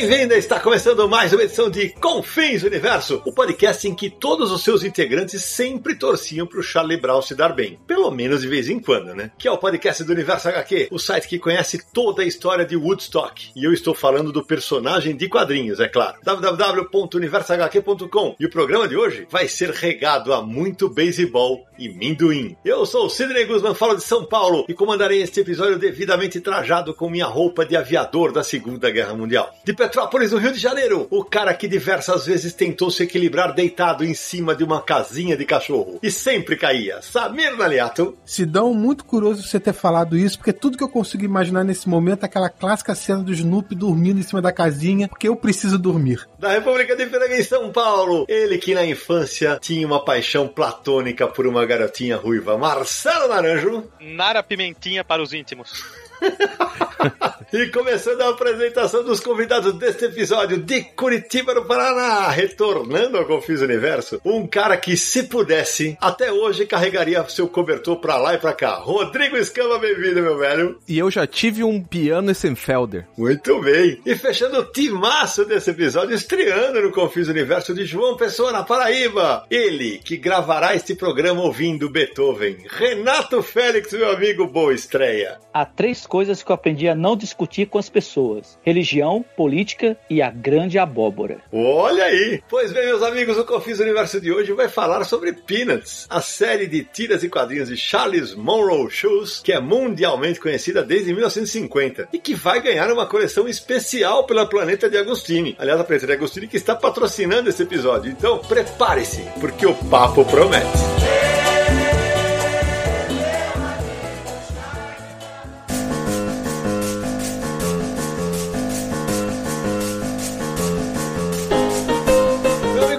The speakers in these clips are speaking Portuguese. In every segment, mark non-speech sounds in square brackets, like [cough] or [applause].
Bem-vinda! Está começando mais uma edição de Confins Universo, o podcast em que todos os seus integrantes sempre torciam para o Charlie Brown se dar bem. Pelo menos de vez em quando, né? Que é o podcast do Universo HQ, o site que conhece toda a história de Woodstock. E eu estou falando do personagem de quadrinhos, é claro. www.universohq.com E o programa de hoje vai ser regado a muito beisebol e minduim. Eu sou o Sidney Guzman, falo de São Paulo e comandarei este episódio devidamente trajado com minha roupa de aviador da Segunda Guerra Mundial. De Petrópolis, no Rio de Janeiro, o cara que diversas vezes tentou se equilibrar deitado em cima de uma casinha de cachorro e sempre caía. Samir Naliato. Sidão, muito curioso você ter falado isso, porque tudo que eu consigo imaginar nesse momento é aquela clássica cena do Snoopy dormindo em cima da casinha, porque eu preciso dormir. Da República de Piranga em São Paulo, ele que na infância tinha uma paixão platônica por uma garotinha ruiva, Marcelo Naranjo. Nara Pimentinha para os íntimos. [laughs] e começando a apresentação dos convidados deste episódio de Curitiba, no Paraná, retornando ao Confis Universo, um cara que, se pudesse, até hoje carregaria seu cobertor pra lá e pra cá. Rodrigo Escama, bem-vindo, meu velho. E eu já tive um piano Essenfelder. Muito bem. E fechando o timaço desse episódio, estreando no Confis Universo de João Pessoa, na Paraíba. Ele, que gravará este programa ouvindo Beethoven. Renato Félix, meu amigo, boa estreia. Há três coisas que eu aprendi a não discutir com as pessoas: religião, política e a grande abóbora. Olha aí! Pois bem, meus amigos, o Confis Universo de hoje vai falar sobre Peanuts, a série de tiras e quadrinhos de Charles Monroe Shoes, que é mundialmente conhecida desde 1950 e que vai ganhar uma coleção especial pela Planeta de Agostini. Aliás, a Planeta de Agostini que está patrocinando esse episódio. Então, prepare-se, porque o papo promete.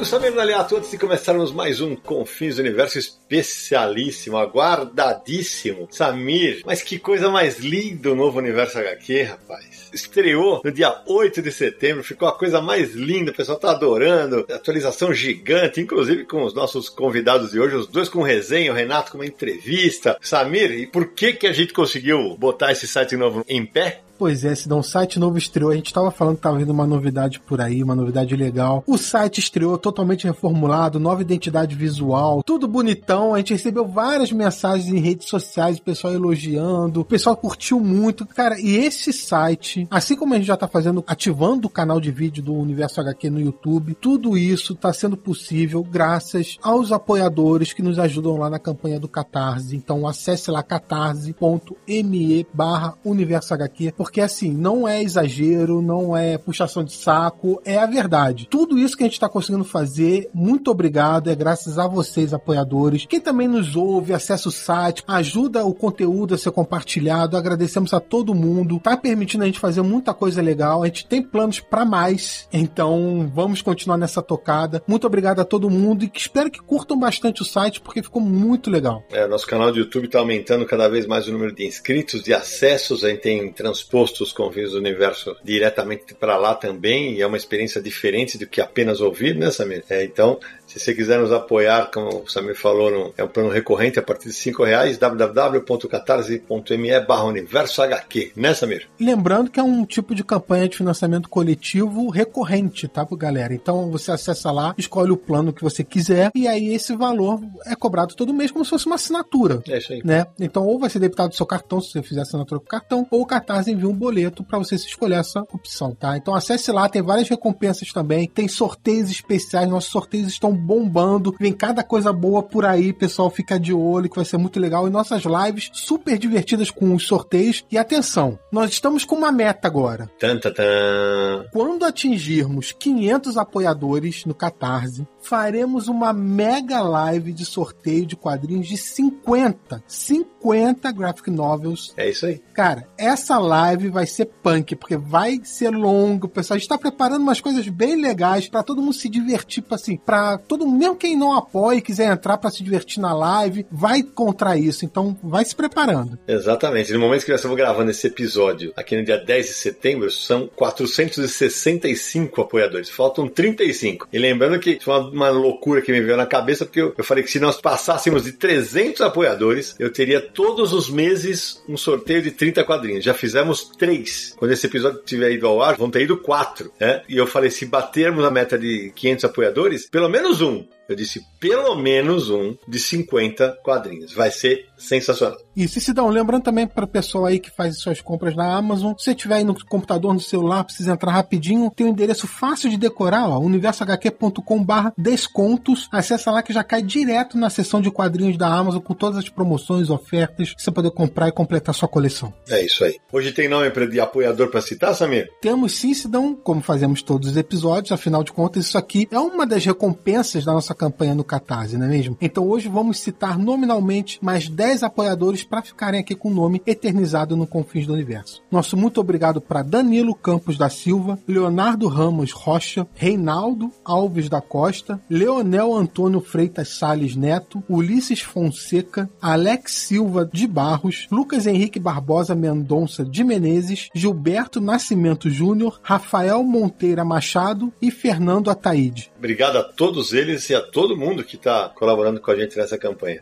Samir Naliato, antes de começarmos mais um Confins do Universo especialíssimo, aguardadíssimo. Samir, mas que coisa mais linda o novo Universo HQ, rapaz. Estreou no dia 8 de setembro, ficou a coisa mais linda, o pessoal tá adorando. Atualização gigante, inclusive com os nossos convidados de hoje, os dois com resenha, o Renato com uma entrevista. Samir, e por que que a gente conseguiu botar esse site novo em pé? Pois é, dá um site novo estreou. A gente tava falando que tava vindo uma novidade por aí, uma novidade legal. O site estreou totalmente reformulado, nova identidade visual, tudo bonitão. A gente recebeu várias mensagens em redes sociais, o pessoal elogiando, o pessoal curtiu muito. Cara, e esse site, assim como a gente já tá fazendo, ativando o canal de vídeo do Universo HQ no YouTube, tudo isso tá sendo possível graças aos apoiadores que nos ajudam lá na campanha do Catarse. Então acesse lá catarse.me barra Universo HQ, assim, não é exagero, não é puxação de saco, é a verdade. Tudo isso que a gente está conseguindo fazer, muito obrigado, é graças a vocês, apoiadores. Quem também nos ouve, acessa o site, ajuda o conteúdo a ser compartilhado, agradecemos a todo mundo, tá permitindo a gente fazer muita coisa legal, a gente tem planos para mais, então vamos continuar nessa tocada. Muito obrigado a todo mundo e espero que curtam bastante o site, porque ficou muito legal. É, nosso canal do YouTube está aumentando cada vez mais o número de inscritos, de acessos, a gente tem transposto os convívios do universo diretamente para lá também, e é uma experiência diferente do que apenas ouvir, né, Samir? É, então, se você quiser nos apoiar, como o Samir falou, no, é um plano recorrente a partir de cinco reais, www.catarse.me barra universo HQ, né, Samir? Lembrando que é um tipo de campanha de financiamento coletivo recorrente, tá, galera? Então você acessa lá, escolhe o plano que você quiser, e aí esse valor é cobrado todo mês como se fosse uma assinatura. É isso aí. Né? Então, ou vai ser debitado do seu cartão, se você fizer assinatura com cartão, ou o Catarse envia um boleto para você escolher essa opção, tá? Então acesse lá, tem várias recompensas também, tem sorteios especiais, nossos sorteios estão bombando, vem cada coisa boa por aí, pessoal, fica de olho que vai ser muito legal. E nossas lives super divertidas com os sorteios. E atenção, nós estamos com uma meta agora. Tan, tan, tan. Quando atingirmos 500 apoiadores no Catarse, faremos uma mega live de sorteio de quadrinhos de 50. 50 graphic novels. É isso aí. Cara, essa live vai ser punk, porque vai ser longo, pessoal. A gente tá preparando umas coisas bem legais para todo mundo se divertir, tipo assim, para todo mundo, mesmo quem não apoia e quiser entrar para se divertir na live, vai contra isso. Então, vai se preparando. Exatamente. No momento que nós estamos gravando esse episódio, aqui no dia 10 de setembro, são 465 apoiadores. Faltam 35. E lembrando que foi uma, uma loucura que me veio na cabeça, porque eu, eu falei que se nós passássemos de 300 apoiadores, eu teria todos os meses um sorteio de 30 quadrinhos. Já fizemos três. Quando esse episódio tiver ido ao ar, vão ter ido quatro. Né? E eu falei, se batermos a meta de 500 apoiadores, pelo menos um eu disse pelo menos um de 50 quadrinhos. Vai ser sensacional. Isso, e Cidão, lembrando também para o pessoal aí que faz suas compras na Amazon, se você tiver aí no computador, no celular, precisa entrar rapidinho, tem um endereço fácil de decorar, ó, universohq.com barra descontos. Acessa lá que já cai direto na seção de quadrinhos da Amazon com todas as promoções, ofertas, você poder comprar e completar sua coleção. É isso aí. Hoje tem nome de apoiador para citar, Samir? Temos sim, Cidão, como fazemos todos os episódios, afinal de contas, isso aqui é uma das recompensas da nossa campanha no Catarse, não é mesmo? Então hoje vamos citar nominalmente mais 10 apoiadores para ficarem aqui com o nome eternizado no Confins do Universo. Nosso muito obrigado para Danilo Campos da Silva, Leonardo Ramos Rocha, Reinaldo Alves da Costa, Leonel Antônio Freitas Sales Neto, Ulisses Fonseca, Alex Silva de Barros, Lucas Henrique Barbosa Mendonça de Menezes, Gilberto Nascimento Júnior, Rafael Monteira Machado e Fernando Ataíde. Obrigado a todos eles e a todo mundo que está colaborando com a gente nessa campanha.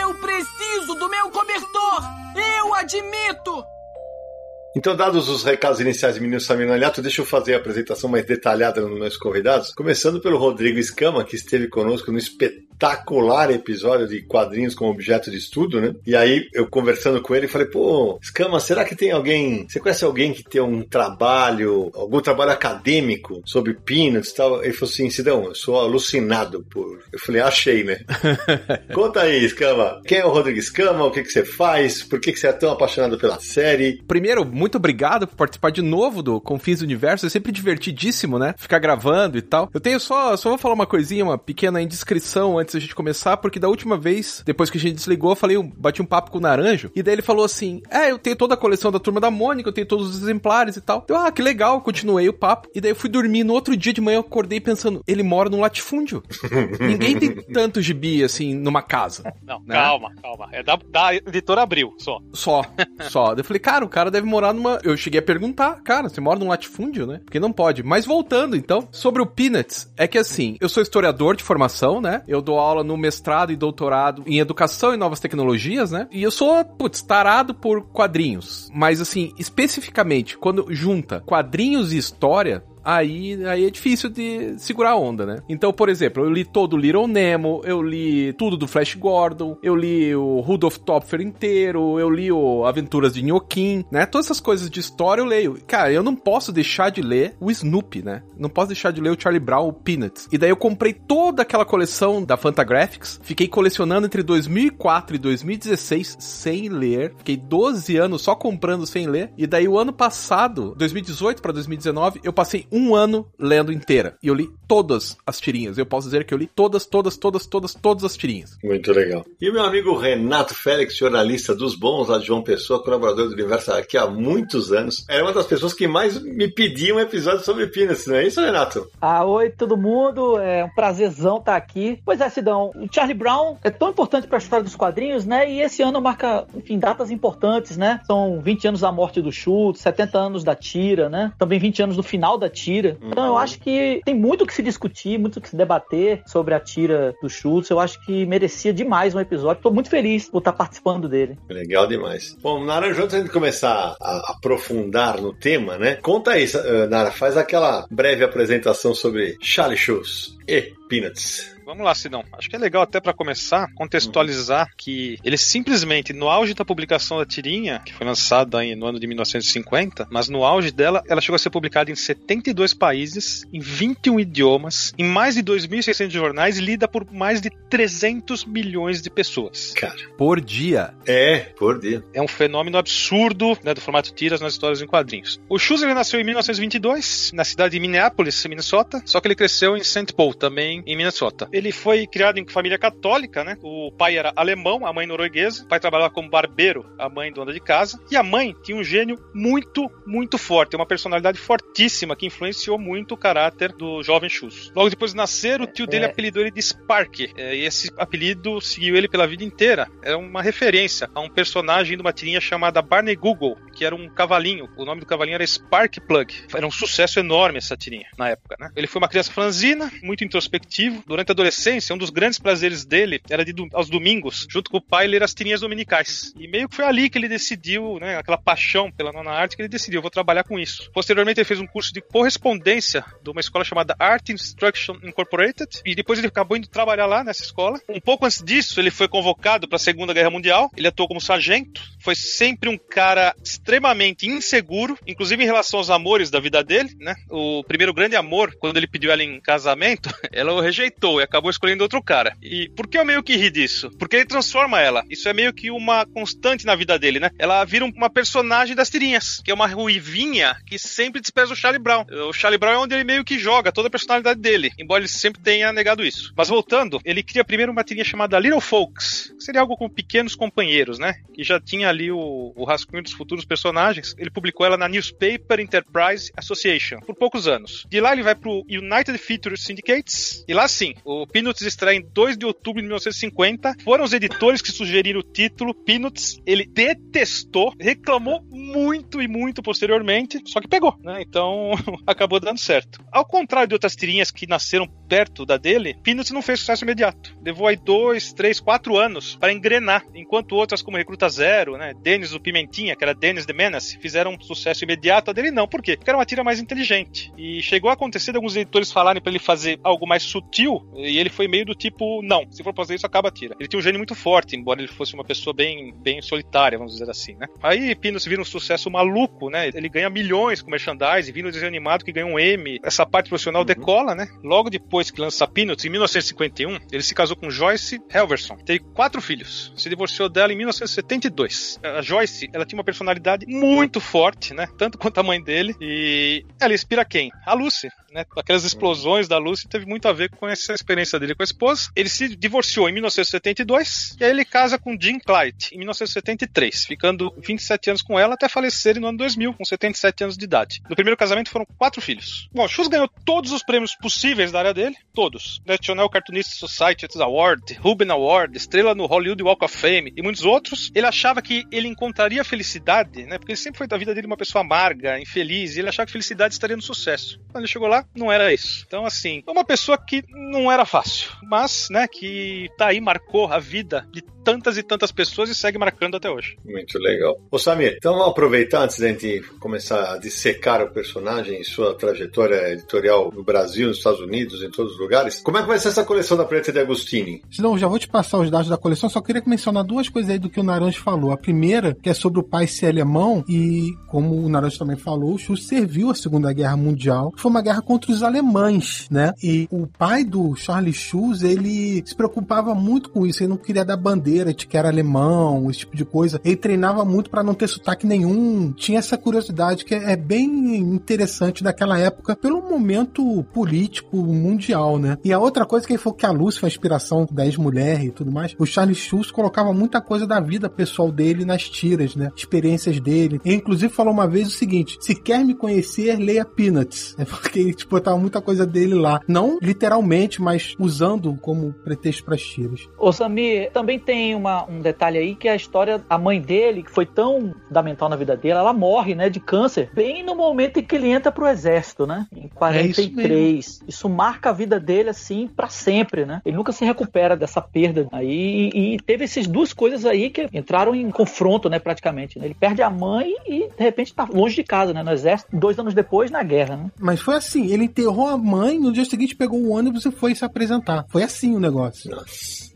Eu preciso do meu cobertor! Eu admito! Então, dados os recados iniciais de Menino Samir Aliato, deixa eu fazer a apresentação mais detalhada nos meus convidados. Começando pelo Rodrigo Escama, que esteve conosco no espetacular episódio de quadrinhos como objeto de estudo, né? E aí, eu conversando com ele, falei, pô, Escama, será que tem alguém... Você conhece alguém que tem um trabalho, algum trabalho acadêmico sobre peanuts e tal? Ele falou assim, Sidão, eu sou alucinado por... Eu falei, achei, né? [laughs] Conta aí, Escama. Quem é o Rodrigo Escama? O que, que você faz? Por que, que você é tão apaixonado pela série? Primeiro, muito obrigado por participar de novo do Confins do Universo. É sempre divertidíssimo, né? Ficar gravando e tal. Eu tenho só, só vou falar uma coisinha, uma pequena indiscrição antes da gente começar, porque da última vez, depois que a gente desligou, eu falei, eu bati um papo com o Naranjo, e daí ele falou assim: É, eu tenho toda a coleção da turma da Mônica, eu tenho todos os exemplares e tal. Eu, ah, que legal, continuei o papo. E daí eu fui dormir. No outro dia de manhã eu acordei pensando, ele mora num latifúndio. [laughs] Ninguém tem tanto gibi assim numa casa. Não, Né? calma, calma. É da, da editora Abril, só. Só, só. Daí Eu falei, cara, o cara deve morar numa. Eu cheguei a perguntar, cara, você mora num latifúndio, né? Porque não pode. Mas voltando, então, sobre o Peanuts, é que assim, eu sou historiador de formação, né? Eu dou aula no mestrado e doutorado em educação e novas tecnologias, né? E eu sou, putz, tarado por quadrinhos. Mas assim, especificamente, quando junta quadrinhos e história, aí, aí é difícil de segurar a onda, né? Então, por exemplo, eu li todo o Little Nemo, eu li tudo do Flash Gordon, eu li o Rudolph Topfer inteiro, eu li o Aventuras de Nhoquim, né? Todas essas coisas de história eu leio. Cara, eu não posso deixar de ler o Snoopy, né? Não posso deixar de ler o Charlie Brown, o Peanuts. E daí eu comprei toda aquela coleção da Fantagraphics, fiquei colecionando entre 2004 e 2016 sem ler, fiquei 12 anos só comprando sem ler, e daí o ano passado, 2018 para 2019, eu passei um ano lendo inteira. E eu li todas as tirinhas. Eu posso dizer que eu li todas, todas, todas, todas, todas as tirinhas. Muito legal. E o meu amigo Renato Félix, jornalista dos bons lá de João Pessoa, colaborador do Universo aqui há muitos anos, era uma das pessoas que mais me pediam um episódio sobre Peanuts, não é isso, Renato? Ah, oi todo mundo, é um prazerzão estar aqui. Pois é, Sidão, o Charlie Brown é tão importante para a história dos quadrinhos, né? E esse ano marca, enfim, datas importantes, né? São 20 anos da morte do Schultz, 70 anos da Tira, né? Também 20 anos do final da Tira. Então eu acho que tem muito o que se discutir, muito o que se debater sobre a Tira do Schultz. Eu acho que merecia demais um episódio. Tô muito feliz por estar participando dele. Legal demais. Bom, Nara, antes de começar a aprofundar no tema, né? Conta aí, eh, Nara, faz aquela breve apresentação sobre Charlie Shoes e Peanuts. Vamos lá, Sidão. Acho que é legal até pra começar contextualizar que ele simplesmente, no auge da publicação da tirinha, que foi lançada aí no ano de 1950, mas no auge dela, ela chegou a ser publicada em 72 países, em 21 idiomas, em mais de 2.600 jornais e lida por mais de 300 milhões de pessoas. Cara, Por dia. é, por dia. É um fenômeno absurdo né, do formato tiras nas histórias em quadrinhos. O Schuster ele nasceu em 1922, na cidade de Minneapolis, Minnesota, só que ele cresceu em St. Paul, também em Minnesota. Ele foi criado em família católica, né? O pai era alemão, a mãe norueguesa. O pai trabalhava como barbeiro, a mãe dona de casa. E a mãe tinha um gênio muito, muito forte, uma personalidade fortíssima que influenciou muito o caráter do jovem Schuster. Logo depois de nascer, o tio dele É. apelidou ele de Spark. É, E esse apelido seguiu ele pela vida inteira. Era uma referência a um personagem de uma tirinha chamada Barney Google, que era um cavalinho. O nome do cavalinho era Spark Plug. Era um sucesso enorme essa tirinha na época, né? Ele foi uma criança franzina, muito introspectivo. Durante a adolescência, um dos grandes prazeres dele era de aos domingos, junto com o pai, ler as tirinhas dominicais. E meio que foi ali que ele decidiu, né, aquela paixão pela nona arte, que ele decidiu, vou trabalhar com isso. Posteriormente, ele fez um curso de correspondência de uma escola chamada Art Instruction Incorporated, e depois ele acabou indo trabalhar lá nessa escola. Um pouco antes disso, ele foi convocado para a Segunda Guerra Mundial. Ele atuou como sargento, foi sempre um cara extremamente inseguro, inclusive em relação aos amores da vida dele, né? O primeiro grande amor, quando ele pediu ela em casamento, [laughs] ela o rejeitou e acabou escolhendo outro cara. E por que eu meio que ri disso? Porque ele transforma ela. Isso é meio que uma constante na vida dele, né? Ela vira uma personagem das tirinhas, que é uma ruivinha que sempre despreza o Charlie Brown. O Charlie Brown é onde ele meio que joga toda a personalidade dele, embora ele sempre tenha negado isso. Mas voltando, ele cria primeiro uma tirinha chamada Little Folks, que seria algo com pequenos companheiros, né? Que já tinha ali o, o rascunho dos futuros personagens. Ele publicou ela na Newspaper Enterprise Association por poucos anos. De lá ele vai pro United Feature Syndicates, e lá sim, o Peanuts estreia em 2 de outubro de 1950. Foram os editores que sugeriram o título Peanuts. Ele detestou, reclamou muito e muito posteriormente, só que pegou, né? Então [laughs] acabou dando certo. Ao contrário de outras tirinhas que nasceram perto da dele, Peanuts não fez sucesso imediato. Levou aí dois, três, quatro anos para engrenar, enquanto outras como Recruta Zero, né, Dennis o Pimentinha, que era Dennis the Menace, fizeram um sucesso imediato. A dele não, por quê? Porque era uma tira mais inteligente. E chegou a acontecer de alguns editores falarem para ele fazer algo mais sutil, e ele foi meio do tipo, não, se for fazer isso, acaba a tira. Ele tinha um gênio muito forte, embora ele fosse uma pessoa bem, bem solitária, vamos dizer assim, né? Aí Peanuts vira um sucesso maluco, né? Ele ganha milhões com merchandising, vira um desenho animado que ganha um M. Essa parte profissional decola, né? Logo depois que lança Peanuts, em 1951, ele se casou com Joyce Helverson. Teve quatro filhos. Se divorciou dela em 1972. A Joyce, ela tinha uma personalidade muito forte, né? Tanto quanto a mãe dele. E ela inspira quem? A Lucy. Né? Aquelas explosões da Lucy teve muito a ver com essa experiência dele com a esposa. Ele se divorciou em 1972 e aí ele casa com Jean Clyde em 1973, ficando 27 anos com ela até falecer no ano 2000, com 77 anos de idade. No primeiro casamento foram quatro filhos. Bom, Schultz ganhou todos os prêmios possíveis da área dele, todos. National Cartoonist Society Award, Ruben Award, estrela no Hollywood Walk of Fame e muitos outros. Ele achava que ele encontraria felicidade, né? Porque ele sempre foi da vida dele uma pessoa amarga, infeliz, e ele achava que felicidade estaria no sucesso. Quando ele chegou lá, não era isso. Então, assim, é uma pessoa que não era fácil, mas, né, que tá aí, marcou a vida de tantas e tantas pessoas e segue marcando até hoje. Muito legal. Ô Samir, então vamos aproveitar antes da gente começar a dissecar o personagem e sua trajetória editorial no Brasil, nos Estados Unidos, em todos os lugares. Como é que vai ser essa coleção da Preta de Agostini? Não, já vou te passar os dados da coleção, só queria mencionar duas coisas aí do que o Naranjo falou. A primeira, que é sobre o pai ser alemão, e como o Naranjo também falou, o Schuss serviu a Segunda Guerra Mundial. Foi uma guerra contra os alemães, né? E o pai do Charlie Schuss, ele se preocupava muito com isso, ele não queria dar bandeira de que era alemão, esse tipo de coisa. Ele treinava muito para não ter sotaque nenhum. Tinha essa curiosidade que é bem interessante daquela época, pelo momento político mundial, né? E a outra coisa que ele falou que a Lucy foi a inspiração da ex-mulher e tudo mais, o Charlie Schultz colocava muita coisa da vida pessoal dele nas tiras, né? Experiências dele. Ele, inclusive, falou uma vez o seguinte: se quer me conhecer, leia Peanuts. [laughs] É porque tipo, botava muita coisa dele lá. Não literalmente, mas usando como pretexto para as tiras. Ô Samir, também tem uma, um detalhe aí que é a história a mãe dele, que foi tão fundamental na vida dele, ela morre, né, de câncer, bem no momento em que ele entra pro exército, né? Em 43. isso, isso, marca a vida dele assim para sempre, né? Ele nunca se recupera dessa perda aí e, e, teve essas duas coisas aí que entraram em confronto, né, praticamente. Né? Ele perde a mãe e de repente tá longe de casa, né, no exército, dois anos depois na guerra, né? Mas foi assim, ele enterrou a mãe, no dia seguinte pegou o ônibus e foi se apresentar. Foi assim o negócio.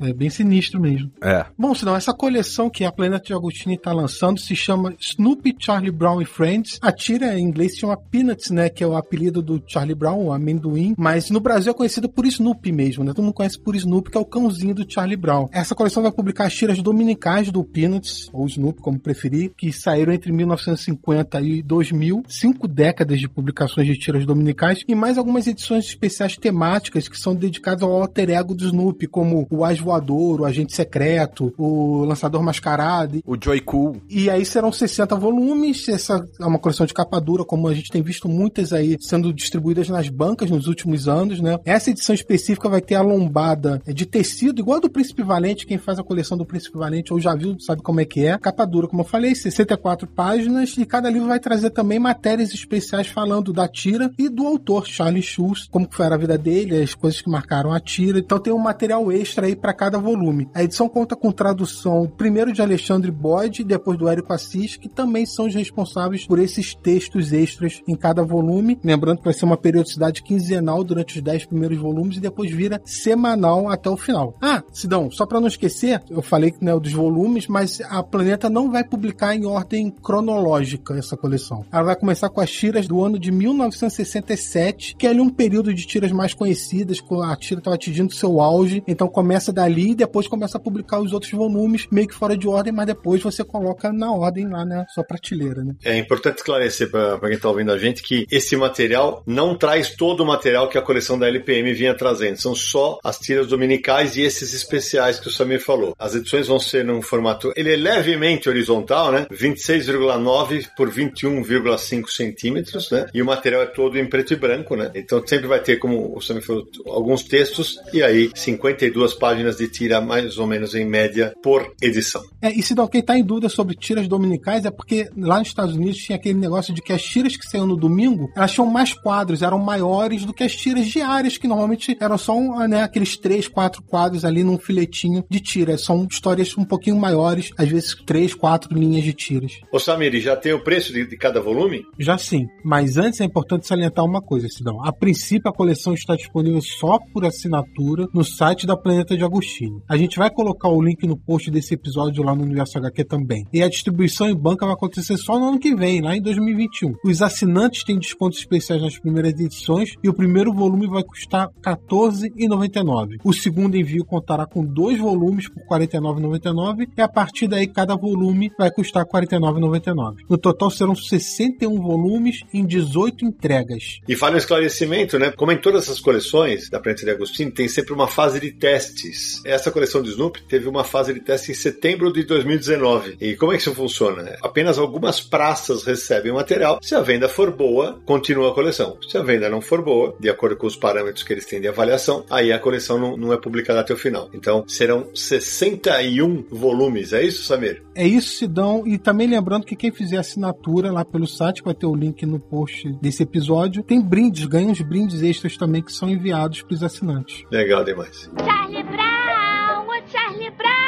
É bem sinistro mesmo. É. Bom, senão essa coleção que a Planeta de Agostini está lançando se chama Snoopy, Charlie Brown e Friends. A tira em inglês se chama Peanuts, né? Que é o apelido do Charlie Brown, o amendoim. Mas no Brasil é conhecido por Snoopy mesmo, né? Todo mundo conhece por Snoopy, que é o cãozinho do Charlie Brown. Essa coleção vai publicar as tiras dominicais do Peanuts, ou Snoopy, como preferir, que saíram entre 1950 e 2000. Cinco décadas de publicações de tiras dominicais e mais algumas edições especiais temáticas que são dedicadas ao alter ego do Snoopy, como o As Voador, o Agente Secreto, o Lançador Mascarado. O Joy Cool. E aí serão 60 volumes. Essa é uma coleção de capa dura, como a gente tem visto muitas aí sendo distribuídas nas bancas nos últimos anos, né? Essa edição específica vai ter a lombada de tecido, igual a do Príncipe Valente. Quem faz a coleção do Príncipe Valente ou já viu, sabe como é que é. Capa dura, como eu falei, 64 páginas. E cada livro vai trazer também matérias especiais falando da tira e do autor, Charlie Schultz, como que foi a vida dele, as coisas que marcaram a tira. Então tem um material extra aí para cada volume. A edição conta com tradução primeiro de Alexandre Boyd e depois do Érico Assis, que também são os responsáveis por esses textos extras em cada volume. Lembrando que vai ser uma periodicidade quinzenal durante os 10 primeiros volumes e depois vira semanal até o final. Ah, Sidão, só para não esquecer, eu falei né, dos volumes, mas a Planeta não vai publicar em ordem cronológica essa coleção. Ela vai começar com as tiras do ano de 1967, que é ali um período de tiras mais conhecidas, com a tira estava atingindo seu auge, então começa dali e depois começa a publicar os outros volumes, meio que fora de ordem, mas depois você coloca na ordem lá na sua prateleira, né? É importante esclarecer para quem está ouvindo a gente que esse material não traz todo o material que a coleção da LPM vinha trazendo. São só as tiras dominicais e esses especiais que o Samir falou. As edições vão ser num formato. Ele é levemente horizontal, né? 26,9 por 21,5 centímetros, né? E o material é todo em preto e branco, né? Então sempre vai ter, como o Samir falou, alguns textos e aí 52 páginas de tira, mais ou menos em média, por edição. É, e se quem tá em dúvida sobre tiras dominicais é porque lá nos Estados Unidos tinha aquele negócio de que as tiras que saíam no domingo, elas tinham mais quadros, eram maiores do que as tiras diárias, que normalmente eram só né, aqueles três, quatro quadros ali num filetinho de tira. São histórias um pouquinho maiores, às vezes três, quatro linhas de tiras. Ô Samir, já tem o preço de, de cada volume? Já sim, mas antes é importante salientar uma coisa, Sidão. A princípio a coleção está disponível só por assinatura no site da Planeta de Agostinho. A gente vai colocar o link no post desse episódio lá no Universo HQ também. E a distribuição em banca vai acontecer só no ano que vem, lá em 2021. Os assinantes têm descontos especiais nas primeiras edições e o primeiro volume vai custar R$ 14,99. O segundo envio contará com dois volumes por R$ 49,99 e a partir daí cada volume vai custar R$ 49,99. No total serão 61 volumes em 18 entregas. E vale um esclarecimento, né? Como em todas essas coleções da Planeta de Agostinho, tem sempre uma fase de testes. Essa coleção de Snoopy teve uma fase de teste em setembro de 2019. E como é que isso funciona? Apenas algumas praças recebem o material. Se a venda for boa, continua a coleção. Se a venda não for boa, de acordo com os parâmetros que eles têm de avaliação, aí a coleção não, não é publicada até o final. Então serão 61 volumes. É isso, Samir? É isso, Sidão. E também lembrando que quem fizer assinatura lá pelo site, vai ter o link no post desse episódio, tem brindes, ganha uns brindes extras também que são enviados para os assinantes. Legal demais. Charlie Brown, o Charlie Brown.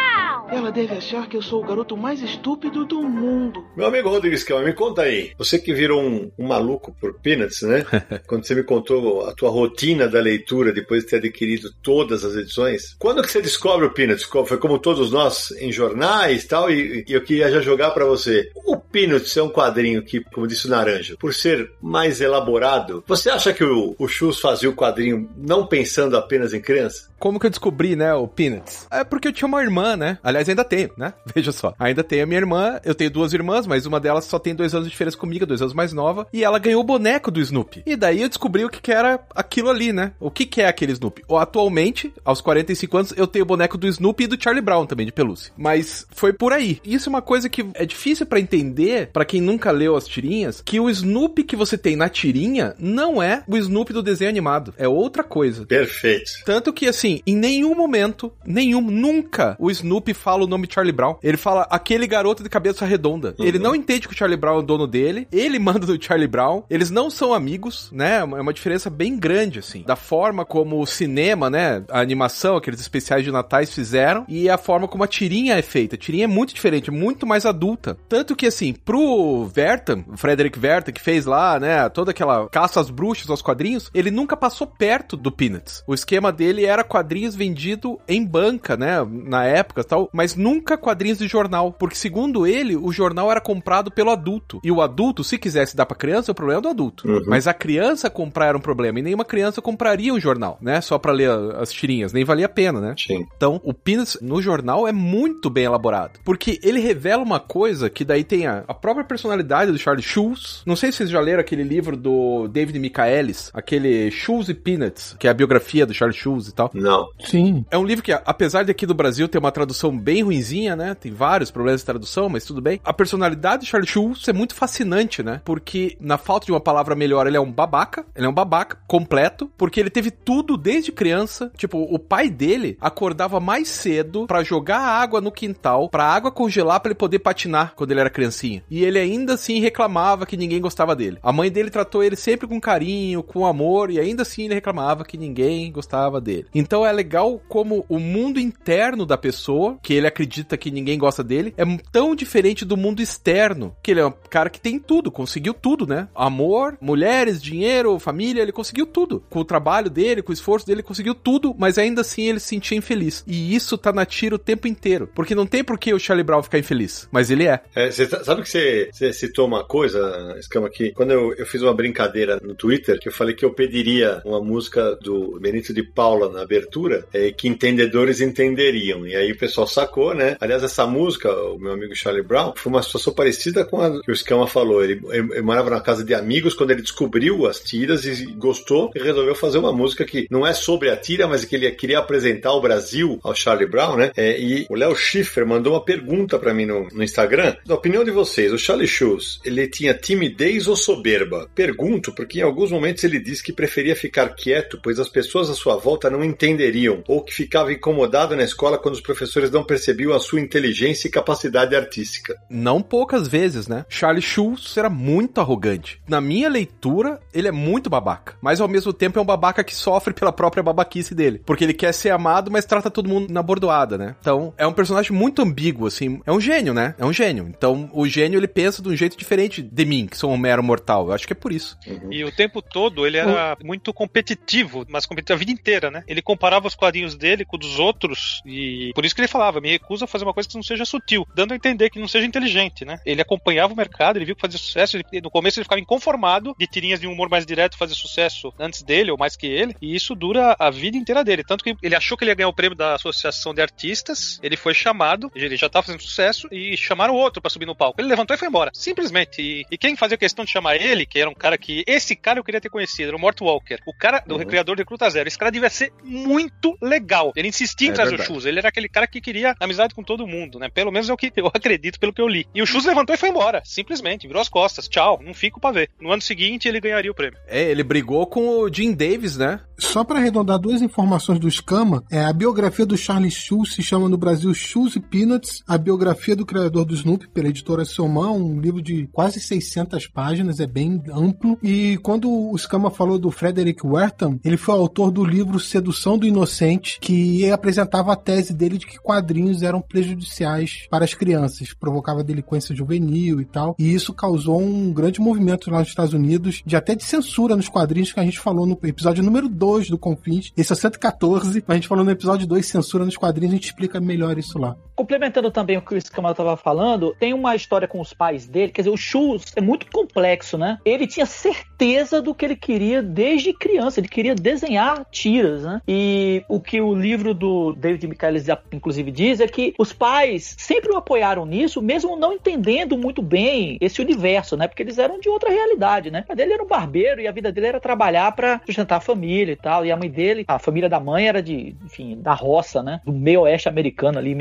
Ela deve achar que eu sou o garoto mais estúpido do mundo. Meu amigo Rodrigues Kelman, me conta aí. Você que virou um, um maluco por Peanuts, né? [laughs] Quando você me contou a tua rotina da leitura depois de ter adquirido todas as edições. Quando que você descobre o Peanuts? Foi como todos nós em jornais e tal, e, e eu queria já jogar para você. O Peanuts é um quadrinho que, como disse o Naranja, por ser mais elaborado, você acha que o, o Chus fazia o quadrinho não pensando apenas em criança? Como que eu descobri, né, o Peanuts? É porque eu tinha uma irmã, né? Aliás, ainda tenho, né? [laughs] Veja só. Ainda tenho a minha irmã, eu tenho duas irmãs, mas uma delas só tem dois anos de diferença comigo, dois anos mais nova, e ela ganhou o boneco do Snoopy. E daí eu descobri o que, que era aquilo ali, né? O que, que é aquele Snoopy? Ou, atualmente, aos 45 anos, eu tenho o boneco do Snoopy e do Charlie Brown também, de pelúcia. Mas foi por aí. Isso é uma coisa que é difícil para entender, para quem nunca leu as tirinhas, que o Snoopy que você tem na tirinha não é o Snoopy do desenho animado. É outra coisa. Perfeito. Tanto que, assim, em nenhum momento, nenhum, nunca, o Snoopy fala o nome Charlie Brown. Ele fala aquele garoto de cabeça redonda. Uhum. Ele não entende que o Charlie Brown é o dono dele, ele [laughs] manda do Charlie Brown, eles não são amigos, né? É uma diferença bem grande, assim. Da forma como o cinema, né? A animação, aqueles especiais de natais fizeram, e a forma como a tirinha é feita. A tirinha é muito diferente, muito mais adulta. Tanto que, assim, pro Vertam, o Frederick Vertam, que fez lá, né, toda aquela caça às bruxas aos quadrinhos, ele nunca passou perto do Peanuts. O esquema dele era quadrinhos vendido em banca, né, na época tal, mas nunca quadrinhos de jornal, porque segundo ele, o jornal era comprado pelo adulto. E o adulto, se quisesse dar pra criança, é o problema do adulto. Uhum. Mas a criança comprar era um problema, e nenhuma criança compraria um jornal, né, só pra ler as tirinhas, nem valia a pena, né? Sim. Então, o Peanuts no jornal é muito bem elaborado. Porque ele revela uma coisa que daí tem a, a própria personalidade do Charlie Schulz. Não sei se vocês já leram aquele livro do David Michaelis, aquele Schulz e Peanuts, que é a biografia do Charlie Schulz e tal. Não. Sim. É um livro que, apesar de aqui do Brasil ter uma tradução bem ruinzinha, né? Tem vários problemas de tradução, mas tudo bem. A personalidade do Charlie Schulz é muito fascinante, né? Porque, na falta de uma palavra melhor, ele é um babaca. Ele é um babaca completo, porque ele teve tudo desde criança. Tipo, o pai dele acordava mais cedo pra jogar água no quintal, pra água congelar pra ele poder patinar quando ele era criancinha. E ele ainda assim reclamava que ninguém gostava dele. A mãe dele tratou ele sempre com carinho, com amor, e ainda assim ele reclamava que ninguém gostava dele. Então é legal como o mundo interno da pessoa, que ele acredita que ninguém gosta dele, é tão diferente do mundo externo, que ele é um cara que tem tudo, conseguiu tudo, né? Amor, mulheres, dinheiro, família, ele conseguiu tudo. Com o trabalho dele, com o esforço dele, ele conseguiu tudo, mas ainda assim ele se sentia infeliz. E isso tá na tira o tempo inteiro. Porque não tem por que o Charlie Brown ficar infeliz. Mas ele é. É, tá- sabe que você, citou uma coisa, Escama, aqui? Quando eu, eu fiz uma brincadeira no Twitter, que eu falei que eu pediria uma música do Benito de Paula na abertura, é, que entendedores entenderiam. E aí o pessoal sacou, né? Aliás, essa música, o meu amigo Charlie Brown, foi uma situação parecida com a que o Escama falou. Ele, ele- ele morava na casa de amigos quando ele descobriu as tiras e gostou e resolveu fazer uma música que não é sobre a tira, mas que ele queria apresentar o Brasil ao Charlie Brown, né? É, e o Léo Schiffer mandou uma pergunta pra mim no, no Instagram. Na opinião de vocês, o Charlie Schulz, ele tinha timidez ou soberba? Pergunto porque em alguns momentos ele disse que preferia ficar quieto, pois as pessoas à sua volta não entenderiam, ou que ficava incomodado na escola quando os professores não percebiam a sua inteligência e capacidade artística. Não poucas vezes, né? Charlie Schulz era muito arrogante. Na minha leitura, ele é muito babaca. Mas ao mesmo tempo é um babaca que sofre pela própria babaquice dele. Porque ele quer ser amado, mas trata todo mundo na bordoada, né? Então, é um personagem muito ambíguo, assim. É um gênio, né? É um gênio. Então, o gênio, ele pensa de um jeito diferente de mim, que sou um mero mortal. Eu acho que é por isso. E o tempo todo ele era muito competitivo, mas competitivo a vida inteira, né? Ele comparava os quadrinhos dele com os dos outros e por isso que ele falava, me recuso a fazer uma coisa que não seja sutil, dando a entender que não seja inteligente, né? Ele acompanhava o mercado, ele viu que fazia sucesso, ele- no começo ele ficava inconformado de tirinhas de um humor mais direto fazer sucesso antes dele ou mais que ele, e isso dura a vida inteira dele, tanto que ele achou que ele ia ganhar o prêmio da Associação de Artistas, ele foi chamado, ele já tava fazendo sucesso e chamaram outro pra subir no palco. Ele levantou e foi embora, simplesmente. E, e quem fazia questão de chamar ele, que era um cara que esse cara eu queria ter conhecido, era o Mort Walker, o cara do criador de Recruta Zero. Esse cara devia ser muito legal. Ele insistia em É trazer verdade. o Shoes. Ele era aquele cara que queria amizade com todo mundo, né? Pelo menos é o que eu [laughs] acredito pelo que eu li. E o Shoes levantou e foi embora, simplesmente, virou as costas. Tchau, não fico pra ver. No ano seguinte ele ganharia o prêmio. É, ele brigou com o Jim Davis, né? Só para arredondar duas informações do Scama, é, a biografia do Charlie Schulz se chama no Brasil Schulz e Peanuts, a biografia do criador do Snoopy pela editora Selman, um livro de quase 600 páginas, é bem amplo. E quando o Scama falou do Frederick Wertham, ele foi autor do livro Sedução Inocente, que apresentava a tese dele de que quadrinhos eram prejudiciais para as crianças, provocava delinquência juvenil e tal. E isso causou um grande movimento lá nos Estados Unidos, de até de censura nos quadrinhos que a gente falou no episódio número 2 do Confins. Esse é o 114, mas a gente falou no episódio 2, censura nos quadrinhos, a gente explica melhor isso lá. Complementando também o que o Escamado estava falando, tem uma história com os pais dele, quer dizer, o Schultz é muito complexo, né? Ele tinha certeza do que ele queria desde criança, ele queria desenhar tiras, né? E o que o livro do David Michaelis inclusive diz é que os pais sempre o apoiaram nisso, mesmo não entendendo muito bem esse universo, né? Porque eles eram de outra realidade, né? A dele era um barbeiro e a vida dele era trabalhar para sustentar a família e tal, e a mãe dele, a família da mãe era de, enfim, da roça, né? Do meio oeste americano ali em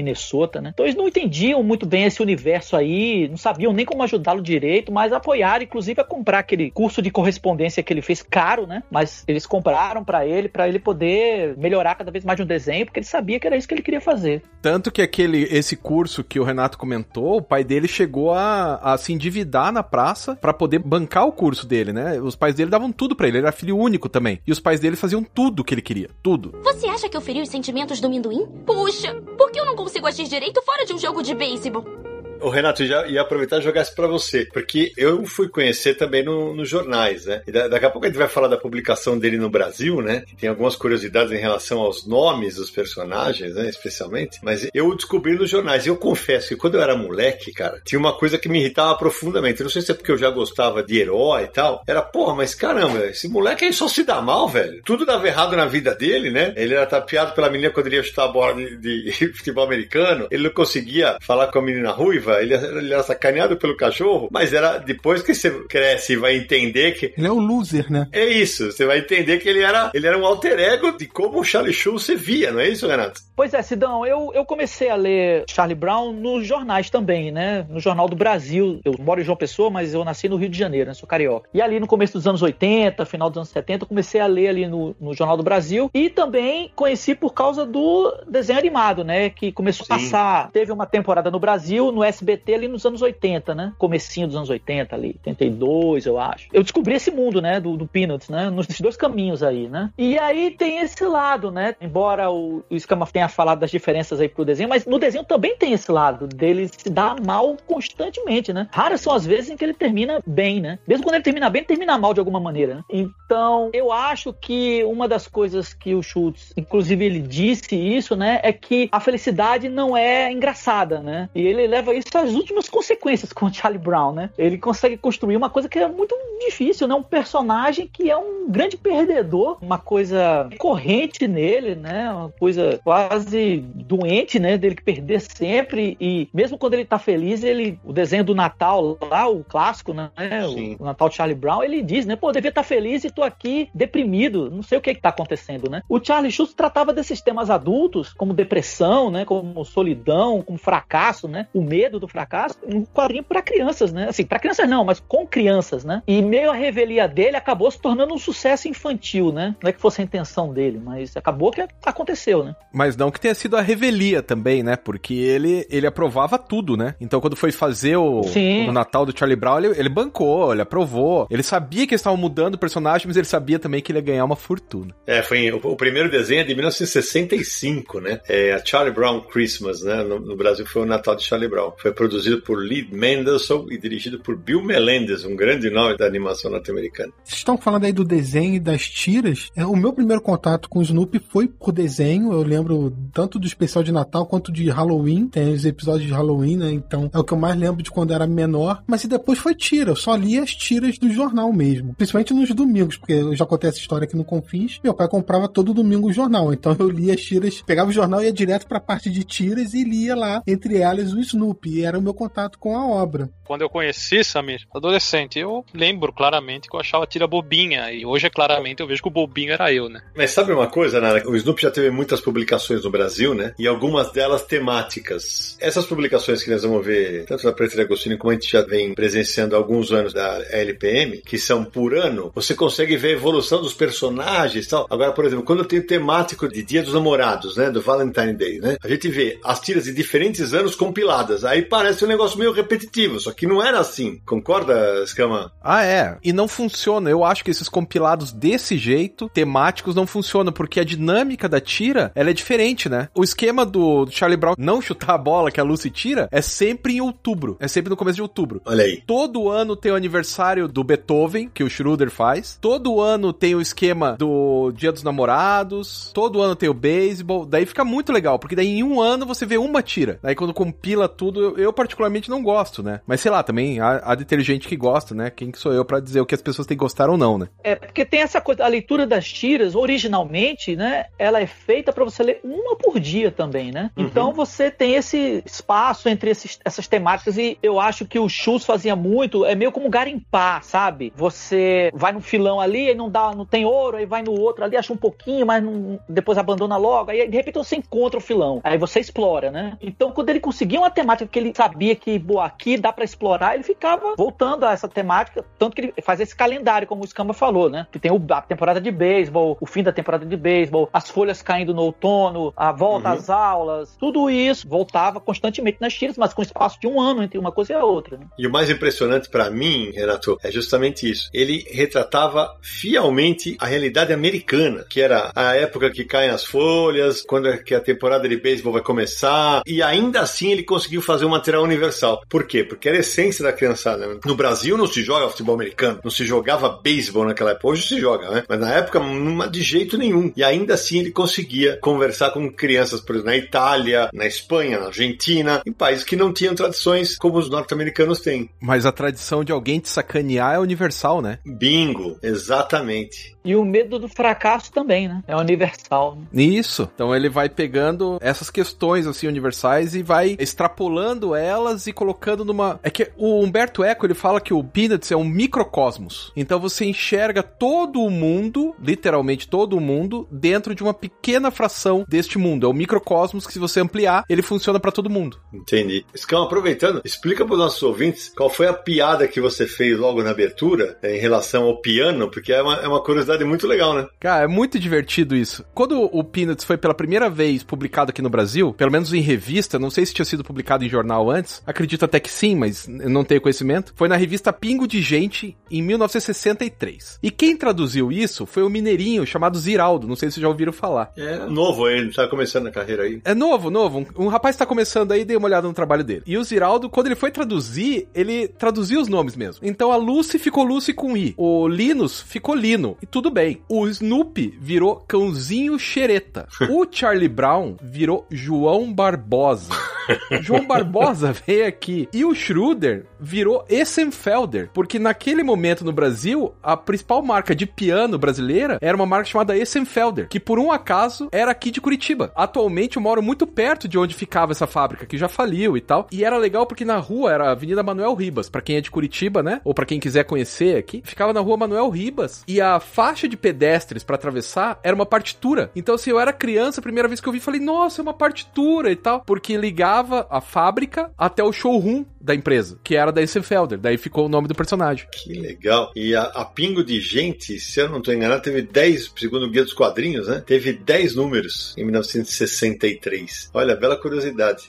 Né? Então eles não entendiam muito bem esse universo aí, não sabiam nem como ajudá-lo direito, mas apoiaram, inclusive, a comprar aquele curso de correspondência que ele fez caro, né? Mas eles compraram para ele, para ele poder melhorar cada vez mais de um desenho, porque ele sabia que era isso que ele queria fazer. Tanto que aquele esse curso que o Renato comentou, o pai dele chegou a, a se endividar na praça pra poder bancar o curso dele, né? Os pais dele davam tudo pra ele, ele era filho único também. E os pais dele faziam tudo que ele queria, tudo. Você acha que eu feri os sentimentos do Minduim? Puxa, por que eu não consigo agir direito fora de um jogo de beisebol? O Renato já ia aproveitar e jogar isso pra você, porque eu fui conhecer também no, nos jornais, né? E da, daqui a pouco a gente vai falar da publicação dele no Brasil, né? Tem algumas curiosidades em relação aos nomes dos personagens, né? Especialmente. Mas eu descobri nos jornais. E eu confesso que quando eu era moleque, cara, tinha uma coisa que me irritava profundamente. Não sei se é porque eu já gostava de herói e tal. Era, porra, mas caramba, esse moleque aí só se dá mal, velho. Tudo dava errado na vida dele, né? Ele era tapeado pela menina quando ele ia chutar a bola de, de [laughs] futebol americano. Ele não conseguia falar com a menina ruiva. Ele, ele era sacaneado pelo cachorro. Mas era depois que você cresce e vai entender que. Ele é o loser, né? É isso. Você vai entender que ele era, ele era um alter ego de como o Charlie Sheen se via, não é isso, Renato? Pois é, Sidão, eu, eu comecei a ler Charlie Brown nos jornais também, né? No Jornal do Brasil. Eu moro em João Pessoa, mas eu nasci no Rio de Janeiro, né? Sou carioca. E ali no começo dos anos 80, final dos anos 70, eu comecei a ler ali no, no Jornal do Brasil. E também conheci por causa do desenho animado, né? Que começou a Sim. passar. Teve uma temporada no Brasil, no SBT ali nos anos 80, né? Comecinho dos anos 80 ali, 82, eu acho. Eu descobri esse mundo, né? Do, do Peanuts, né? Nos dois caminhos aí, né? E aí tem esse lado, né? Embora o, o Scama tenha falado das diferenças aí pro desenho, mas no desenho também tem esse lado dele se dar mal constantemente, né? Raras são as vezes em que ele termina bem, né? Mesmo quando ele termina bem, ele termina mal de alguma maneira, né? Então, eu acho que uma das coisas que o Schultz, inclusive ele disse isso, né? É que a felicidade não é engraçada, né? E ele leva isso às últimas consequências com o Charlie Brown, né? Ele consegue construir uma coisa que é muito difícil, né? Um personagem que é um grande perdedor, uma coisa corrente nele, né? Uma coisa quase doente, né? Dele que perder sempre e mesmo quando ele tá feliz, ele o desenho do Natal lá, o clássico, né? Sim. O, Natal Charlie Brown, ele diz, né? Pô, devia estar feliz e tô aqui deprimido, não sei o que que tá acontecendo, né? O Charlie Schultz tratava desses temas adultos, como depressão, né? Como solidão, como fracasso, né? O medo do fracasso, um quadrinho para crianças, né? Assim, para crianças não, mas com crianças, né? E meio a revelia dele acabou se tornando um sucesso infantil, né? Não é que fosse a intenção dele, mas acabou que aconteceu, né? Mas não que tenha sido a revelia também, né? Porque ele, ele aprovava tudo, né? Então quando foi fazer o, o Natal do Charlie Brown, ele, ele bancou, ele aprovou. Ele sabia que eles estavam mudando o personagem, mas ele sabia também que ele ia ganhar uma fortuna. É, foi o, o primeiro desenho é de 1965, né? É a Charlie Brown Christmas, né? No, no Brasil foi o Natal de Charlie Brown. Foi produzido por Lee Mendelssohn e dirigido por Bill Melendez, um grande nome da animação norte-americana. Vocês estão falando aí do desenho e das tiras. É, o meu primeiro contato com o Snoopy foi por desenho. Eu lembro tanto do especial de Natal quanto de Halloween. Tem os episódios de Halloween, né? Então é o que eu mais lembro de quando era menor. Mas e depois foi tira. Eu só li as tiras do jornal mesmo. Principalmente nos domingos, porque eu já contei essa história aqui no Confins. Meu pai comprava todo domingo o jornal. Então eu lia as tiras, pegava o jornal e ia direto pra parte de tiras e lia lá, entre elas, o Snoopy. E era o meu contato com a obra. Quando eu conheci Samir, adolescente, eu lembro claramente que eu achava a tira bobinha. E hoje, claramente, eu vejo que o bobinho era eu, né? Mas sabe uma coisa, Nara? O Snoopy já teve muitas publicações no Brasil, né? E algumas delas temáticas. Essas publicações que nós vamos ver, tanto da Preta de Agostinho como a gente já vem presenciando há alguns anos da LPM, que são por ano, você consegue ver a evolução dos personagens e tal. Agora, por exemplo, quando eu tenho temático de Dia dos Namorados, né? Do Valentine Day, né? A gente vê as tiras de diferentes anos compiladas. Aí parece um negócio meio repetitivo, só que não era assim. Concorda, Scama? Ah, é. E não funciona. Eu acho que esses compilados desse jeito, temáticos, não funcionam, porque a dinâmica da tira, ela é diferente, né? O esquema do, do Charlie Brown não chutar a bola que a Lucy tira é sempre em outubro. É sempre no começo de outubro. Olha aí. Todo ano tem o aniversário do Beethoven, que o Schroeder faz. Todo ano tem o esquema do Dia dos Namorados. Todo ano tem o beisebol. Daí fica muito legal, porque daí em um ano você vê uma tira. Daí quando compila tudo, eu, eu particularmente não gosto, né? Mas sei lá, também há, há de ter gente que gosta, né? Quem que sou eu pra dizer o que as pessoas têm que gostar ou não, né? É, porque tem essa coisa, a leitura das tiras, originalmente, né, ela é feita para você ler uma por dia também, né? Uhum. Então você tem esse espaço entre esses- essas temáticas e eu acho que o Schultz fazia muito, é meio como garimpar, sabe? Você vai num filão ali e não dá, não tem ouro, aí vai no outro ali, acha um pouquinho, mas não- depois abandona logo, aí de repente você encontra o filão, aí você explora, né? Então quando ele conseguia uma temática que ele sabia que, boa, aqui dá para explorar, ele ficava voltando a essa temática, tanto que ele faz esse calendário, como o Scamba falou, né? Que tem a temporada de beisebol, o fim da temporada de beisebol, as folhas caindo no outono, a volta Uhum. às aulas, tudo isso voltava constantemente nas tiras, mas com espaço de um ano entre uma coisa e a outra. Né? E o mais impressionante pra mim, Renato, é justamente isso. Ele retratava fielmente a realidade americana, que era a época que caem as folhas, quando é que a temporada de beisebol vai começar, e ainda assim ele conseguiu fazer material universal. Por quê? Porque era a essência da criançada. né? No Brasil não se joga futebol americano, não se jogava beisebol naquela época. Hoje se joga, né? Mas na época, numa, de jeito nenhum. E ainda assim ele conseguia conversar com crianças, por exemplo, na Itália, na Espanha, na Argentina, em países que não tinham tradições como os norte-americanos têm. Mas a tradição de alguém te sacanear é universal, né? Bingo, exatamente. E o medo do fracasso também, né? É universal. né? Isso. Então ele vai pegando essas questões assim universais e vai extrapolando elas e colocando numa. É que o Humberto Eco ele fala que o Peanuts é um microcosmos. Então você enxerga todo o mundo, literalmente todo o mundo, dentro de uma pequena fração deste mundo. É o microcosmos que se você ampliar, ele funciona pra todo mundo. Entendi. Scão, aproveitando, explica para os nossos ouvintes qual foi a piada que você fez logo na abertura eh, em relação ao piano, porque é uma, é uma curiosidade muito legal, né? Cara, é muito divertido isso. Quando o Peanuts foi pela primeira vez publicado aqui no Brasil, pelo menos em revista, não sei se tinha sido publicado em jornal antes, acredito até que sim, mas não tenho conhecimento, foi na revista Pingo de Gente, em 1963. E quem traduziu isso foi o mineirinho chamado Ziraldo, não sei se vocês já ouviram falar. É novo ele, tá começando a carreira aí. É novo, novo. Um, um rapaz tá começando aí, dei uma olhada no trabalho dele. E o Ziraldo, quando ele foi traduzir, ele traduziu os nomes mesmo. Então a Lucy ficou Lucy com I. O Linus ficou Lino. E tudo bem. O Snoopy virou Cãozinho Xereta. O [laughs] Charlie Brown virou João Barbosa. [laughs] João Barbosa veio aqui. E o Schroeder virou Essenfelder. Porque naquele momento no Brasil, a principal marca de piano brasileira era uma marca chamada Essenfelder, que por um acaso era aqui de Curitiba. Atualmente eu moro muito perto de onde ficava essa fábrica, que já faliu e tal. E era legal porque na rua era a Avenida Manuel Ribas, Pra quem é de Curitiba, né? Ou pra quem quiser conhecer aqui, ficava na rua Manuel Ribas. E a faixa de pedestres pra atravessar era uma partitura. Então, se eu era criança, a primeira vez que eu vi, falei, nossa, é uma partitura e tal. Porque ligava a fábrica até o showroom da empresa, que era da Essenfelder. Daí ficou o nome do personagem. Que legal. E a, a Pingo de Gente, se eu não estou enganado, teve 10, segundo o Guia dos Quadrinhos, né? Teve 10 números em 1963. Olha, bela curiosidade.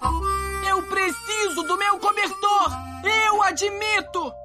Eu preciso do meu cobertor! Eu admito!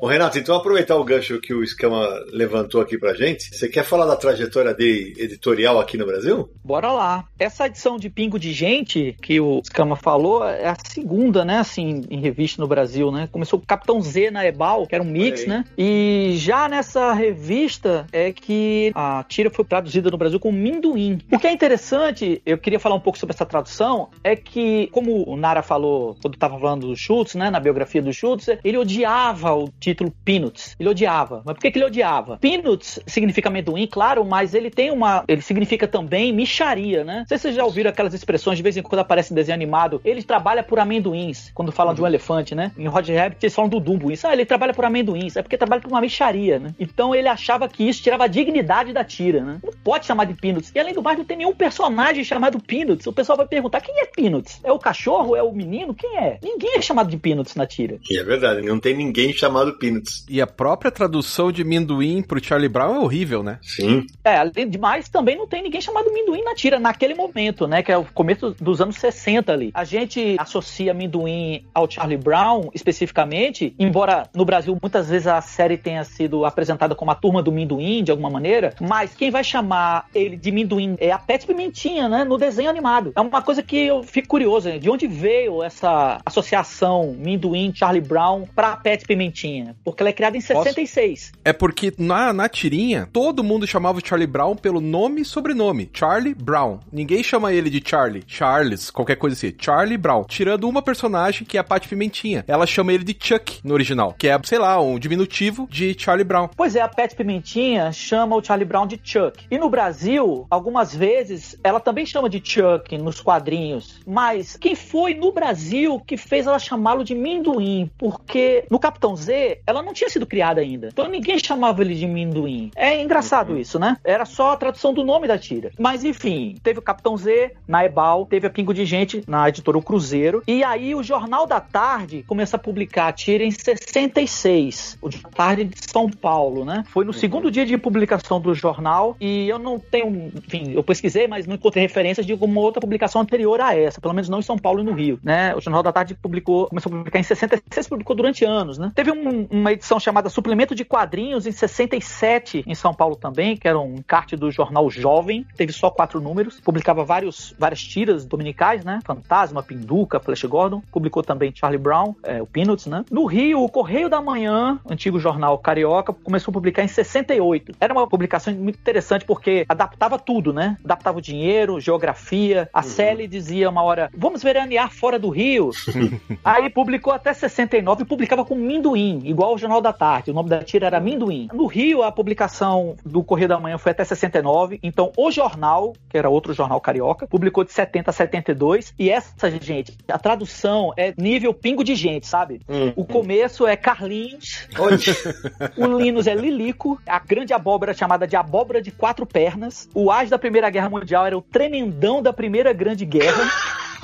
Ô Renato, então aproveitar o gancho que o Escama levantou aqui pra gente, você quer falar da trajetória dele editorial aqui no Brasil? Bora lá. Essa edição de Pingo de Gente, que o Scama falou, é a segunda, né, assim, em revista no Brasil, né? Começou com Capitão Z na Ebal, que era um mix, aí. né? E já nessa revista é que a tira foi traduzida no Brasil como Minduim. O que é interessante, eu queria falar um pouco sobre essa tradução, é que, como o Nara falou quando estava falando do Schultz, né, na biografia do Schultz, ele odiava o título Peanuts. Ele odiava. Mas por que, que ele odiava? Peanuts significa amendoim, claro, mas ele tem uma. Ele significa também micharia, né? Não sei se vocês já ouviram aquelas expressões, de vez em quando aparece em desenho animado. Ele trabalha por amendoins, quando fala de um elefante, né? Em Roger Rabbit eles falam do Dumbo. Isso, ah, ele trabalha por amendoins. É porque trabalha por uma micharia, né? Então ele achava que isso tirava a dignidade da tira, né? Não pode chamar de Peanuts. E além do mais, não tem nenhum personagem chamado Peanuts. O pessoal vai perguntar: quem é Peanuts? É o cachorro? É o menino? Quem é? Ninguém é chamado de Peanuts na tira. É verdade, não tem ninguém chamado Peanuts. E a própria tradução de Minduim pro Charlie Brown é horrível, né? Sim. É, além de mais, também não tem ninguém chamado Minduim na tira naquele momento, né? Que é o começo dos anos 60 ali. A gente associa Minduim ao Charlie Brown, especificamente, embora no Brasil muitas vezes a série tenha sido apresentada como a turma do Minduim, de alguma maneira, mas quem vai chamar ele de Minduim é a Pet Pimentinha, né? No desenho animado. É uma coisa que eu fico curioso, né? de onde veio essa associação Minduim, Charlie Brown pra Pet Pimentinha? Porque ela é criada em 66. É porque na, na tirinha, todo mundo chamava o Charlie Brown pelo nome e sobrenome. Charlie Brown. Ninguém chama ele de Charlie. Charles, qualquer coisa assim. Charlie Brown. Tirando uma personagem que é a Paty Pimentinha. Ela chama ele de Chuck no original. Que é, sei lá, um diminutivo de Charlie Brown. Pois é, a Pet Pimentinha chama o Charlie Brown de Chuck. E no Brasil, algumas vezes, ela também chama de Chuck nos quadrinhos. Mas quem foi no Brasil que fez ela chamá-lo de Minduim? Porque no Capitão Z, ela não tinha sido criada ainda. Então ninguém chamava ele de Minduim. É engraçado isso, né? Era só a tradução do nome da tira. Mas enfim, teve o Capitão Z na Ebal, teve a Pingo de Gente na editora O Cruzeiro. E aí o Jornal da Tarde começa a publicar a tira em 66. O Jornal da Tarde de São Paulo, né? Foi no segundo dia de publicação do jornal. E eu não tenho, enfim, eu pesquisei, mas não encontrei referências de alguma outra publicação anterior a essa. Pelo menos não em São Paulo e no Rio, né? O Jornal da Tarde publicou, começou a publicar em 66, publicou durante anos, né? Teve um um- uma edição chamada Suplemento de Quadrinhos em 67 em São Paulo também, que era um encarte do jornal Jovem, teve só quatro números, publicava vários, várias tiras dominicais, né? Fantasma, Pinduca, Flash Gordon, publicou também Charlie Brown, é, o Peanuts, né? No Rio, o Correio da Manhã, antigo jornal carioca, começou a publicar em 68. Era uma publicação muito interessante porque adaptava tudo, né? Adaptava o dinheiro, geografia. A Sally dizia uma hora, vamos veranear fora do Rio. [laughs] Aí publicou até 69 e publicava com Minduim, igual o Jornal da Tarde. O nome da tira era Minduim. No Rio, a publicação do Correio da Manhã foi até 69. Então, o jornal, que era outro jornal carioca, publicou de 70 a 72. E essa, gente, a tradução é nível pingo de gente, sabe? O começo é Carlinhos, [laughs] o Linus é Lilico, a grande abóbora chamada de abóbora de quatro pernas. O as da Primeira Guerra Mundial era o tremendão da Primeira Grande Guerra.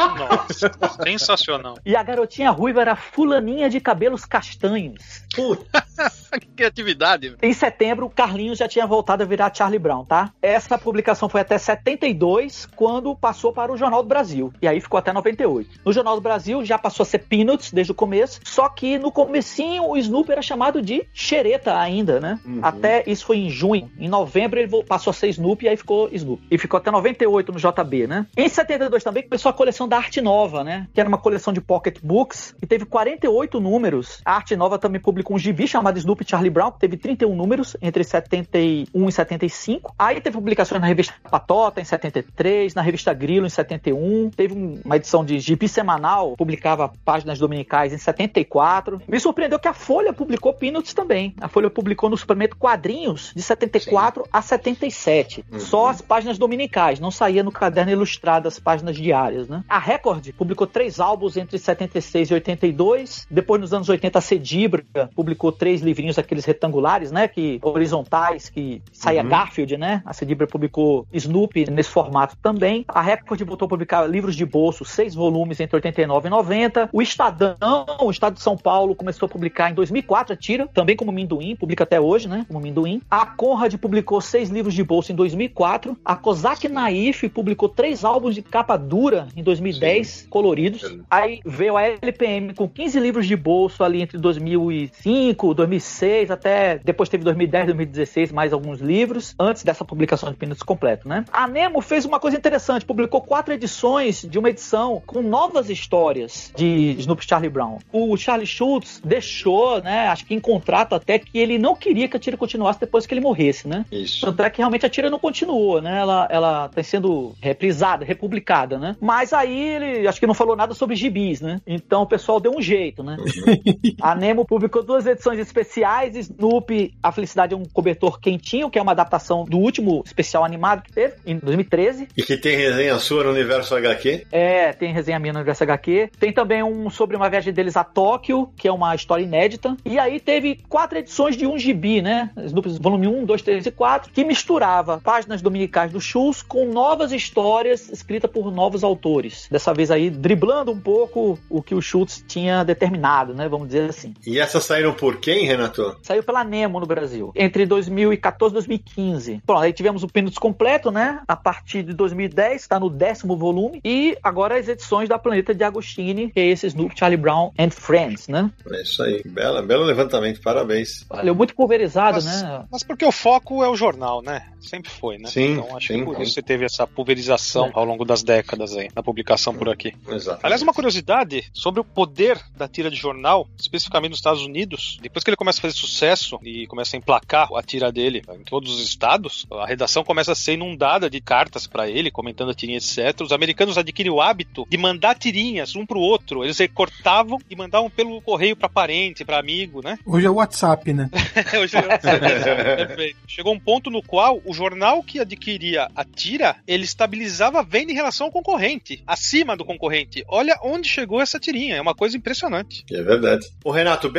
Nossa, sensacional. E a garotinha ruiva era fulaninha de cabelos castanhos. Puta, [laughs] Que criatividade. Em setembro, o Carlinhos já tinha voltado a virar Charlie Brown, tá? Essa publicação foi até 72, quando passou para o Jornal do Brasil. E aí ficou até 98. No Jornal do Brasil já passou a ser Peanuts desde o começo, só que no comecinho o Snoopy era chamado de Xereta ainda, né? Até isso foi em junho. Em novembro ele passou a ser Snoopy e aí ficou Snoopy. E ficou até 98 no JB, né? Em 72 também começou a coleção da Arte Nova, né? Que era uma coleção de pocket books e teve 48 números. A Arte Nova também publicou um gibi chamado Snoopy Charlie Brown, que teve 31 números entre 71 e 75. Aí teve publicações na revista Patota em 73, na revista Grilo em 71. Teve um- uma edição de gibi semanal, publicava páginas dominicais em 74. Me surpreendeu que a Folha publicou Peanuts também. A Folha publicou no suplemento quadrinhos de 74 a 77. Só as páginas dominicais, não saía no caderno ilustrado as páginas diárias, né? A Record publicou três álbuns entre 76 e 82. Depois, nos anos 80, a Cedibra publicou três livrinhos, aqueles retangulares, né? Que horizontais, que saía Garfield, né? A Cedibra publicou Snoopy nesse formato também. A Record voltou a publicar livros de bolso, seis volumes entre 89 e 90. O Estadão, o Estado de São Paulo, começou a publicar em 2004 a tira, também como Minduim, publica até hoje, né? Como Minduim. A Conrad publicou seis livros de bolso em 2004. A Kozak Naif publicou três álbuns de capa dura em 2010, coloridos. Aí veio a LPM com 15 livros de bolso ali entre 2005, 2006, até depois teve 2010, 2016, mais alguns livros, antes dessa publicação de Peanuts completo, né? A Nemo fez uma coisa interessante, publicou quatro edições de uma edição com novas histórias de Snoopy Charlie Brown. O Charlie Schultz deixou, né, acho que em contrato até que ele não queria que a tira continuasse depois que ele morresse, né? isso. Tanto é que realmente a tira não continuou, né? Ela, ela tá sendo reprisada, republicada, né? Mas aí ele acho que não falou nada sobre gibis, né? Então o pessoal deu um jeito, né? [laughs] a Nemo publicou duas edições especiais. Snoopy, A Felicidade é um Cobertor Quentinho, que é uma adaptação do último especial animado que teve, em 2013. E que tem resenha sua no universo HQ? É, tem resenha minha no Universo HQ. Tem também um sobre uma viagem deles a Tóquio, que é uma história inédita. E aí teve quatro edições de um gibi, né? Snoopy volume 1, 2, 3 e 4, que misturava páginas dominicais do Schultz com novas histórias escritas por novos autores. Dessa vez aí, driblando um pouco o que o Schultz tinha determinado, né? Vamos dizer assim. E essas saíram por quem, Renato? Saiu pela Nemo no Brasil, entre 2014 e 2015. Bom, aí tivemos o Peanuts completo, né? A partir de 2010, está no décimo volume. E agora as edições da Planeta de Agostini, que é esse Snoop, Charlie Brown and Friends, né? É isso aí. Bela, belo levantamento, parabéns. Valeu, muito pulverizado, Mas, né? mas porque o foco é o jornal, né? Sempre foi, né? Sim, então acho sim, que por sim. isso você teve essa pulverização ao longo das décadas aí, na publicação por aqui. Exato. Aliás, uma curiosidade sobre o poder da tira de jornal, especificamente nos Estados Unidos, depois que ele começa a fazer sucesso e começa a emplacar a tira dele em todos os estados, a redação começa a ser inundada de cartas pra ele, comentando a tirinha, etc. Os americanos adquirem o hábito de mandar tirinhas um pro outro. Eles recortavam e mandavam pelo correio pra parente, pra amigo, né? [laughs] Hoje é o WhatsApp, né? [laughs] Hoje eu- Perfeito. Chegou um ponto no qual o jornal que adquiria a tira, ele estabilizava a venda em relação ao concorrente, acima do concorrente. Olha onde chegou essa tirinha, é uma coisa impressionante. É verdade. Ô, Renato,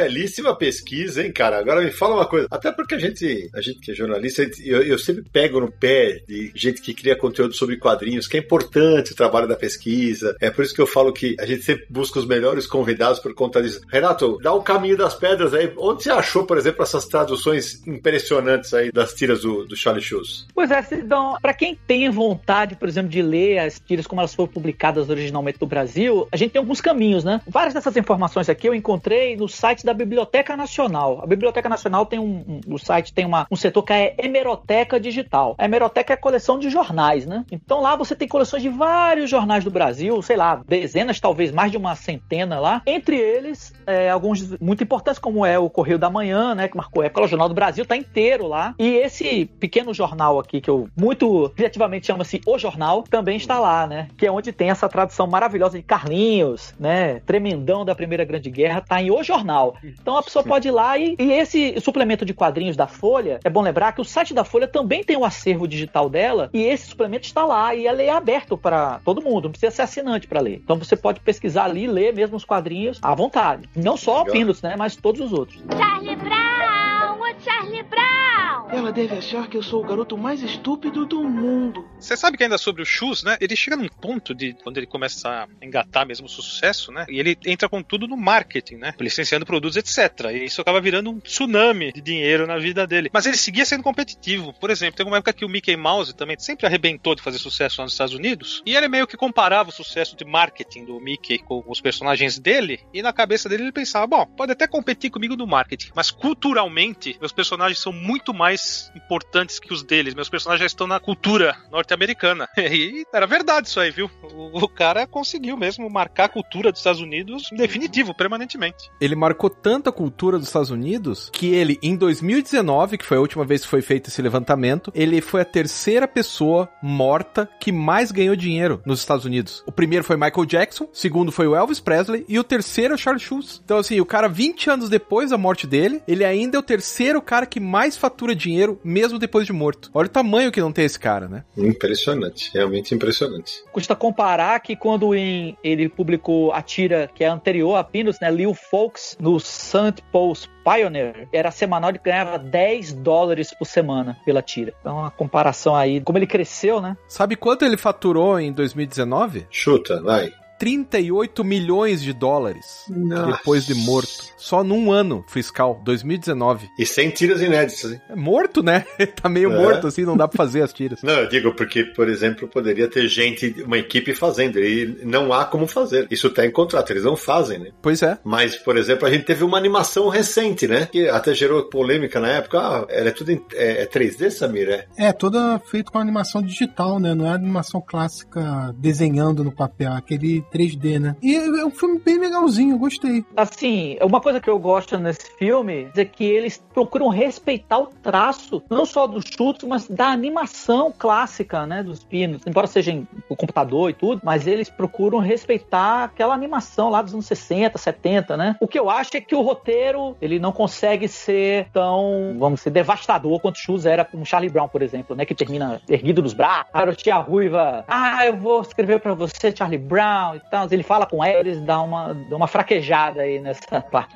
belíssima pesquisa, hein, cara? Agora me fala uma coisa. Até porque a gente, a gente que é jornalista, eu, eu sempre pego no pé de gente que cria conteúdo sobre quadrinhos, que é importante o trabalho da pesquisa. É por isso que eu falo que a gente sempre busca os melhores convidados por conta disso. Renato, dá o caminho das pedras aí. Onde você achou, por exemplo, essas traduções impressionantes aí das tiras do, do Charlie Schultz? Pois é, então, para quem tem vontade, por exemplo, de ler as tiras como elas foram publicadas originalmente no Brasil, a gente tem alguns caminhos, né? Várias dessas informações aqui eu encontrei no site da Biblioteca Nacional. A Biblioteca Nacional tem um, um o site tem uma, um setor que é Hemeroteca Digital. A Hemeroteca é a coleção de jornais, né? Então lá você tem coleções de vários jornais do Brasil, sei lá, dezenas, talvez mais de uma centena lá. Entre eles, é, alguns muito importantes, como é o Correio da Manhã, né? Que marcou época. O Jornal do Brasil tá inteiro lá. E esse pequeno jornal aqui, que eu muito criativamente chama-se O Jornal, também está lá, né? Que é onde tem essa tradução maravilhosa de Carlinhos, né? Tremendão da Primeira Grande Guerra, tá em O Jornal. Então a pessoa pode ir lá e, e esse suplemento de quadrinhos da Folha, é bom lembrar que o site da Folha também tem um acervo digital dela e esse suplemento está lá e ele é aberto para todo mundo, não precisa ser assinante para ler. Então você pode pesquisar ali, ler mesmo os quadrinhos à vontade. Não só o Pinos, né? Mas todos os outros. Charlie Brown, o Charlie Brown. Ela deve achar que eu sou o garoto mais estúpido do mundo. Você sabe que ainda sobre o Shoes, né? Ele chega num ponto de quando ele começa a engatar mesmo o sucesso, né? E ele entra com tudo no marketing, né? Licenciando produtos, etc. E isso acaba virando um tsunami de dinheiro na vida dele. Mas ele seguia sendo competitivo. Por exemplo, tem uma época que o Mickey Mouse também sempre arrebentou de fazer sucesso lá nos Estados Unidos. E ele meio que comparava o sucesso de marketing do Mickey com os personagens dele. E na cabeça dele ele pensava: bom, pode até competir comigo no marketing, mas culturalmente meus personagens são muito mais importantes que os deles. Meus personagens já estão na cultura norte-americana. [laughs] E era verdade isso aí, viu? O, o cara conseguiu mesmo marcar a cultura dos Estados Unidos definitivo, permanentemente. Ele marcou tanta cultura dos Estados Unidos que ele, em 2019, que foi a última vez que foi feito esse levantamento, ele foi a terceira pessoa morta que mais ganhou dinheiro nos Estados Unidos. O primeiro foi Michael Jackson, o segundo foi o Elvis Presley e o terceiro é Charles Schultz. Então, assim, o cara, 20 anos depois da morte dele, ele ainda é o terceiro cara que mais fatura dinheiro, mesmo depois de morto. Olha o tamanho que não tem esse cara, né? Impressionante, realmente impressionante. Custa comparar que quando em- ele publicou a tira que é anterior a Pinos, né, Lil Folks, no St. Paul's Pioneer, era semanal, ele ganhava 10 dólares por semana pela tira. Então, uma comparação aí, como ele cresceu, né? Sabe quanto ele faturou em 2019? Chuta, vai. 38 milhões de dólares Nossa. depois de morto. Só num ano fiscal, 2019. E sem tiras inéditas, hein? É morto, né? [laughs] tá meio É. morto assim, não dá pra fazer as tiras. [laughs] Não, eu digo porque, por exemplo, poderia ter gente, uma equipe fazendo, e não há como fazer. Isso tá em contrato, eles não fazem, né? Pois é. Mas, por exemplo, a gente teve uma animação recente, né? Que até gerou polêmica na época. Ah, ela é tudo em é, é 3D, Samir? É? É, toda feito com animação digital, né? Não é animação clássica desenhando no papel, é aquele 3D, né? E é um filme bem legalzinho, eu gostei. Assim, uma coisa que eu gosto nesse filme é que eles procuram respeitar o traço, não só dos chutes, mas da animação clássica, né, dos pinos. Embora seja em o computador e tudo, mas eles procuram respeitar aquela animação lá dos anos 60, 70, né? O que eu acho é que o roteiro, ele não consegue ser tão, vamos dizer, devastador quanto o Shoes era com Charlie Brown, por exemplo, né, que termina erguido nos braços. A garotinha ruiva, ah, eu vou escrever pra você, Charlie Brown e tal. Ele fala com eles, dá uma, dá uma fraquejada aí nessa parte.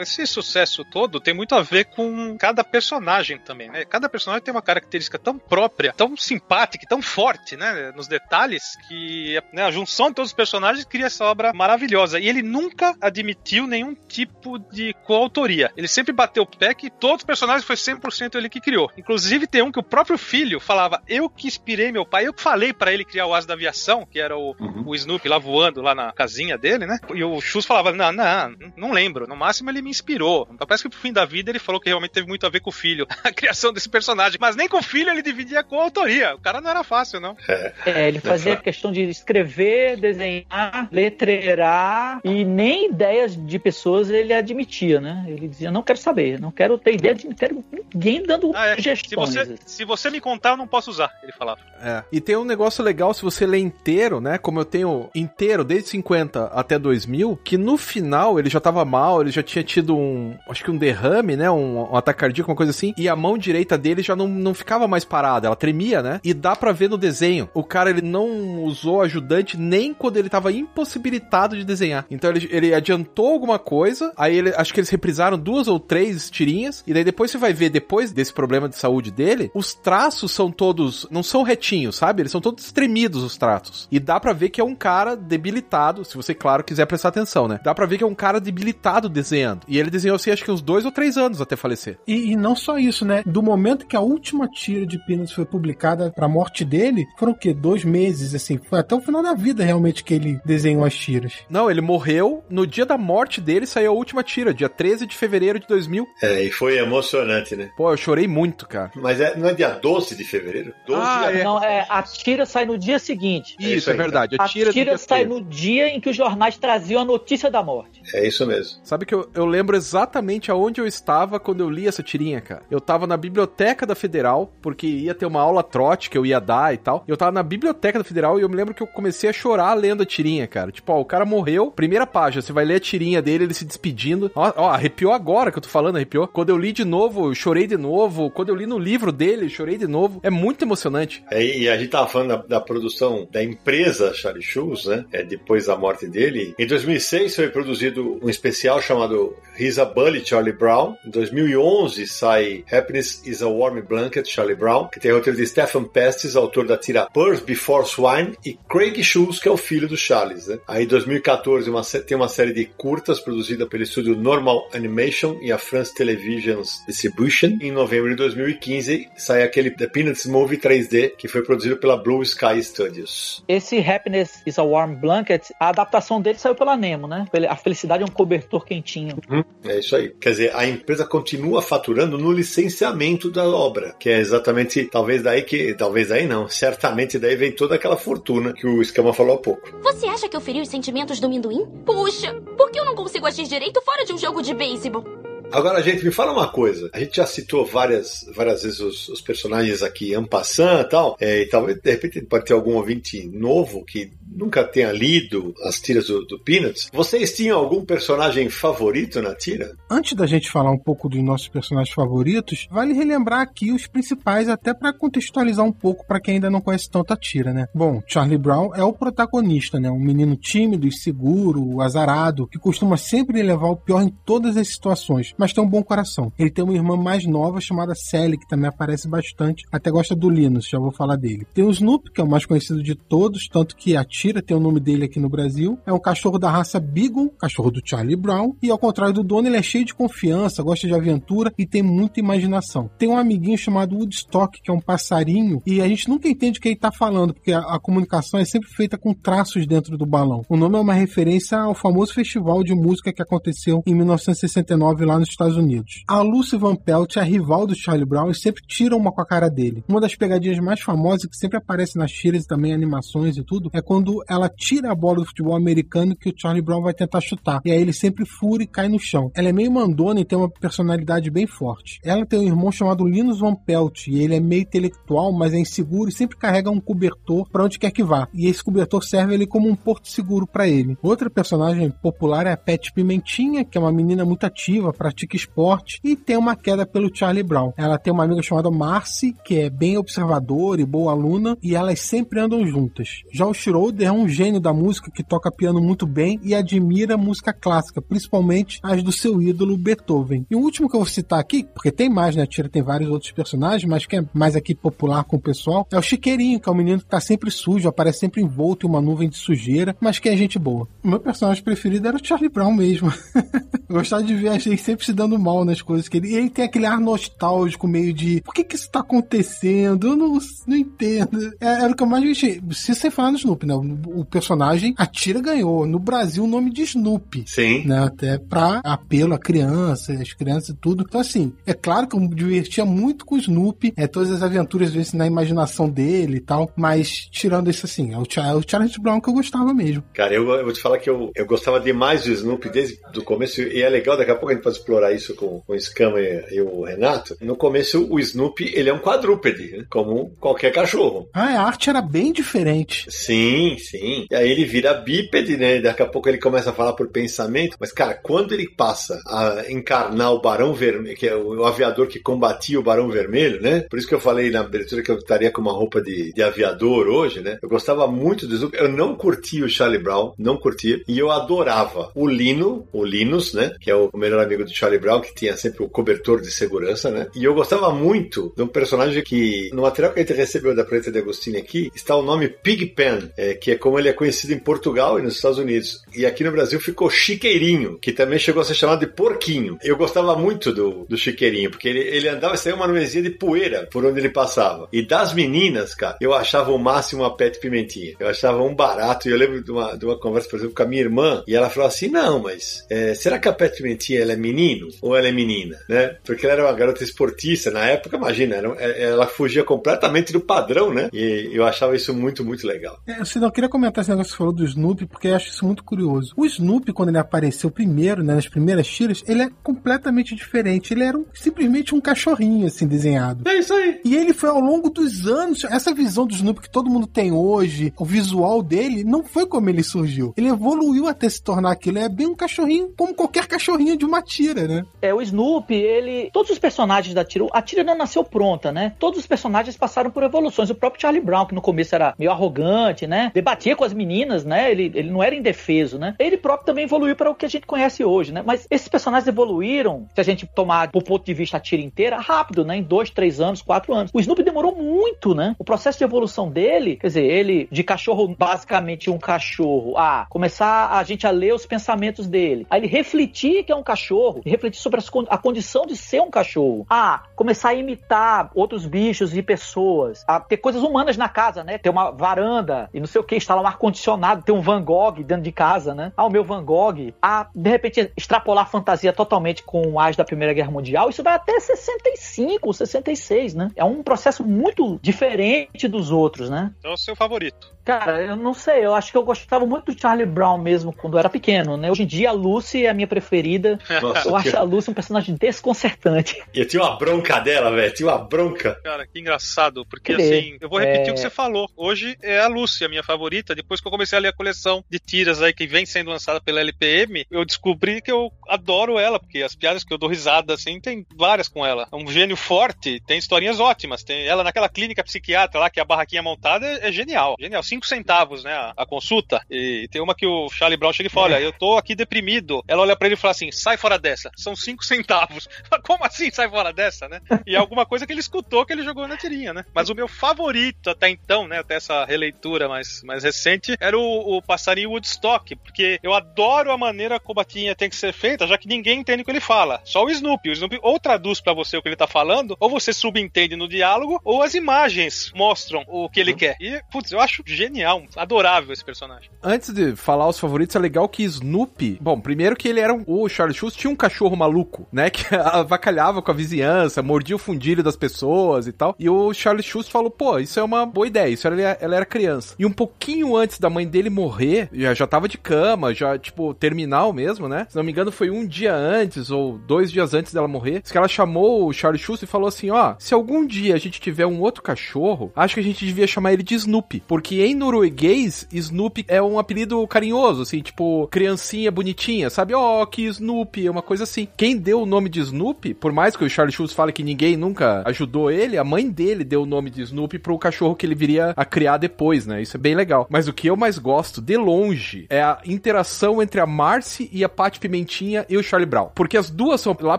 Esse sucesso todo tem muito a ver com cada personagem também, né? Cada personagem tem uma característica tão própria, tão simpática, tão forte, né? Nos detalhes, que né, a junção de todos os personagens cria essa obra maravilhosa. E ele nunca admitiu nenhum tipo de coautoria. Ele sempre bateu o pé que todos os personagens foi 100% ele que criou. Inclusive tem um que o próprio filho falava, eu que inspirei meu pai, eu que falei pra ele criar o Asa da Aviação, que era o, o Snoopy lá voando lá na casinha dele, né? E o Chus falava, não, não, não lembro. No máximo ele me inspirou. Então, parece que pro fim da vida ele falou que realmente teve muito a ver com o filho, [laughs] a criação desse personagem. Mas nem com o filho ele dividia com a autoria. O cara não era fácil, não. É, ele fazia questão de escrever, desenhar, letreirar e nem ideias de pessoas ele admitia, né? Ele dizia, não quero saber, não quero ter ideia de não quero ninguém dando Ah, é. Se sugestões. você, se você me contar, eu não posso usar, ele falava. É. E tem um negócio legal se você ler inteiro, né? Como eu tenho inteiro desde 50 até 2000, que no final ele já tava mal, ele já tinha tido um, acho que um derrame, né? Um, um ataque cardíaco, uma coisa assim, e a mão direita dele já não, não ficava mais parada, ela tremia, né? E dá pra ver no desenho. O cara, ele não usou ajudante nem quando ele tava impossibilitado de desenhar. Então ele, ele adiantou alguma coisa, aí ele, acho que eles reprisaram duas ou três tirinhas, e daí depois você vai ver, depois desse problema de saúde dele, os traços são todos, não são retinhos, sabe? Eles são todos tremidos, os traços. E dá pra ver que é um cara debilitado, se você, claro, quiser prestar atenção, né? Dá pra ver que é um cara debilitado desenhando. Desenhando. E ele desenhou assim, acho que uns dois ou três anos até falecer. E, e não só isso, né? Do momento que a última tira de Peanuts foi publicada pra morte dele, foram o quê? Dois meses, assim. Foi até o final da vida, realmente, que ele desenhou as tiras. Não, ele morreu no dia da morte dele, saiu a última tira, dia 13 de fevereiro de 2000. É, e foi emocionante, né? Pô, eu chorei muito, cara. Mas é, não é dia 12 de fevereiro? 12 Ah, de é. Não, é, a tira sai no dia seguinte. É isso Isso, é verdade. A tira, tira, do dia sai 13. no dia em que os jornais traziam a notícia da morte. É isso mesmo. Sabe que eu, eu lembro exatamente aonde eu estava quando eu li essa tirinha, cara. Eu tava na biblioteca da Federal, porque ia ter uma aula trote que eu ia dar e tal. Eu tava na biblioteca da Federal e eu me lembro que eu comecei a chorar lendo a tirinha, cara. Tipo, ó, o cara morreu, primeira página, você vai ler a tirinha dele, ele se despedindo. Ó, ó, arrepiou agora que eu tô falando, arrepiou. Quando eu li de novo, eu chorei de novo. Quando eu li no livro dele, chorei de novo. É muito emocionante. É, e a gente tava falando da, da produção da empresa Charlie Schulz, né? É, depois da morte dele. Em 2006 foi produzido um especial chamado He's a Bully, Charlie Brown. Em 2011 sai Happiness is a Warm Blanket, Charlie Brown, que tem roteiro de Stephen Pestis, autor da tira Birds Before Swine, e Craig Schulz, que é o filho do Charles, né? Aí em 2014 uma, tem uma série de curtas produzida pelo estúdio Normal Animation e a France Television's Distribution. Em novembro de 2015 sai aquele The Peanuts Movie 3D, que foi produzido pela Blue Sky Studios. Esse Happiness is a Warm Blanket, a adaptação dele saiu pela Nemo, né? A felicidade é um cobertor quentinho. É isso aí. Quer dizer, a empresa continua faturando no licenciamento da obra, que é exatamente, talvez daí que, talvez daí não, certamente daí vem toda aquela fortuna que o Escama falou há pouco. Você acha que eu feri os sentimentos do Minduim? Puxa, por que eu não consigo agir direito fora de um jogo de beisebol? Agora, gente, me fala uma coisa. A gente já citou várias, várias vezes os, os personagens aqui, Ampassan e tal, é, e talvez, de repente, pode ter algum ouvinte novo que nunca tenha lido as tiras do, do Peanuts. Vocês tinham algum personagem favorito na tira? Antes da gente falar um pouco dos nossos personagens favoritos, vale relembrar aqui os principais, até para contextualizar um pouco para quem ainda não conhece tanto a tira, né? Bom, Charlie Brown é o protagonista, né? Um menino tímido, inseguro, azarado, que costuma sempre levar o pior em todas as situações, mas tem um bom coração. Ele tem uma irmã mais nova chamada Sally, que também aparece bastante, até gosta do Linus, já vou falar dele. Tem o Snoopy, que é o mais conhecido de todos, tanto que a tira tem o nome dele aqui no Brasil. É um cachorro da raça Beagle, cachorro do Charlie Brown, e ao contrário do dono, ele é cheio de confiança, gosta de aventura e tem muita imaginação. Tem um amiguinho chamado Woodstock, que é um passarinho, e a gente nunca entende o que ele tá falando, porque a, a comunicação é sempre feita com traços dentro do balão. O nome é uma referência ao famoso festival de música que aconteceu em 1969 lá nos Estados Unidos. A Lucy Van Pelt é a rival do Charlie Brown e sempre tira uma com a cara dele. Uma das pegadinhas mais famosas que sempre aparece nas tiras e também animações e tudo é quando ela tira a bola do futebol americano que o Charlie Brown vai tentar chutar. E aí ele sempre fura e cai no chão. Ela é meio mandona e tem uma personalidade bem forte. Ela tem um irmão chamado Linus Van Pelt e ele é meio intelectual, mas é inseguro e sempre carrega um cobertor para onde quer que vá. E esse cobertor serve ele como um porto seguro para ele. Outra personagem popular é a Pet Pimentinha, que é uma menina muito ativa, pratica esporte e tem uma queda pelo Charlie Brown. Ela tem uma amiga chamada Marcy, que é bem observadora e boa aluna, e elas sempre andam juntas. Já o Schroeder é um gênio da música que toca piano muito bem e admira música clássica, principalmente as do seu ídolo Beethoven. E o último que eu vou citar aqui, porque tem mais, né? Tira tem vários outros personagens, mas que é mais aqui popular com o pessoal, é o Chiqueirinho, que é um menino que tá sempre sujo, aparece sempre envolto em uma nuvem de sujeira, mas que é gente boa. O meu personagem preferido era o Charlie Brown mesmo. [laughs] Gostava de ver gente sempre se dando mal nas coisas que ele. E ele tem aquele ar nostálgico, meio de por que, que isso tá acontecendo? Eu não, não entendo. É, era o que eu mais gostei. Se você falar no Snoopy, né? O, o personagem, a tira ganhou. No Brasil, o nome de Snoopy. Sim. Né, até pra apelo a criança, as crianças e tudo. Então, assim, é claro que eu me divertia muito com o Snoopy, é, todas as aventuras, às vezes, na imaginação dele e tal, mas tirando isso assim, é o, é o Charles Brown que eu gostava mesmo. Cara, eu, eu vou te falar que eu, eu gostava demais do Snoopy desde o começo, e é legal, daqui a pouco a gente pode explorar isso com, com o Scama e, e o Renato. No começo, o Snoopy, ele é um quadrúpede, né? como qualquer cachorro. Ah, a arte era bem diferente. Sim, sim. E aí ele vira bípede, né? Daqui a pouco ele começa a falar por pensamento. Mas, cara, quando ele passa a encarnar o Barão Vermelho, que é o, aviador que combatia o Barão Vermelho, né? Por isso que eu falei na abertura que eu estaria com uma roupa de, de aviador hoje, né? Eu gostava muito do Snoopy. Eu não curtia o Charlie Brown, não curtia. E eu adorava o Lino, o Linus, né? Que é o melhor amigo do Charlie Brown, que tinha sempre o cobertor de segurança, né? E eu gostava muito de um personagem que, no material que a gente recebeu da Preta de Agostini aqui, está o nome Pigpen, é, que é como ele é conhecido em Portugal e nos Estados Unidos. E aqui no Brasil ficou Chiqueirinho, que também chegou a ser chamado de Porquinho. Eu gostava muito do, do Chiqueirinho, porque ele, ele andava sem uma nuvenzinha de poeira por onde ele passava. E das meninas, cara, eu achava o máximo a Pet Pimentinha. Eu achava um barato. E eu lembro de uma, de uma conversa, por exemplo, com a minha irmã, e ela falou assim: não, mas é, será que a Pet Pimentinha ela é menino ou ela é menina? Né? Porque ela era uma garota esportista na época, imagina, era, é, ela fugia completamente do padrão, né? E eu achava isso muito, muito legal. É, Cidão, eu queria comentar esse negócio que você falou do Snoopy, porque eu acho isso muito curioso. O Snoopy, quando ele apareceu primeiro, né, nas primeiras tiras, ele é completamente diferente. Ele era um- simplesmente um cachorrinho, assim, desenhado. É isso aí. E ele foi ao longo dos anos, essa visão do Snoopy que todo mundo tem hoje, o visual dele, não foi como ele surgiu. Ele evoluiu até se tornar aquilo. Ele é bem um cachorrinho, como qualquer cachorrinho de uma tira, né? É, o Snoopy, ele. Todos os personagens da tira. A tira não nasceu pronta, né? Todos os personagens passaram por evoluções. O próprio Charlie Brown, que no começo era meio arrogante, né? Debatia com as meninas, né? Ele, ele não era indefeso, né? Ele próprio também evoluiu para o que a gente conhece hoje, né? Mas esses personagens evoluíram, se a gente tomar por ponto de vista a tira inteira, rápido, né? Em dois, três anos, quatro anos. O Snoopy demorou muito, né? O processo de evolução dele, quer dizer, ele de cachorro, basicamente um cachorro, a começar a gente a ler os pensamentos dele, aí ele refletir que é um cachorro, refletir sobre as a condição de ser um cachorro, a começar a imitar outros bichos e pessoas, a ter coisas humanas na casa, né? Ter uma varanda e não sei o que, instalar um ar-condicionado, ter um Van Gogh dentro de casa, né? Ah, o meu Van Gogh, a de repente extrapolar a fantasia totalmente com o as da Primeira Guerra Mundial, isso vai até 65, 66, né? É um processo muito diferente dos outros, né? Então é o seu favorito. Cara, eu não sei, eu acho que eu gostava muito do Charlie Brown mesmo quando eu era pequeno, né? Hoje em dia a Lucy é a minha preferida. Nossa, Eu acho que- a Lucy um personagem desconcertante. [laughs] E eu tinha uma bronca dela, velho. Tinha uma bronca. Cara, que engraçado, porque Quer dizer, assim, eu vou repetir é- o que você falou. Hoje é a Lucy, a minha favorita. Depois que eu comecei a ler a coleção de tiras aí que vem sendo lançada pela LPM, eu descobri que eu adoro ela, porque as piadas que eu dou risada assim, tem várias com ela. É um gênio forte, tem historinhas ótimas. Tem ela naquela clínica psiquiatra lá, que a barraquinha montada é, é genial. Genial. Cinco centavos, né, a, a consulta. E tem uma que o Charlie Brown chega e fala: Olha, eu tô aqui deprimido. Ela olha pra ele e fala assim: sai fora dessa. São cinco centavos. [laughs] Como assim sai fora dessa, né? E é alguma coisa que ele escutou que ele jogou na tirinha, né? Mas o meu favorito até então, né? Até essa releitura mais, mais recente, era o, o passarinho Woodstock, porque eu adoro a maneira como a tirinha tem que ser feita, já que ninguém entende o que ele fala. Só o Snoopy. O Snoopy ou traduz pra você o que ele tá falando, ou você subentende no diálogo, ou as imagens mostram o que ele quer. E, putz, eu acho genial, adorável esse personagem. Antes de falar os favoritos, é legal que Snoopy. Bom, primeiro que ele era um. O Charles Schultz tinha um cachorro maluco, né? [laughs] Que avacalhava com a vizinhança, mordia o fundilho das pessoas e tal. E o Charles Schultz falou: pô, isso é uma boa ideia. Isso ela, ela era criança. E um pouquinho antes da mãe dele morrer, já, já tava de cama, já, tipo, terminal mesmo, né? Se não me engano, foi um dia antes ou dois dias antes dela morrer. Que ela chamou o Charles Schultz e falou assim: ó, se algum dia a gente tiver um outro cachorro, acho que a gente devia chamar ele de Snoopy. Porque em norueguês, Snoopy é um apelido carinhoso, assim, tipo, criancinha bonitinha, sabe? Ó, que Snoopy, é uma coisa assim. Quem deu o nome de Snoopy, por mais que o Charles Schultz fale que ninguém nunca ajudou ele, a mãe dele deu o nome de Snoopy pro cachorro que ele viria a criar depois, né? Isso é bem legal. Mas o que eu mais gosto, de longe, é a interação entre a Marcy e a Pat Pimentinha e o Charlie Brown. Porque as duas são lá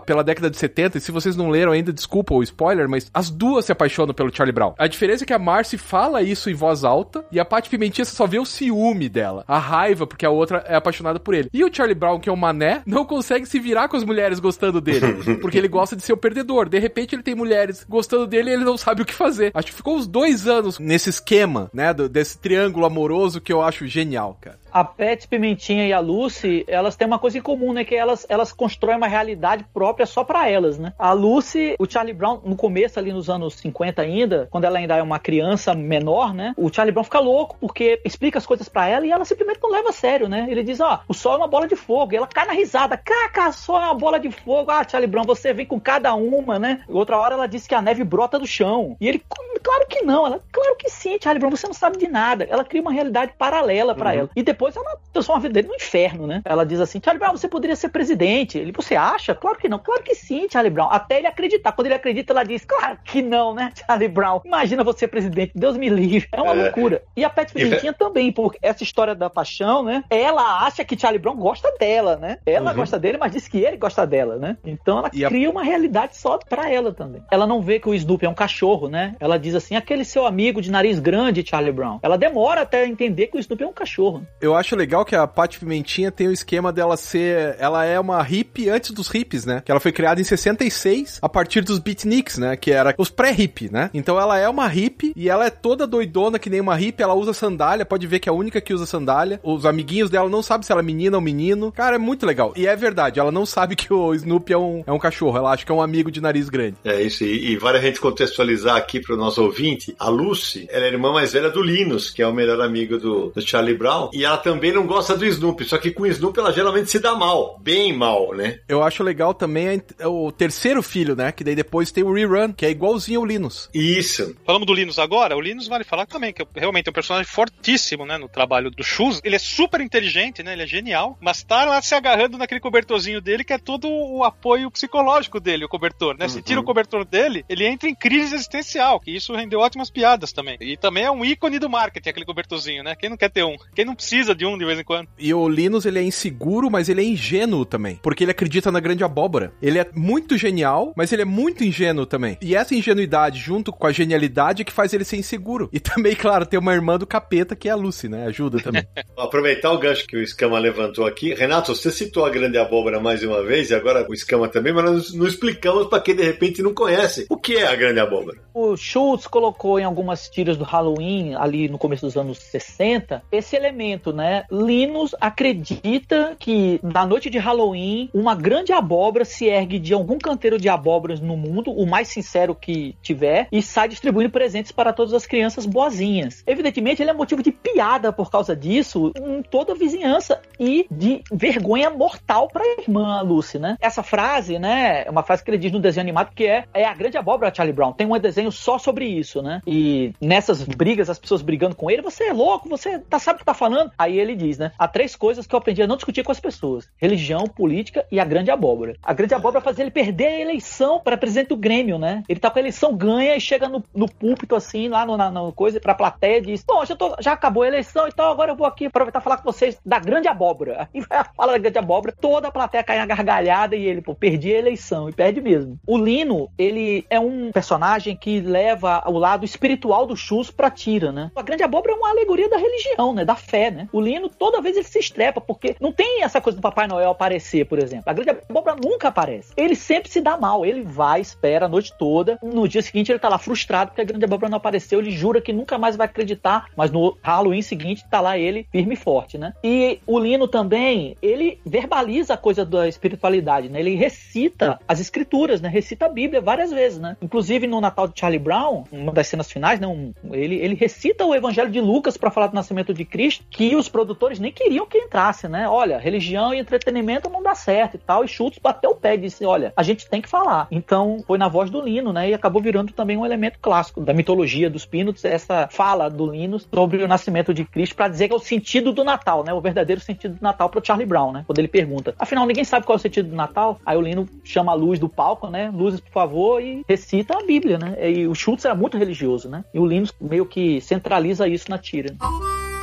pela década de 70, e se vocês não leram ainda, desculpa o spoiler, mas as duas se apaixonam pelo Charlie Brown. A diferença é que a Marcy fala isso em voz alta, e a Pat Pimentinha você só vê o ciúme dela, a raiva, porque a outra é apaixonada por ele. E o Charlie Brown, que é um mané, não consegue se virar com as mulheres gostando dele, [laughs] porque ele gosta de ser o perdedor. De repente ele tem mulheres gostando dele e ele não sabe o que fazer. Acho que ficou uns dois anos nesse esquema, né, desse triângulo amoroso que eu acho genial, cara. A Pet Pimentinha e a Lucy, elas têm uma coisa em comum, né? Que elas, elas constroem uma realidade própria só pra elas, né? A Lucy, o Charlie Brown, no começo ali nos anos 50 ainda, quando ela ainda é uma criança menor, né? O Charlie Brown fica louco porque explica as coisas pra ela e ela simplesmente não leva a sério, né? Ele diz, ó, o sol é uma bola de fogo. E ela cai na risada, caca, o sol é uma bola de fogo. Ah, Charlie Brown, você vem com cada uma, né? Outra hora ela diz que a neve brota do chão. E ele, claro que não. Ela, claro que sim, Charlie Brown, você não sabe de nada. Ela cria uma realidade paralela pra ela. E depois depois ela transforma a vida dele no inferno, né? Ela diz assim: Charlie Brown, você poderia ser presidente. Ele, você acha? Claro que não. Claro que sim, Charlie Brown. Até ele acreditar. Quando ele acredita, ela diz: Claro que não, né, Charlie Brown? Imagina você presidente. Deus me livre. É uma É. loucura. E a Pat Pimentinha também, porque essa história da paixão, né? Ela acha que Charlie Brown gosta dela, né? Ela Uhum. gosta dele, mas diz que ele gosta dela, né? Então ela E a- cria uma realidade só pra ela também. Ela não vê que o Snoopy é um cachorro, né? Ela diz assim: aquele seu amigo de nariz grande, Charlie Brown. Ela demora até entender que o Snoopy é um cachorro. Eu acho legal que a Paty Pimentinha tem o esquema dela ser. Ela é uma hippie antes dos hippies, né? Que ela foi criada em 66 a partir dos beatniks, né? Que era os pré-hippie, né? Então ela é uma hippie e ela é toda doidona que nem uma hippie. Ela usa sandália, pode ver que é a única que usa sandália. Os amiguinhos dela não sabem se ela é menina ou menino. Cara, é muito legal. E é verdade, ela não sabe que o Snoopy é um, é um cachorro. Ela acha que é um amigo de nariz grande. É isso, e, e vale a gente contextualizar aqui para o nosso ouvinte. A Lucy, ela é a irmã mais velha do Linus, que é o melhor amigo do, do Charlie Brown, e ela também não gosta do Snoopy, só que com o Snoopy ela geralmente se dá mal, bem mal, né? Eu acho legal também o terceiro filho, né? Que daí depois tem o Rerun, que é igualzinho ao Linus. Isso. Falamos do Linus agora, o Linus vale falar também, que é realmente um personagem fortíssimo, né, no trabalho do Shoes. Ele é super inteligente, né, ele é genial, mas tá lá se agarrando naquele cobertorzinho dele, que é todo o apoio psicológico dele, o cobertor, né? Se tira o cobertor dele, ele entra em crise existencial, que isso rendeu ótimas piadas também. E também é um ícone do marketing, aquele cobertorzinho, né? Quem não quer ter um? Quem não precisa de um de vez em quando? E o Linus, ele é inseguro, mas ele é ingênuo também. Porque ele acredita na grande abóbora. Ele é muito genial, mas ele é muito ingênuo também. E essa ingenuidade, junto com a genialidade, é que faz ele ser inseguro. E [laughs] também, claro, tem uma irmã do capeta, que é a Lucy, né? Ajuda também. [laughs] Vou aproveitar o gancho que o Escama levantou aqui. Renato, você citou a grande abóbora mais uma vez, e agora o Escama também, mas nós não explicamos para quem de repente não conhece. O que é a grande abóbora? O Schultz colocou em algumas tiras do Halloween, ali no começo dos anos 60, esse elemento, né? Linus acredita que na noite de Halloween, uma grande abóbora se ergue de algum canteiro de abóboras no mundo, o mais sincero que tiver, e sai distribuindo presentes para todas as crianças boazinhas. Evidentemente, ele é motivo de piada por causa disso em toda a vizinhança e de vergonha mortal para a irmã Lucy, né? Essa frase, né, é uma frase que ele diz no desenho animado que é, é a grande abóbora Charlie Brown. Tem um desenho só sobre isso, né? E nessas brigas, as pessoas brigando com ele, você é louco, você tá, sabe o que tá falando? Aí ele diz, né? Há três coisas que eu aprendi a não discutir com as pessoas: religião, política e a grande abóbora. A grande abóbora faz ele perder a eleição para presidente do Grêmio, né? Ele tá com a eleição ganha e chega no, no púlpito, assim, lá no, na, na coisa, pra plateia e diz: Bom, já, tô- já acabou a eleição e tal, agora eu vou aqui aproveitar e falar com vocês da grande abóbora. [laughs] Aí vai fala da grande abóbora, toda a plateia cai na gargalhada e ele, pô, perdi a eleição e perde mesmo. O Lino, ele é um personagem que leva o lado espiritual do Chus pra tira, né? A grande abóbora é uma alegoria da religião, né? Da fé, né? O Lino, toda vez ele se estrepa, porque não tem essa coisa do Papai Noel aparecer, por exemplo. A grande abóbora nunca aparece. Ele sempre se dá mal. Ele vai, espera a noite toda. No dia seguinte, ele tá lá frustrado porque a grande abóbora não apareceu. Ele jura que nunca mais vai acreditar. Mas no Halloween seguinte, tá lá ele firme e forte, né? E o Lino também, ele verbaliza a coisa da espiritualidade, né? Ele recita as escrituras, né? Recita a Bíblia várias vezes, né? Inclusive no Natal de Charlie Brown, uma das cenas finais, né? Um- ele, ele recita o Evangelho de Lucas para falar do nascimento de Cristo, que os produtores nem queriam que entrasse, né? Olha, religião e entretenimento não dá certo e tal. E Schultz bateu o pé e disse: olha, a gente tem que falar. Então foi na voz do Lino, né? E acabou virando também um elemento clássico da mitologia dos Peanuts, essa fala do Lino sobre o nascimento de Cristo para dizer que é o sentido do Natal, né? O verdadeiro sentido do Natal pro Charlie Brown, né? Quando ele pergunta. Afinal, ninguém sabe qual é o sentido do Natal. Aí o Lino chama a luz do palco, né? Luzes, por favor, e recita a Bíblia, né? E o Schultz era muito religioso, né? E o Lino meio que centraliza isso na tira.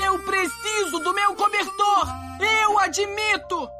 Eu preciso do meu cobertor! Eu admito!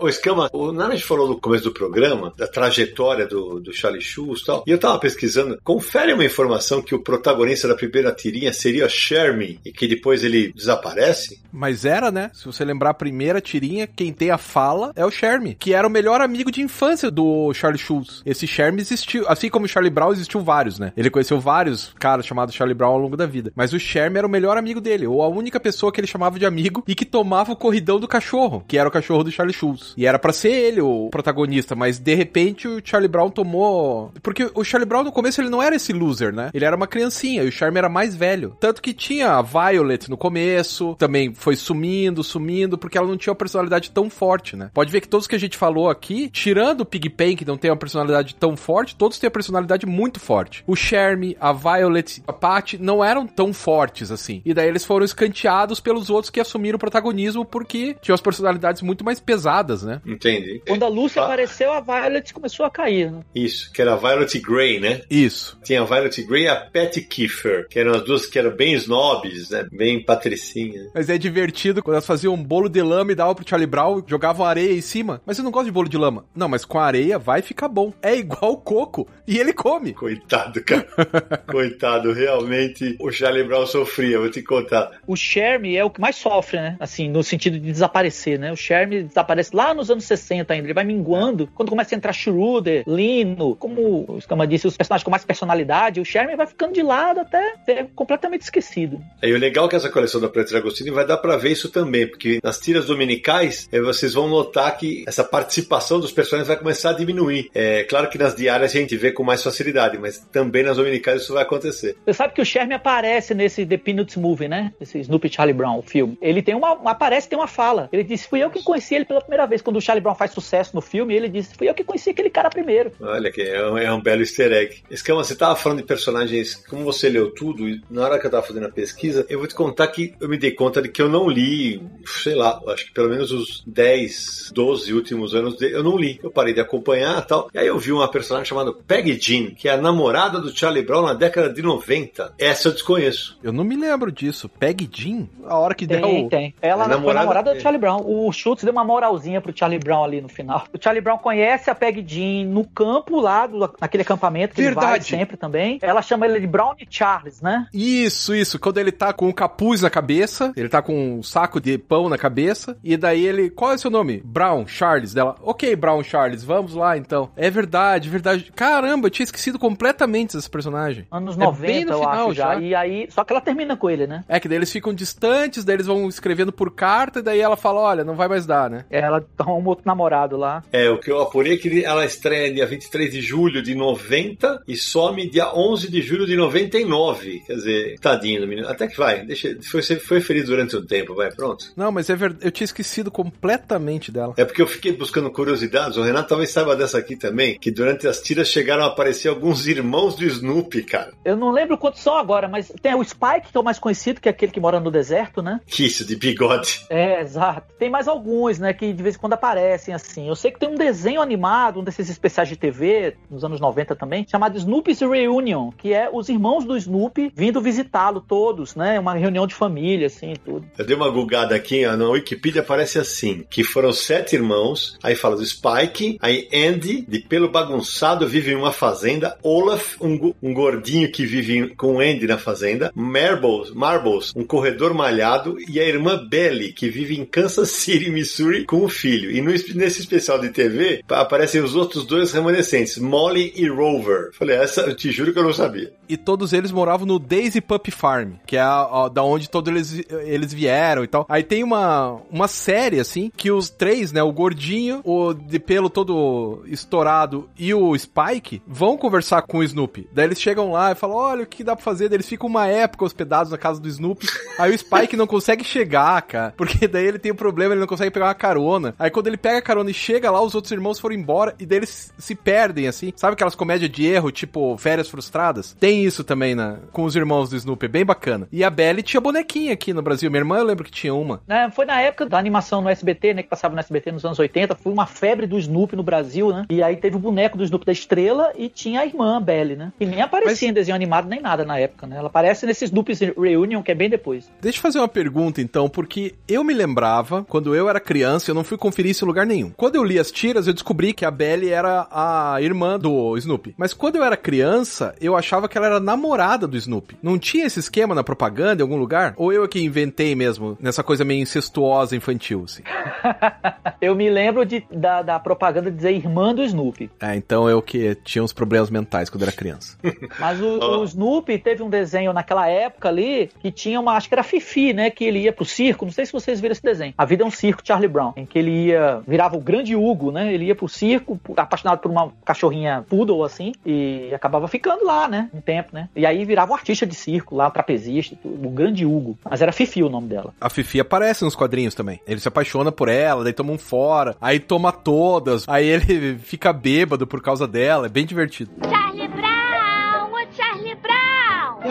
Ô, Escama, o Naranjo falou no começo do programa da trajetória do, do Charlie Schultz e tal. E eu tava pesquisando. Confere uma informação que o protagonista da primeira tirinha seria Sherman e que depois ele desaparece? Mas era, né? Se você lembrar a primeira tirinha, quem tem a fala é o Sherme, que era o melhor amigo de infância do Charlie Schultz. Esse Sherme existiu, assim como o Charlie Brown, existiu vários, né? Ele conheceu vários caras chamados Charlie Brown ao longo da vida. Mas o Sherme era o melhor amigo dele, ou a única pessoa que ele chamava de amigo e que tomava o corridão do cachorro, que era o cachorro do Charlie Schultz. E era pra ser ele o protagonista, mas de repente o Charlie Brown tomou. Porque o Charlie Brown no começo ele não era esse loser, né? Ele era uma criancinha e o Charme era mais velho. Tanto que tinha a Violet no começo, também foi sumindo, sumindo, porque ela não tinha uma personalidade tão forte, né? Pode ver que todos que a gente falou aqui, tirando o Pigpen, que não tem uma personalidade tão forte, todos têm a personalidade muito forte. O Shermie, a Violet, a Patty não eram tão fortes assim. E daí eles foram escanteados pelos outros que assumiram o protagonismo porque tinham as personalidades muito mais pesadas, né? Entendi. Quando a Lucy Ah. apareceu, a Violet começou a cair, né? Isso, que era a Violet Grey, né? Isso. Tinha a Violet Grey e a Patty Kiefer, que eram as duas que eram bem snobs, né? Bem patricinha. Mas é divertido quando elas faziam um bolo de lama e davam pro Charlie Brown, jogavam areia em cima. Mas eu não gosto de bolo de lama. Não, mas com areia vai ficar bom. É igual coco. E ele come. Coitado, cara. [laughs] Coitado, realmente o Charlie Brown sofria, vou te contar. O Shermie é o que mais sofre, né? Assim, no sentido de desaparecer, né? O Shermie desaparece lá nos anos 60 ainda. Ele vai minguando. Quando começa a entrar Schroeder, Lino, como o Scama disse, os personagens com mais personalidade, o Shermie vai ficando de lado até ser completamente esquecido. E o legal é que essa coleção da Preta Agostini vai dar pra ver isso também, porque nas tiras dominicais eh, vocês vão notar que essa participação dos personagens vai começar a diminuir. É claro que nas diárias a gente vê com mais facilidade, mas também nas dominicais isso vai acontecer. Você sabe que o Shermie aparece nesse The Peanuts Movie, né? Esse Snoopy Charlie Brown, o filme. Ele tem uma. Aparece, tem uma fala. Ele disse: Fui eu que conheci ele pela primeira vez. Quando o Charlie Brown faz sucesso no filme, ele disse: Fui eu que conheci aquele cara primeiro. Olha que é um, é um belo easter egg. Escama, você tava falando de personagens, como você leu tudo, e na hora que eu tava fazendo a pesquisa, eu vou te contar que eu me dei conta de que eu não li, sei lá, acho que pelo menos os 10, 12 últimos anos de- eu não li. Eu parei de acompanhar e tal. E aí eu vi uma personagem chamada Peggy Jean, que é a namorada do Charlie Brown na década de 90. Essa eu desconheço. Eu não me lembro disso. Peg Jean? A hora que der Tem, o. tem. Ela É foi namorada namorada do. Charlie Brown. O Schultz deu uma moralzinha pro Charlie Brown ali no final. O Charlie Brown conhece a Peg Jean no campo lá, do, naquele acampamento que ele vai Verdade. sempre também. Ela chama ele de Brown Charles, né? Isso, isso. Quando ele tá com o capuz na cabeça, ele tá com um saco de pão na cabeça, e daí ele. Qual é o seu nome? Brown, Charles. Dela. Ok, Brown, Charles, vamos lá então. É verdade, verdade. Caramba, eu tinha esquecido completamente desse personagem. Anos É 90, bem no eu final acho já. já. E aí, só que ela termina com ele, né? É que daí eles ficam distantes, daí eles vão escrevendo por carta, e daí ela fala: olha, não vai mais dar, né? Ela arruma um outro namorado lá. É, o que eu apurei é que ela estreia dia 23 de julho de 90 e some dia 11 de julho de 99. Quer dizer, tadinho do menino. Até que vai, deixa, foi, foi feliz durante um tempo, vai, pronto. Não, mas é verdade. Eu tinha esquecido completamente dela. É porque eu fiquei buscando curiosidades, o Renato talvez saiba dessa aqui também, que durante as tiras chegaram a aparecer alguns irmãos do Snoopy, cara. Eu não lembro quantos são agora, mas tem o Spike, que é o mais conhecido, que é aquele que mora no deserto, né? Que isso, de bigode. É, exato. Tem mais alguns, né, que de vez em quando aparecem assim. Eu sei que tem um desenho animado, um desses especiais de TV, nos anos 90 também, chamado Snoopy's Reunion, que é os irmãos do Snoopy vindo visitá-lo todos, né? Uma reunião de família, assim, tudo. Eu dei uma gulgada aqui, na Wikipedia aparece assim, que foram sete irmãos, aí fala do Spike, aí Andy, de pelo bagunçado, vive em uma fazenda, Olaf, um, um gordinho que vive com Andy na fazenda, Marbles, Marbles, um corredor malhado, e a irmã Belly, que vive em Kansas City, Missouri, com o filho. E no es- nesse especial de TV, pa- aparecem os outros dois remanescentes, Molly e Rover. Falei, essa eu te juro que eu não sabia. E todos eles moravam no Daisy Pup Farm, que é a, a- da onde todos eles, eles vieram e tal. Aí tem uma, uma série, assim, que os três, né, o gordinho, o de pelo todo estourado e o Spike, vão conversar com o Snoopy. Daí eles chegam lá e falam, olha, o que dá pra fazer? Daí eles ficam uma época hospedados na casa do Snoopy. Aí o Spike não consegue chegar, cara, porque daí ele tem um problema, ele não consegue pegar uma carona. Aí quando ele pega a carona e chega lá, os outros irmãos foram embora e daí eles se perdem, assim. Sabe aquelas comédias de erro, tipo Férias Frustradas? Tem isso também na, com os irmãos do Snoopy, é bem bacana. E a Belly tinha bonequinha aqui no Brasil. Minha irmã, eu lembro que tinha uma. Né, foi na época da animação no SBT, né? Que passava no SBT nos anos 80. Foi uma febre do Snoopy no Brasil, né? E aí teve o boneco do Snoopy da estrela e tinha a irmã, a Belly, né? E nem aparecia Mas- em desenho animado nem nada na época, né? Ela aparece nesse Snoopy's Reunion, que é bem depois. Deixa eu fazer uma pergunta, então, porque eu me lembrava, quando eu era criança, eu não fui conferir isso em lugar nenhum. Quando eu li as tiras, eu descobri que a Belly era a irmã do Snoopy. Mas quando eu era criança, eu achava que ela era namorada do Snoopy. Não tinha esse esquema na propaganda em algum lugar? Ou eu é que inventei mesmo, nessa coisa meio incestuosa infantil, assim? [laughs] Eu me lembro de, da, da propaganda dizer irmã do Snoopy. É, então eu que tinha uns problemas mentais quando era criança. [laughs] Mas o, Ó. o Snoopy teve um desenho naquela época ali que tinha uma, acho que era Fifi, né? Que ele ia pro circo. Não sei se vocês viram esse desenho. A vida é um circo, Charlie Brown. Em que ele ia, virava o grande Hugo, né? Ele ia pro circo, apaixonado por uma cachorrinha poodle, assim, e acabava ficando lá, né? Um tempo, né? E aí virava o um artista de circo lá, trapezista, o grande Hugo. Mas era Fifi o nome dela. A Fifi aparece nos quadrinhos também. Ele se apaixona por ela, daí toma um fora, aí toma todas, aí ele [laughs] fica bêbado por causa dela, é bem divertido. Charlie Brown!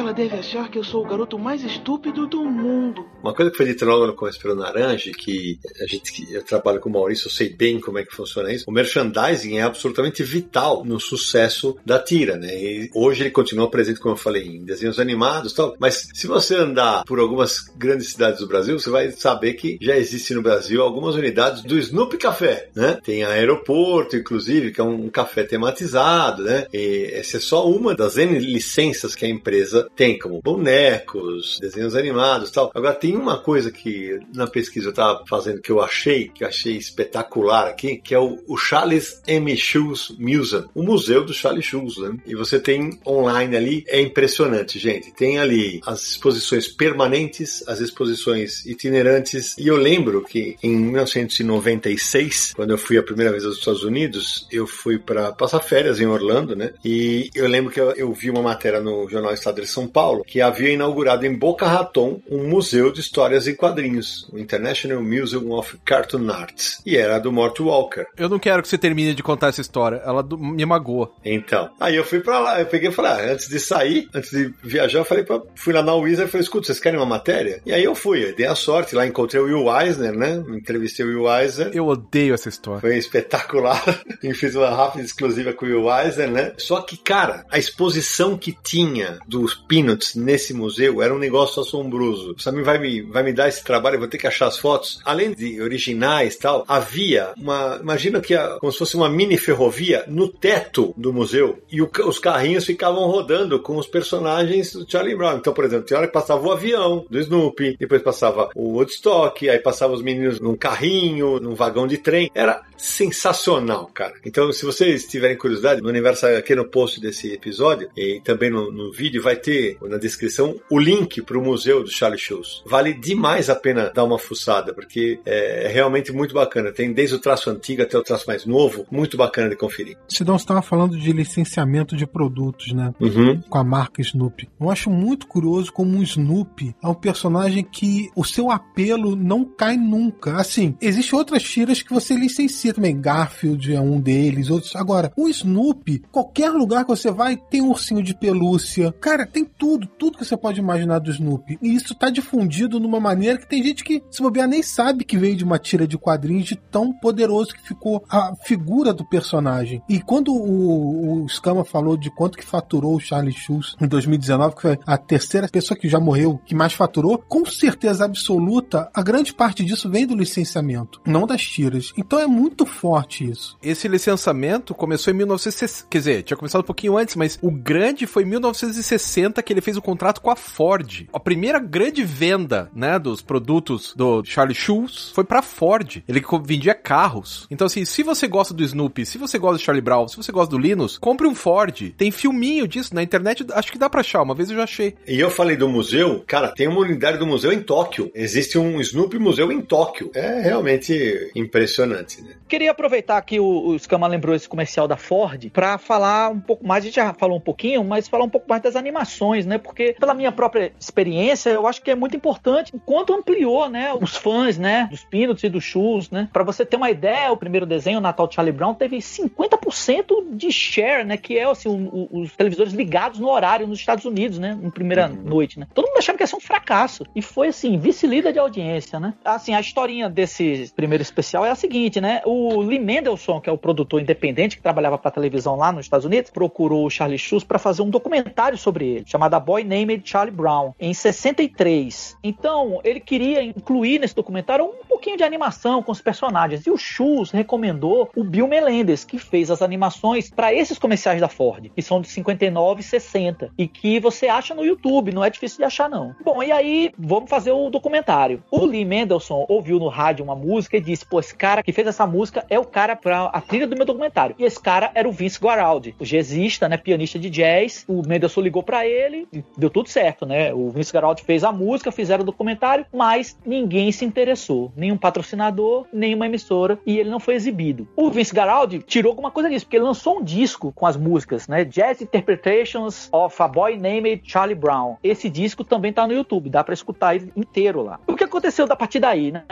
Ela deve achar que eu sou o garoto mais estúpido do mundo. Uma coisa que foi dita logo no começo pelo Naranja, que a gente que eu trabalho com o Maurício, eu sei bem como é que funciona isso. O merchandising é absolutamente vital no sucesso da tira, né? E hoje ele continua presente, como eu falei, em desenhos animados e tal. Mas se você andar por algumas grandes cidades do Brasil, você vai saber que já existe no Brasil algumas unidades do Snoopy Café, né? Tem aeroporto, inclusive, que é um café tematizado, né? E essa é só uma das N licenças que a empresa tem, como bonecos, desenhos animados tal. Agora tem uma coisa que na pesquisa eu estava fazendo que eu achei, que eu achei espetacular aqui, que é o, o Charles M. Schulz Museum, o museu do Charles Schulz, né? E você tem online ali, é impressionante, gente. Tem ali as exposições permanentes, as exposições itinerantes, e eu lembro que em 1996, quando eu fui a primeira vez aos Estados Unidos, eu fui para passar férias em Orlando, né? E eu lembro que eu, eu vi uma matéria no Jornal Estado de São Paulo que havia inaugurado em Boca Raton um museu de histórias em quadrinhos, o International Museum of Cartoon Arts, e era do Mort Walker. Eu não quero que você termine de contar essa história, ela do- me magoa. Então, aí eu fui pra lá, eu peguei e falei, ah, antes de sair, antes de viajar, eu falei pra, fui lá na Wizard e falei, escuta, vocês querem uma matéria? E aí eu fui, eu dei a sorte, lá encontrei o Will Eisner, né? Entrevistei o Will Eisner. Eu odeio essa história. Foi espetacular. [laughs] e fiz uma rápida exclusiva com o Will Eisner, né? Só que, cara, a exposição que tinha dos Peanuts nesse museu era um negócio assombroso. O Samir vai me, vai me dar esse trabalho, eu vou ter que achar as fotos. Além de originais tal, havia uma. Imagina que a- como se fosse uma mini ferrovia no teto do museu. E o os carrinhos ficavam rodando com os personagens do Charlie Brown. Então, por exemplo, tem hora que passava o avião do Snoopy, depois passava o Woodstock, aí passava os meninos num carrinho, num vagão de trem. Era sensacional, cara. Então, se vocês tiverem curiosidade, no universo aqui no post desse episódio e também no, no vídeo vai ter na descrição o link para o museu do Charlie Shoes. Vale demais a pena dar uma fuçada, porque é realmente muito bacana. Tem desde o traço antigo até o traço mais novo, muito bacana de conferir. Sidão, você estava falando de licenciamento de produtos, né? Uhum. Com a marca Snoopy. Eu acho muito curioso como o Snoopy é um personagem que o seu apelo não cai nunca. Assim, existem outras tiras que você licencia também. Garfield é um deles, outros. Agora, o Snoopy, qualquer lugar que você vai, tem um ursinho de pelúcia. Cara, tem tudo, tudo que você pode imaginar do Snoopy. E isso tá difundido numa maneira que tem gente que, se bobear, nem sabe que veio de uma tira de quadrinhos de tão poderoso que ficou a figura do personagem. E quando o, o Scama falou de quanto que faturou o Charlie Schulz em 2019, que foi a terceira pessoa que já morreu que mais faturou, com certeza absoluta, a grande parte disso vem do licenciamento, não das tiras. Então é muito forte isso. Esse licenciamento começou em 1960, quer dizer, tinha começado um pouquinho antes, mas o grande foi em 1960 que ele fez o contrato com a Ford. A primeira grande venda, né, dos produtos do Charlie Schulz foi pra Ford. Ele vendia carros. Então assim, se você gosta do Snoopy, se você gosta do Charlie Brown, se você gosta do Linus, compre um Ford. Tem filminho disso na internet, acho que dá pra achar, uma vez eu já achei. E eu falei do museu, cara, tem uma unidade do museu em Tóquio. Existe um Snoopy Museu em Tóquio. É realmente impressionante, né? Queria aproveitar que o, o Scama lembrou esse comercial da Ford pra falar um pouco mais. A gente já falou um pouquinho, mas falar um pouco mais das animações, né? Porque, pela minha própria experiência, eu acho que é muito importante o quanto ampliou, né? Os fãs, né? Dos Peanuts e dos Shoes, né? Pra você ter uma ideia, o primeiro desenho, o Natal de Charlie Brown, teve 50% de share, né? Que é assim, o- o- os televisores ligados no horário nos Estados Unidos, né? Na primeira noite, né? Todo mundo achava que ia ser um E foi assim, vice-líder de audiência, né? Assim, a historinha desse primeiro especial é a seguinte, né? O Lee Mendelssohn, que é o produtor independente que trabalhava pra televisão lá nos Estados Unidos, procurou o Charlie Schulz para fazer um documentário sobre ele, chamado A Boy Named Charlie Brown, em 63. Então, ele queria incluir nesse documentário um pouquinho de animação com os personagens. E o Schulz recomendou o Bill Melendez, que fez as animações para esses comerciais da Ford, que são de 59 e 60, e que você acha no YouTube, não é difícil de achar não. Bom, e aí, vamos fazer o documentário. O Lee Mendelssohn ouviu no rádio uma música e disse: pô, esse cara que fez essa música é o cara pra a trilha do meu documentário. E esse cara era o Vince Guaraldi, o jazzista, né, pianista de jazz. O Mendelssohn ligou para ele e deu tudo certo, né? O Vince Guaraldi fez a música, fizeram o documentário, mas ninguém se interessou. Nenhum patrocinador, nenhuma emissora, e ele não foi exibido. O Vince Guaraldi tirou alguma coisa disso, porque ele lançou um disco com as músicas, né? Jazz Interpretations of a Boy Named Charlie Brown. Esse disco também tá no YouTube, dá para escutar ele inteiro lá. O que aconteceu da partir daí, né?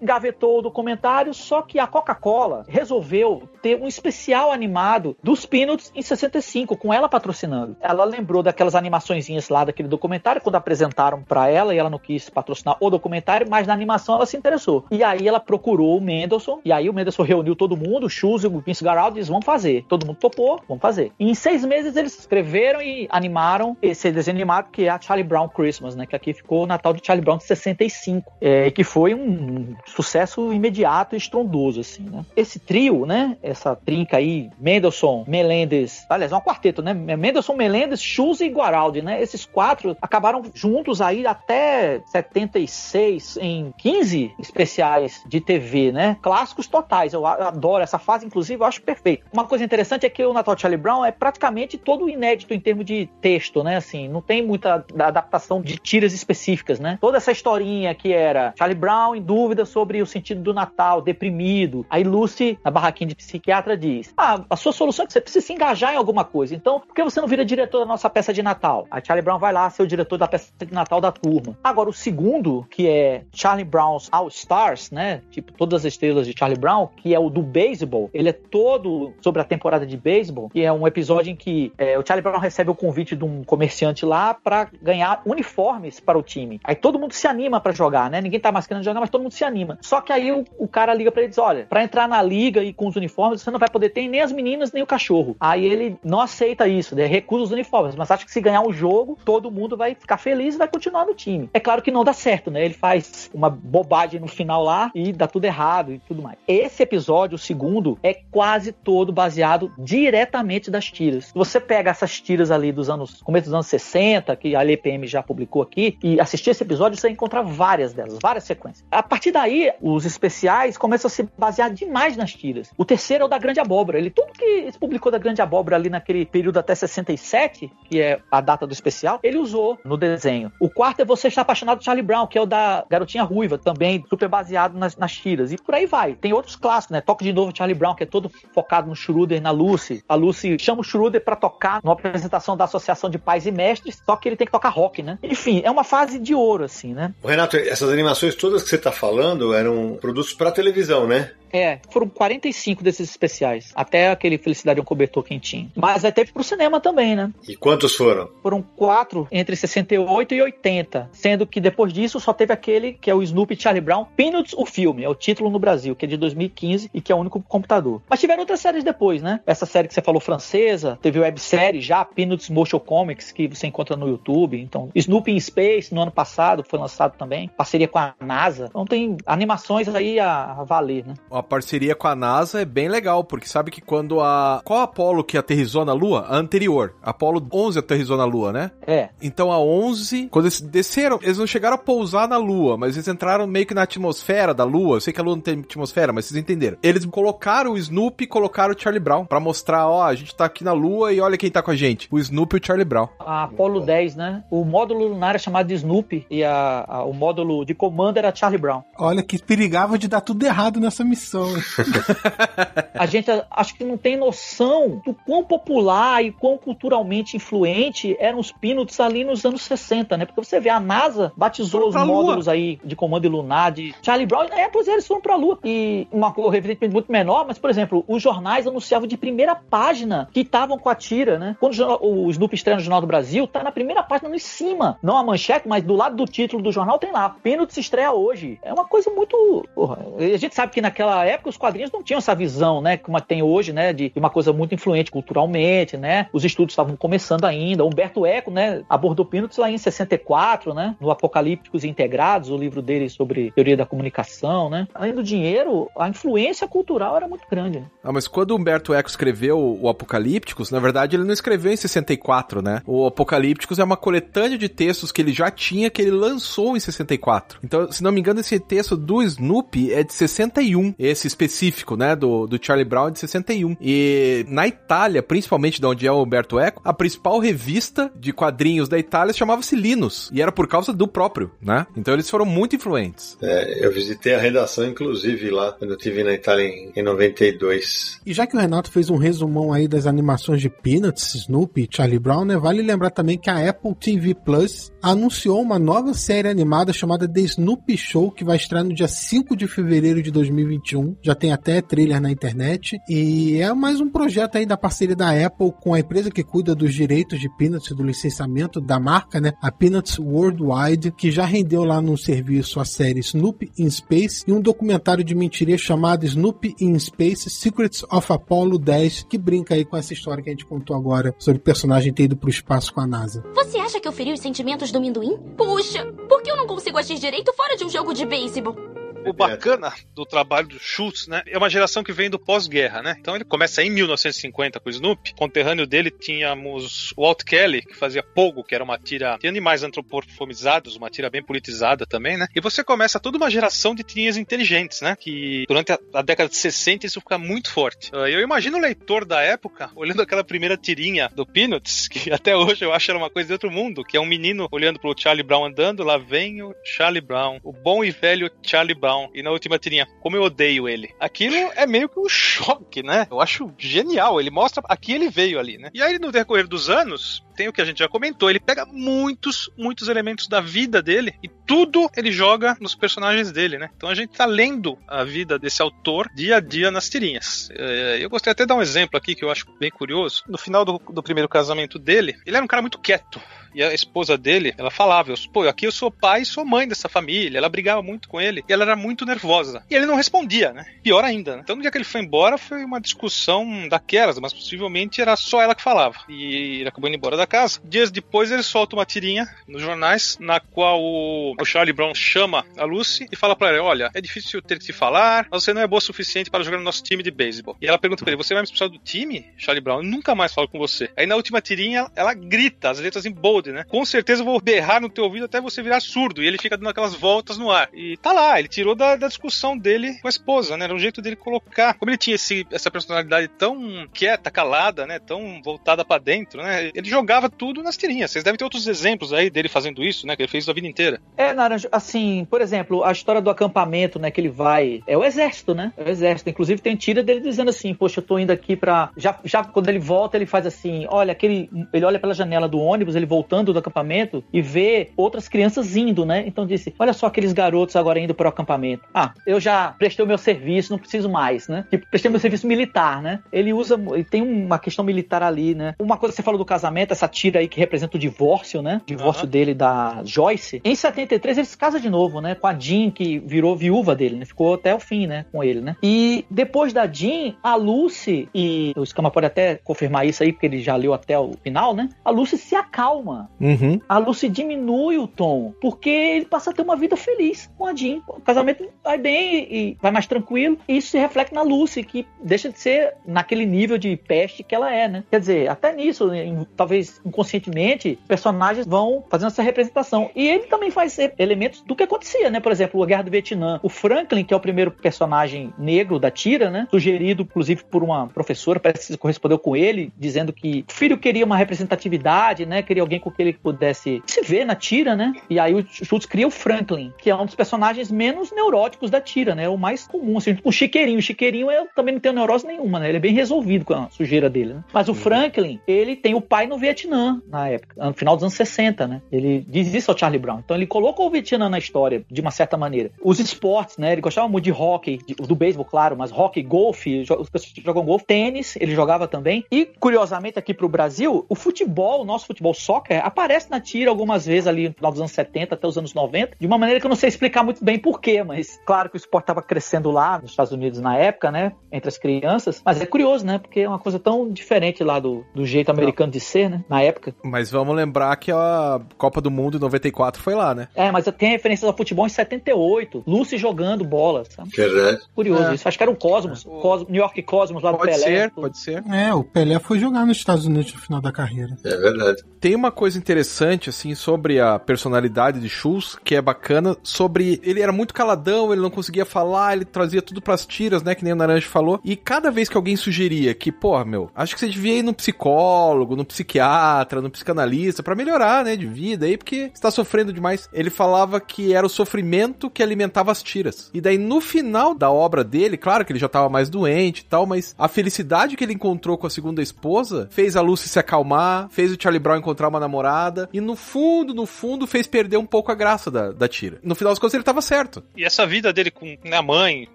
Gavetou o documentário, só que a Coca-Cola resolveu ter um especial animado dos Peanuts em 65, com ela patrocinando. Ela lembrou daquelas animaçõezinhas lá daquele documentário, quando apresentaram para ela e ela não quis patrocinar o documentário, mas na animação ela se interessou. E aí ela procurou o Mendelssohn, e aí o Mendelssohn reuniu todo mundo, o Schultz e o Vince Garaldi, eles vão fazer. Todo mundo topou, vamos fazer. E em seis meses eles escreveram e animaram esse desenho animado que é a Charlie Brown Christmas, né? Que aqui ficou o Natal de Charlie Brown de 65, é, que foi um sucesso imediato e estrondoso, assim, né? Esse trio, né? Essa trinca aí, Mendelssohn, Melendez, aliás, é um quarteto, né? Mendelssohn, Melendez, Schultz e Guaraldi, né? Esses quatro acabaram juntos aí até 76 em 15 especiais de TV, né? Clássicos totais. Eu adoro essa fase, inclusive, eu acho perfeito. Uma coisa interessante é que o Natal de Charlie Brown é praticamente todo inédito em termos de texto, né? Assim, não tem muita adaptação de tiras específicas, né? Toda essa historinha que era Charlie Brown em dúvida sobre o sentido do Natal, deprimido. Aí Lucy, na barraquinha de psiquiatra, diz: Ah, a sua solução é que você precisa se engajar em alguma coisa. Então, por que você não vira diretor da nossa peça de Natal? A Charlie Brown vai lá ser o diretor da peça de Natal da turma. Agora, o segundo, que é Charlie Brown's All Stars, né? Tipo, todas as estrelas de Charlie Brown, que é o do beisebol. Ele é todo sobre a temporada de beisebol, e é um episódio em que é, o Charlie Brown recebe o convite de um comerciante lá para ganhar uniformes para o time. Aí todo mundo se anima para jogar, né? Ninguém tá mais querendo jogar, mas todo mundo se anima. Só que aí o, o cara liga para ele e diz: olha, para entrar na liga e com os uniformes, você não vai poder ter nem as meninas nem o cachorro. Aí ele não aceita isso, né? recusa os uniformes, mas acha que se ganhar um jogo, todo mundo vai ficar feliz e vai continuar no time. É claro que não dá certo, né? Ele faz uma bobagem no final lá e dá tudo errado e tudo mais. Esse episódio, o segundo, é quase todo baseado diretamente das tiras. Você pega essas tiras ali dos anos, começo dos anos 60, que a LPM já publicou aqui, e assistir esse episódio, você encontra várias delas, várias sequências. A partir daí, os especiais começam a se basear demais nas tiras. O terceiro é o da Grande Abóbora. Ele, tudo que se publicou da Grande Abóbora ali naquele período até 67, que é a data do especial, ele usou no desenho. O quarto é Você Está Apaixonado Charlie Brown, que é o da Garotinha Ruiva, também super baseado nas, nas tiras. E por aí vai. Tem outros clássicos, né? Toque de Novo Charlie Brown, que é todo focado no Schroeder, na Lucy. A Lucy chama o Schroeder pra tocar numa apresentação da Associação de Pais e Mestres, só que ele tem que tocar rock, né? Enfim, é uma fase de ouro, assim, né? Renato, essas animações todas que você tá falando eram produtos para televisão, né? É, foram 45 desses especiais. Até aquele Felicidade é um cobertor quentinho. Mas aí teve pro cinema também, né? E quantos foram? Foram quatro entre 68 e 80. Sendo que depois disso só teve aquele que é o Snoopy Charlie Brown. Peanuts, o filme, é o título no Brasil, que é de 2015 e que é o único computador. Mas tiveram outras séries depois, né? Essa série que você falou francesa, teve websérie já, Peanuts Motion Comics, que você encontra no YouTube. Então, Snoopy in Space, no ano passado, foi lançado também. Parceria com a NASA. Então tem animações aí a, a valer, né? A parceria com a NASA é bem legal, porque sabe que quando a. Qual a Apollo que aterrizou na Lua? A anterior. A Apollo 11 aterrizou na Lua, né? É. Então a 11, quando eles desceram, eles não chegaram a pousar na Lua, mas eles entraram meio que na atmosfera da Lua. Eu sei que a Lua não tem atmosfera, mas vocês entenderam. Eles colocaram o Snoopy e colocaram o Charlie Brown pra mostrar, ó, a gente tá aqui na Lua e olha quem tá com a gente. O Snoopy e o Charlie Brown. A Apollo 10, né? O módulo lunar é chamado de Snoopy e a, a- o módulo de comando era Charlie Brown. Olha que perigava de dar tudo errado nessa missão. [laughs] A gente acho que não tem noção do quão popular e quão culturalmente influente eram os Peanuts ali nos anos 60, né? Porque você vê, a NASA batizou os pra Lua. módulos aí de comando lunar de Charlie Brown. É, pois é, eles foram pra Lua. E uma coisa evidentemente muito menor, mas, por exemplo, os jornais anunciavam de primeira página que estavam com a tira, né? Quando o o Snoopy estreia no Jornal do Brasil, tá na primeira página, no em cima. Não a manchete, mas do lado do título do jornal tem lá. Peanuts estreia hoje. É uma coisa muito... Porra, a gente sabe que naquela época os quadrinhos não tinham essa visão, né, como tem hoje, né, de uma coisa muito influente culturalmente, né? Os estudos estavam começando ainda. Humberto Eco, né, abordou Peanuts lá em 64, né, no Apocalípticos Integrados, o livro dele sobre teoria da comunicação, né? Além do dinheiro, a influência cultural era muito grande. Né? Ah, mas quando Humberto Eco escreveu o Apocalípticos, na verdade ele não escreveu em 64, né? O Apocalípticos é uma coletânea de textos que ele já tinha, que ele lançou em 64. Então, se não me engano, esse texto do Snoopy é de 61, esse específico, né, do, do Charlie Brown de 61. E na Itália, principalmente de onde é o Humberto Eco, a principal revista de quadrinhos da Itália chamava-se Linus, e era por causa do próprio, né? Então eles foram muito influentes. É, eu visitei a redação, inclusive, lá, quando eu estive na Itália em, em 92. E já que o Renato fez um resumão aí das animações de Peanuts, Snoopy e Charlie Brown, né, vale lembrar também que a Apple TV Plus anunciou uma nova série animada chamada The Snoopy Show, que vai estrear no dia 5 de fevereiro de 2021. Já tem até trailer na internet. E é mais um projeto aí da parceria da Apple com a empresa que cuida dos direitos de Peanuts e do licenciamento da marca, né? A Peanuts Worldwide, que já rendeu lá no serviço a série Snoopy in Space e um documentário de mentiria chamado Snoopy in Space Secrets of Apollo 10, que brinca aí com essa história que a gente contou agora sobre o personagem ter ido pro espaço com a NASA. Você acha que eu feri os sentimentos do Minduim? Puxa, por que eu não consigo agir direito fora de um jogo de beisebol? O bacana do trabalho do Schultz, né, é uma geração que vem do pós-guerra, né? Então ele começa em 1950 com o Snoopy. Conterrâneo dele tínhamos o Walt Kelly, que fazia Pogo, que era uma tira de animais antropomorfizados, uma tira bem politizada também, né? E você começa toda uma geração de tirinhas inteligentes, né? Que durante a, a década de 60 isso fica muito forte. Ah, eu imagino o leitor da época olhando aquela primeira tirinha do Peanuts, [laughs] que até hoje eu acho era uma coisa de outro mundo, que é um menino olhando pro Charlie Brown andando, lá vem o Charlie Brown, o bom e velho Charlie Brown Brown. E na última tirinha, como eu odeio ele. Aquilo é meio que um [laughs] choque, né? Eu acho genial. Ele mostra aqui ele veio ali, né? E aí, no decorrer dos anos, tem o que a gente já comentou. Ele pega muitos, muitos elementos da vida dele e tudo ele joga nos personagens dele, né? Então a gente tá lendo a vida desse autor dia a dia nas tirinhas. É, eu gostaria até de dar um exemplo aqui que eu acho bem curioso. No final do, do primeiro casamento dele, ele era um cara muito quieto. E a esposa dele, ela falava, pô, aqui eu sou pai e sou mãe dessa família. Ela brigava muito com ele e ela era muito nervosa. E ele não respondia, né? Pior ainda. Né? Então no dia que ele foi embora foi uma discussão daquelas, mas possivelmente era só ela que falava. E ele acabou indo embora da casa. Dias depois ele solta uma tirinha nos jornais na qual o, Charlie Brown chama a Lucy e fala para ela: Olha, é difícil ter que te falar, mas você não é boa o suficiente para jogar no nosso time de beisebol. E ela pergunta para ele: Você vai me expulsar do time, Charlie Brown? Eu nunca mais falo com você. Aí na última tirinha ela grita as letras em bold né? Com certeza eu vou berrar no teu ouvido até você virar surdo. E ele fica dando aquelas voltas no ar. E tá lá, ele tirou da, da discussão dele com a esposa, né? Era um jeito dele colocar. Como ele tinha esse, essa personalidade tão quieta, calada, né? Tão voltada para dentro, né? Ele jogava tudo nas tirinhas. Vocês devem ter outros exemplos aí dele fazendo isso, né? Que ele fez a vida inteira. É, Naranjo, assim, por exemplo, a história do acampamento, né? Que ele vai. É o exército, né? É o exército. Inclusive tem tira dele dizendo assim: Poxa, eu tô indo aqui pra. Já, já quando ele volta, ele faz assim: Olha, aquele. Ele olha pela janela do ônibus, ele voltando do acampamento e vê outras crianças indo, né? Então disse: Olha só aqueles garotos agora indo pro acampamento. Ah, eu já prestei o meu serviço, não preciso mais, né? Tipo, prestei meu serviço militar, né? Ele usa. Ele tem uma questão militar ali, né? Uma coisa que você falou do casamento, essa tira aí que representa o divórcio, né? O divórcio uhum. dele da Joyce. Em 73 ele se casa de novo, né? Com a Jean, que virou viúva dele, né? Ficou até o fim, né? Com ele, né? E depois da Jean, a Lucy, e o Scama pode até confirmar isso aí, porque ele já leu até o final, né? A Lucy se acalma. Uhum. A Lucy diminui o tom, porque ele passa a ter uma vida feliz com a Jean. O casamento vai bem e vai mais tranquilo. E isso se reflete na Lucy, que deixa de ser naquele nível de peste que ela é, né? Quer dizer, até nisso, em, talvez inconscientemente, personagens vão fazendo essa representação. E ele também faz elementos do que acontecia, né? Por exemplo, a Guerra do Vietnã. O Franklin, que é o primeiro personagem negro da tira, né? Sugerido, inclusive, por uma professora, parece que correspondeu com ele, dizendo que o filho queria uma representatividade, né? Queria alguém com quem ele pudesse se ver na tira, né? E aí o Schultz cria o Franklin, que é um dos personagens menos neuróticos da tira, né? O mais comum, assim, o Chiqueirinho. O Chiqueirinho eu também não tenho neurose nenhuma, né? Ele é bem resolvido com a sujeira dele, né? Mas o Franklin, ele tem o pai no Vietnã, na época, no final dos anos 60, né? Ele diz isso ao Charlie Brown. Então ele colocou o Vietnã na história, de uma certa maneira. Os esportes, né? Ele gostava muito de hockey, de, do beisebol, claro, mas hockey, golfe, as pessoas jogam golfe, tênis, ele jogava também. E, curiosamente, aqui pro Brasil, o futebol, o nosso futebol soccer, aparece na tira algumas vezes ali no final dos anos 70 até os anos 90, de uma maneira que eu não sei explicar muito bem porquê. Ideia, mas claro que o esporte estava crescendo lá nos Estados Unidos na época, né? Entre as crianças. Mas é curioso, né? Porque é uma coisa tão diferente lá do, do jeito americano de ser, né? Na época. Mas vamos lembrar que a Copa do Mundo em 94 foi lá, né? É, mas tem referências ao futebol em 78. Lucy jogando bola, sabe? Verdade. Curioso É. isso. Acho que era o Cosmos. Cosmos New York Cosmos lá do Pode Pelé. ser, tudo. pode ser. É, o Pelé foi jogar nos Estados Unidos no final da carreira. É verdade. Tem uma coisa interessante, assim, sobre a personalidade de Schultz, que é bacana, sobre... Ele era muito caladão, ele não conseguia falar, ele trazia tudo pras tiras, né, que nem o Naranjo falou. E cada vez que alguém sugeria que, pô, meu, acho que você devia ir no psicólogo, no psiquiatra, no psicanalista, pra melhorar, né, de vida aí, porque você tá sofrendo demais. Ele falava que era o sofrimento que alimentava as tiras. E daí, no final da obra dele, claro que ele já tava mais doente e tal, mas a felicidade que ele encontrou com a segunda esposa fez a Lucy se acalmar, fez o Charlie Brown encontrar uma namorada, e no fundo, no fundo, fez perder um pouco a graça da, da tira. No final das contas, ele tava certo. Essa vida dele com né, a mãe,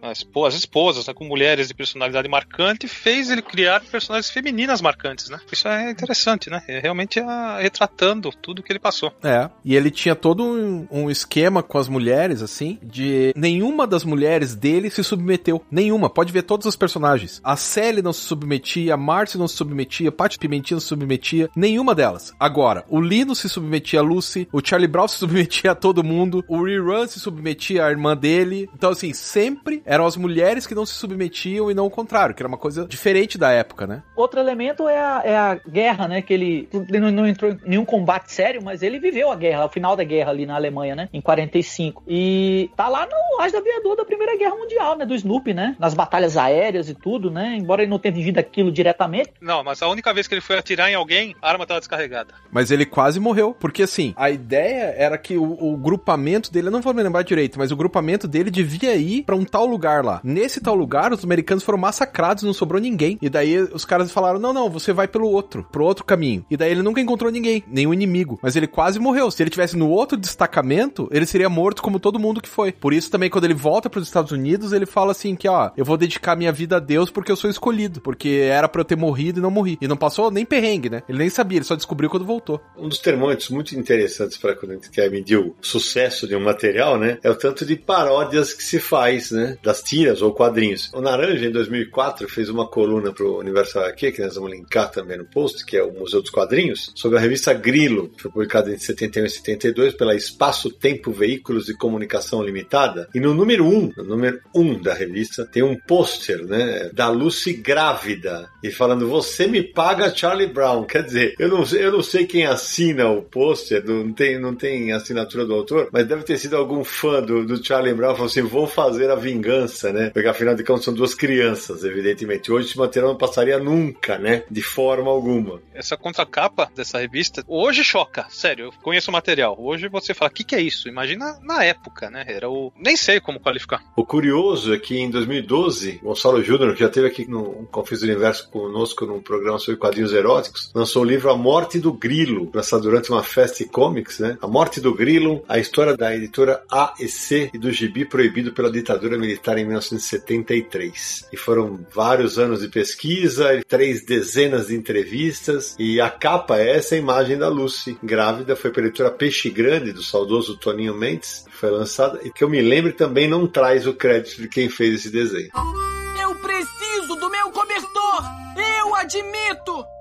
as, as esposas, né, com mulheres de personalidade marcante, fez ele criar personagens femininas marcantes, né? Isso é interessante, né? É realmente ah, retratando tudo que ele passou. É. E ele tinha todo um, um esquema com as mulheres, assim, de nenhuma das mulheres dele se submeteu. Nenhuma. Pode ver todos os personagens. A Sally não se submetia, a Marcy não se submetia, a Paty Pimentinha não se submetia. Nenhuma delas. Agora, o Lino se submetia a Lucy, o Charlie Brown se [laughs] submetia a todo mundo, o Rerun se submetia à irmã dele. Então, assim, sempre eram as mulheres que não se submetiam e não o contrário, que era uma coisa diferente da época, né? Outro elemento é a, é a guerra, né? Que ele, ele não, não entrou em nenhum combate sério, mas ele viveu a guerra, o final da guerra ali na Alemanha, né? Em 45. E tá lá no Ás do Aviador da Primeira Guerra Mundial, né? Do Snoopy, né? Nas batalhas aéreas e tudo, né? Embora ele não tenha vivido aquilo diretamente. Não, mas a única vez que ele foi atirar em alguém, a arma estava descarregada. Mas ele quase morreu, porque assim, a ideia era que o, o grupamento dele, eu não vou me lembrar direito, mas o grupamento dele devia ir pra um tal lugar lá. Nesse tal lugar, os americanos foram massacrados, não sobrou ninguém. E daí os caras falaram: não, não, você vai pelo outro, pro outro caminho. E daí ele nunca encontrou ninguém, nenhum inimigo. Mas ele quase morreu. Se ele tivesse no outro destacamento, ele seria morto como todo mundo que foi. Por isso também, quando ele volta pros Estados Unidos, ele fala assim: que ó, eu vou dedicar minha vida a Deus porque eu sou escolhido. Porque era pra eu ter morrido e não morri. E não passou nem perrengue, né? Ele nem sabia, ele só descobriu quando voltou. Um dos termômetros muito interessantes para quando a gente quer medir o sucesso de um material, né? É o tanto de paródias que se faz, né? Das tiras ou quadrinhos. O Naranja, em 2004, fez uma coluna para o Universo HQ, que nós vamos linkar também no post, que é o Museu dos Quadrinhos, sobre a revista Grilo, que foi publicada entre 71 e 72 pela Espaço Tempo Veículos de Comunicação Limitada. E no número 1, no número 1 da revista, tem um pôster, né? Da Lucy grávida. E falando, você me paga Charlie Brown. Quer dizer, eu não, eu não sei quem assina o pôster, não tem, não tem assinatura do autor, mas deve ter sido algum fã do, do Charlie Brown falou assim: vou fazer a vingança, né? Porque afinal de contas são duas crianças, evidentemente. Hoje esse material não passaria nunca, né? De forma alguma. Essa contracapa dessa revista, hoje choca, sério, eu conheço o material. Hoje você fala, o que, que é isso? Imagina na época, né? Era o. Nem sei como qualificar. O curioso é que em 2012, Gonçalo Júnior, que já esteve aqui no Confis do Universo conosco num programa sobre quadrinhos eróticos, lançou o livro A Morte do Grilo, lançado durante uma festa de comics, né? A Morte do Grilo, a história da editora AEC e do gibi proibido pela ditadura militar em 1973. E foram vários anos de pesquisa, três dezenas de entrevistas, e a capa é essa imagem da Lucy, grávida, foi pela editora Peixe Grande, do saudoso Toninho Mendes, que foi lançada, e que eu me lembre também não traz o crédito de quem fez esse desenho. Eu preciso do meu cobertor! Eu admito!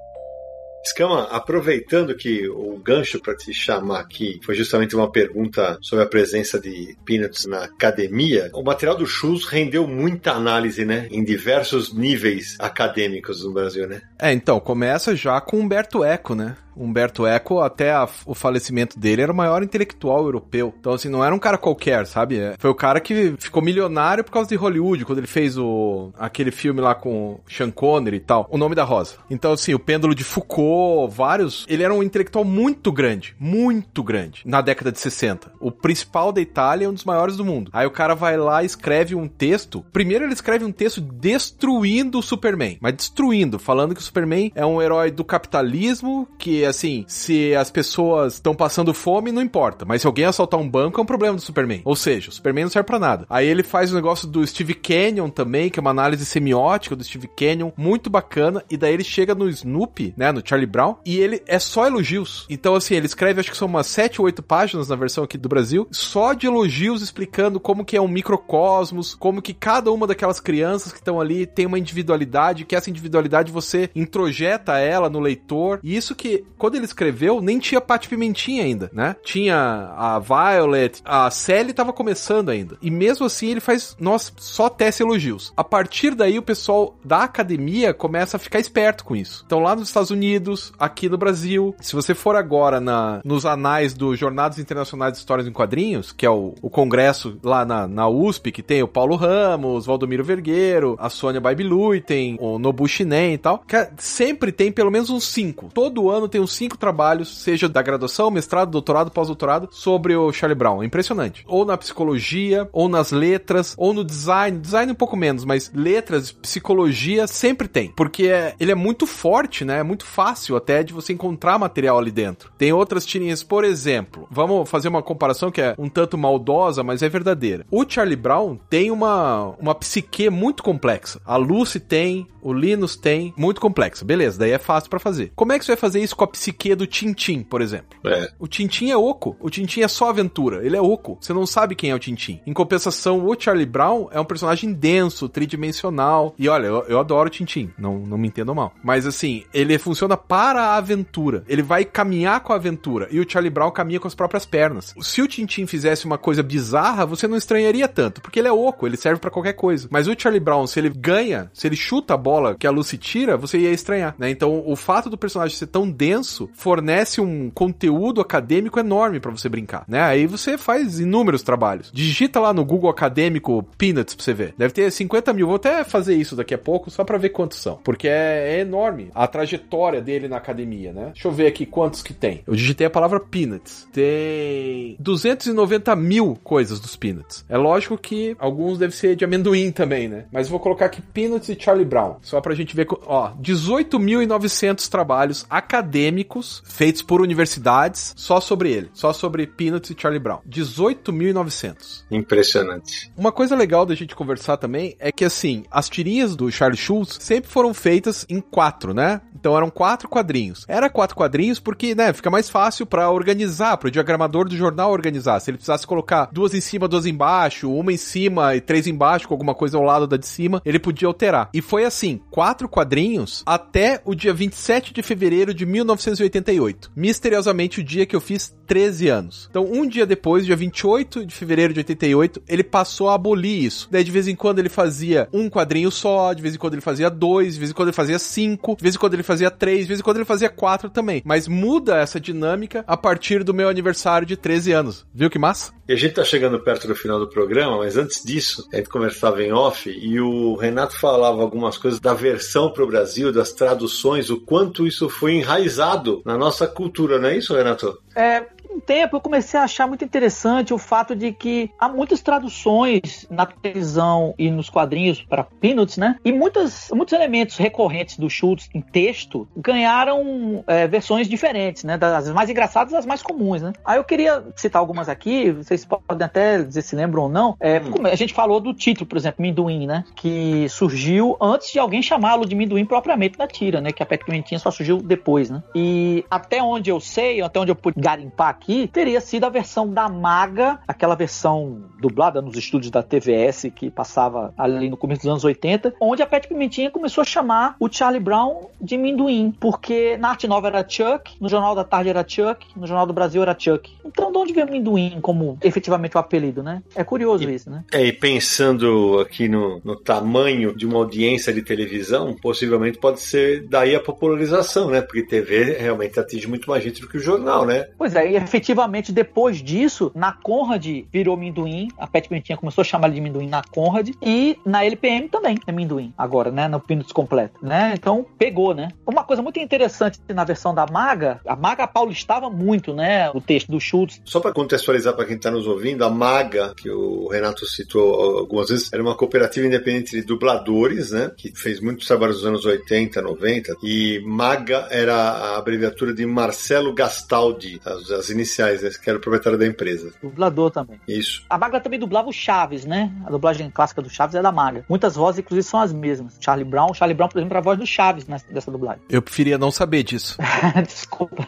Escama, aproveitando que o gancho para te chamar aqui foi justamente uma pergunta sobre a presença de Peanuts na academia, o material do Schultz rendeu muita análise, né? Em diversos níveis acadêmicos no Brasil, né? É, então, começa já com Humberto Eco, né? Humberto Eco, até a- o falecimento dele, era o maior intelectual europeu. Então, assim, não era um cara qualquer, sabe? É, Foi o cara que ficou milionário por causa de Hollywood, quando ele fez o aquele filme lá com Sean Connery e tal, O Nome da Rosa. Então, assim, o Pêndulo de Foucault, vários... Ele era um intelectual muito grande, muito grande, na década de 60. O principal da Itália é um dos maiores do mundo. Aí o cara vai lá e escreve um texto. Primeiro ele escreve um texto destruindo o Superman, mas destruindo, falando que o Superman é um herói do capitalismo, que assim, se as pessoas estão passando fome, não importa. Mas se alguém assaltar um banco, é um problema do Superman. Ou seja, o Superman não serve pra nada. Aí ele faz o negócio do Steve Canyon também, que é uma análise semiótica do Steve Canyon, muito bacana. E daí ele chega no Snoopy, né, no Charlie Brown, e ele é só elogios. Então, assim, ele escreve, acho que são umas 7 ou 8 páginas na versão aqui do Brasil, só de elogios explicando como que é um microcosmos, como que cada uma daquelas crianças que estão ali tem uma individualidade, que essa individualidade você introjeta ela no leitor. E isso que, quando ele escreveu, nem tinha Pate Pimentinha ainda, né? Tinha a Violet, a Sally tava começando ainda. E mesmo assim ele faz, nossa, só tece elogios. A partir daí o pessoal da academia começa a ficar esperto com isso. Então lá nos Estados Unidos, aqui no Brasil, se você for agora na, nos anais do Jornadas Internacionais de Histórias em Quadrinhos, que é o, o congresso lá na, na USP, que tem o Paulo Ramos, Valdomiro Vergueiro, a Sônia Baibiluiten, o Nobu Shinen e tal, que sempre tem pelo menos uns cinco. Todo ano tem uns cinco trabalhos, seja da graduação, mestrado, doutorado, pós-doutorado, sobre o Charlie Brown. Impressionante. Ou na psicologia, ou nas letras, ou no design. Design um pouco menos, mas letras, psicologia sempre tem. Porque é, ele é muito forte, né? É muito fácil até de você encontrar material ali dentro. Tem outras tirinhas, por exemplo, vamos fazer uma comparação que é um tanto maldosa, mas é verdadeira. O Charlie Brown tem uma, uma psique muito complexa. A Lucy tem, o Linus tem, muito complexa. Beleza, daí é fácil para fazer. Como é que você vai fazer isso com a psique do Tintin, por exemplo? É. O Tintin é oco. O Tintin é só aventura. Ele é oco. Você não sabe quem é o Tintin. Em compensação, o Charlie Brown é um personagem denso, tridimensional. E olha, eu, eu adoro o Tintin. Não, não me entendam mal. Mas assim, ele funciona para a aventura. Ele vai caminhar com a aventura. E o Charlie Brown caminha com as próprias pernas. Se o Tintin fizesse uma coisa bizarra, você não estranharia tanto. Porque ele é oco, ele serve para qualquer coisa. Mas o Charlie Brown, se ele ganha, se ele chuta a bola que a Lucy tira, você ia estranhar, né? Então, o fato do personagem ser tão denso fornece um conteúdo acadêmico enorme para você brincar, né? Aí você faz inúmeros trabalhos. Digita lá no Google Acadêmico Peanuts pra você ver. Deve ter 50 mil. Vou até fazer isso daqui a pouco, só para ver quantos são. Porque é, é enorme a trajetória dele na academia, né? Deixa eu ver aqui quantos que tem. Eu digitei a palavra Peanuts. Tem 290 mil coisas dos Peanuts. É lógico que alguns devem ser de amendoim também, né? Mas vou colocar aqui Peanuts e Charlie Brown. Só pra gente ver. Ó, 18.900 trabalhos acadêmicos feitos por universidades só sobre ele. Só sobre Peanuts e Charlie Brown. 18.900. Impressionante. Uma coisa legal da gente conversar também é que, assim, as tirinhas do Charlie Schultz sempre foram feitas em quatro, né? Então eram quatro quadrinhos. Era quatro quadrinhos porque, né, fica mais fácil para organizar, para o diagramador do jornal organizar. Se ele precisasse colocar duas em cima, duas embaixo, uma em cima e três embaixo, com alguma coisa ao lado da de cima, ele podia alterar. E foi assim, quatro quadrinhos até o dia 27 de fevereiro de 1988. Misteriosamente o dia que eu fiz 13 anos. Então, um dia depois, dia 28 de fevereiro de 88, ele passou a abolir isso. Daí, de vez em quando, ele fazia um quadrinho só, de vez em quando ele fazia dois, de vez em quando ele fazia cinco, de vez em quando ele fazia três, de vez em quando ele fazia quatro também. Mas muda essa dinâmica a partir do meu aniversário de 13 anos. Viu que massa? E a gente tá chegando perto do final do programa, mas antes disso, a gente conversava em off e o Renato falava algumas coisas da versão para o Brasil, das traduções, o quanto isso foi enraizado na nossa cultura, não é isso, Renato? É, um tempo eu comecei a achar muito interessante o fato de que há muitas traduções na televisão e nos quadrinhos para Peanuts, né? E muitas, muitos elementos recorrentes do Schultz em texto ganharam é, versões diferentes, né? Das mais engraçadas às mais comuns, né? Aí eu queria citar algumas aqui, vocês podem até dizer se lembram ou não. É, hum. A gente falou do título, por exemplo, Minduim, né? Que surgiu antes de alguém chamá-lo de Minduim propriamente na tira, né? Que a Pimentinha só surgiu depois, né? E até onde eu sei, até onde eu pude garimpar aqui, teria sido a versão da Maga, aquela versão dublada nos estúdios da TVS que passava ali no começo dos anos 80, onde a Pet Pimentinha começou a chamar o Charlie Brown de Minduim, porque na arte nova era Chuck, no Jornal da Tarde era Chuck, no Jornal do Brasil era Chuck. Então, de onde veio Minduim como efetivamente o apelido, né? É curioso e, isso, né? É, e pensando aqui no, no tamanho de uma audiência de televisão, possivelmente pode ser daí a popularização, né? Porque TV realmente atinge muito mais gente do que o jornal, né? Pois é, e efetivamente depois disso, na Conrad virou Minduim, a Pet Pimentinha começou a chamar ele de Minduim na Conrad, e na LPM também é Minduim, agora, né, no Peanuts completo, né? Então pegou, né? Uma coisa muito interessante na versão da Maga, a Maga paulistava muito, né, o texto do Schultz. Só para contextualizar para quem está nos ouvindo, a Maga, que o Renato citou algumas vezes, era uma cooperativa independente de dubladores, né, que fez muitos trabalhos nos anos 80, 90, e Maga era a abreviatura de Marcelo Gastaldi, as, as iniciais, né, que era o proprietário da empresa. Dublador também. Isso. A Maga também dublava o Chaves, né? A dublagem clássica do Chaves é da Maga. Muitas vozes, inclusive, são as mesmas. Charlie Brown, Charlie Brown, por exemplo, era a voz do Chaves nessa, dessa dublagem. Eu preferia não saber disso. [laughs] Desculpa.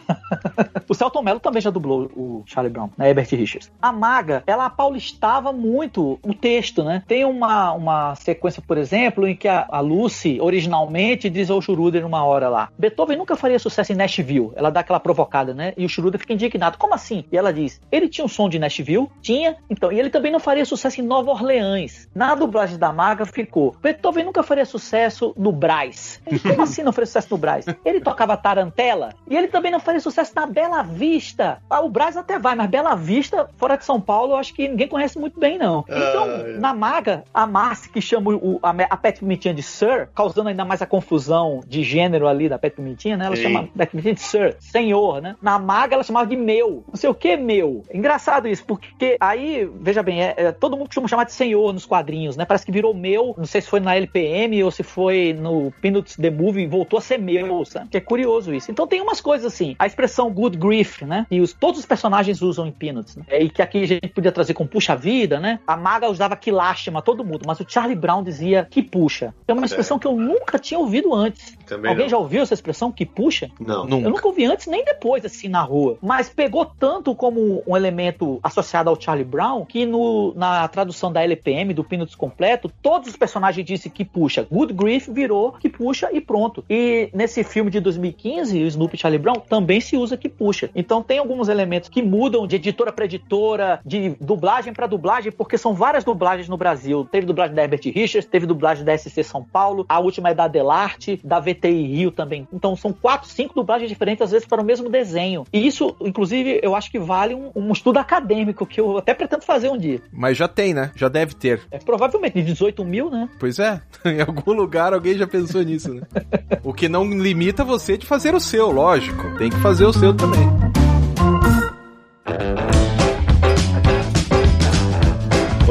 o Celton Mello também já dublou o Charlie Brown, né? Herbert Richards. A Maga, ela paulistava muito o texto, né? Tem uma, uma sequência, por exemplo, em que a, a Lucy, originalmente, diz ao Schroeder numa hora lá: Beethoven nunca faria sucesso em Nashville. Ela dá aquela provocada, né? E o Schroeder fica indignado. Como assim? E ela diz: ele tinha um som de Nashville? Tinha. Então, e ele também não faria sucesso em Nova Orleans. Na dublagem da Maga ficou: Beethoven nunca faria sucesso no Brás. Ele, como [laughs] assim não faria sucesso no Brás? Ele tocava tarantela e ele também não faria sucesso na Bela Vista. Ah, o Brás até vai, mas Bela Vista, fora de São Paulo, eu acho que ninguém conhece muito bem, não. Então, Ah, é. na Maga, a Marcy que chama o, a, a Pet Pimentinha de Sir, causando ainda mais a confusão de gênero ali da Pet Pimentinha, né? Ela Sim. chama Pet Pimentinha de Sir, senhor, né? Na Maga, ela chamava de meu. Não sei o que, meu. Engraçado isso, porque aí, veja bem, é, é, todo mundo costuma chamar de senhor nos quadrinhos, né? Parece que virou meu, não sei se foi na LPM ou se foi no Peanuts The Movie, voltou a ser meu, sabe? Que é curioso isso. Então tem umas coisas assim, a expressão good grief, né? E os, todos os personagens usam em Peanuts, né? E que aqui a gente podia trazer com puxa vida, né? A Maga usava que lástima todo mundo, mas o Charlie Brown dizia que puxa. É uma expressão que eu nunca tinha ouvido antes. Também Alguém não. já ouviu essa expressão que puxa? Não. Nunca. Eu nunca ouvi antes nem depois, assim, na rua. Mas pegou tanto como um elemento associado ao Charlie Brown que no, na tradução da LPM, do Peanuts completo, todos os personagens dizem que puxa. Good Grief virou que puxa e pronto. E nesse filme de 2015, o Snoopy Charlie Brown, também se usa que puxa. Então tem alguns elementos que mudam de editora para editora, de dublagem para dublagem, porque são várias dublagens no Brasil. Teve dublagem da Herbert Richards, teve dublagem da SC São Paulo, a última é da Delarte, da VTI Rio também. Então são quatro, cinco dublagens diferentes, às vezes para o mesmo desenho. E isso, inclusive, eu acho que vale um, um estudo acadêmico que eu até pretendo fazer um dia. Mas já tem, né? Já deve ter. É provavelmente de 18 mil, né? Pois é, [laughs] em algum lugar alguém já pensou nisso, né? [laughs] o que não limita você de fazer o seu, lógico. Tem que fazer o seu também.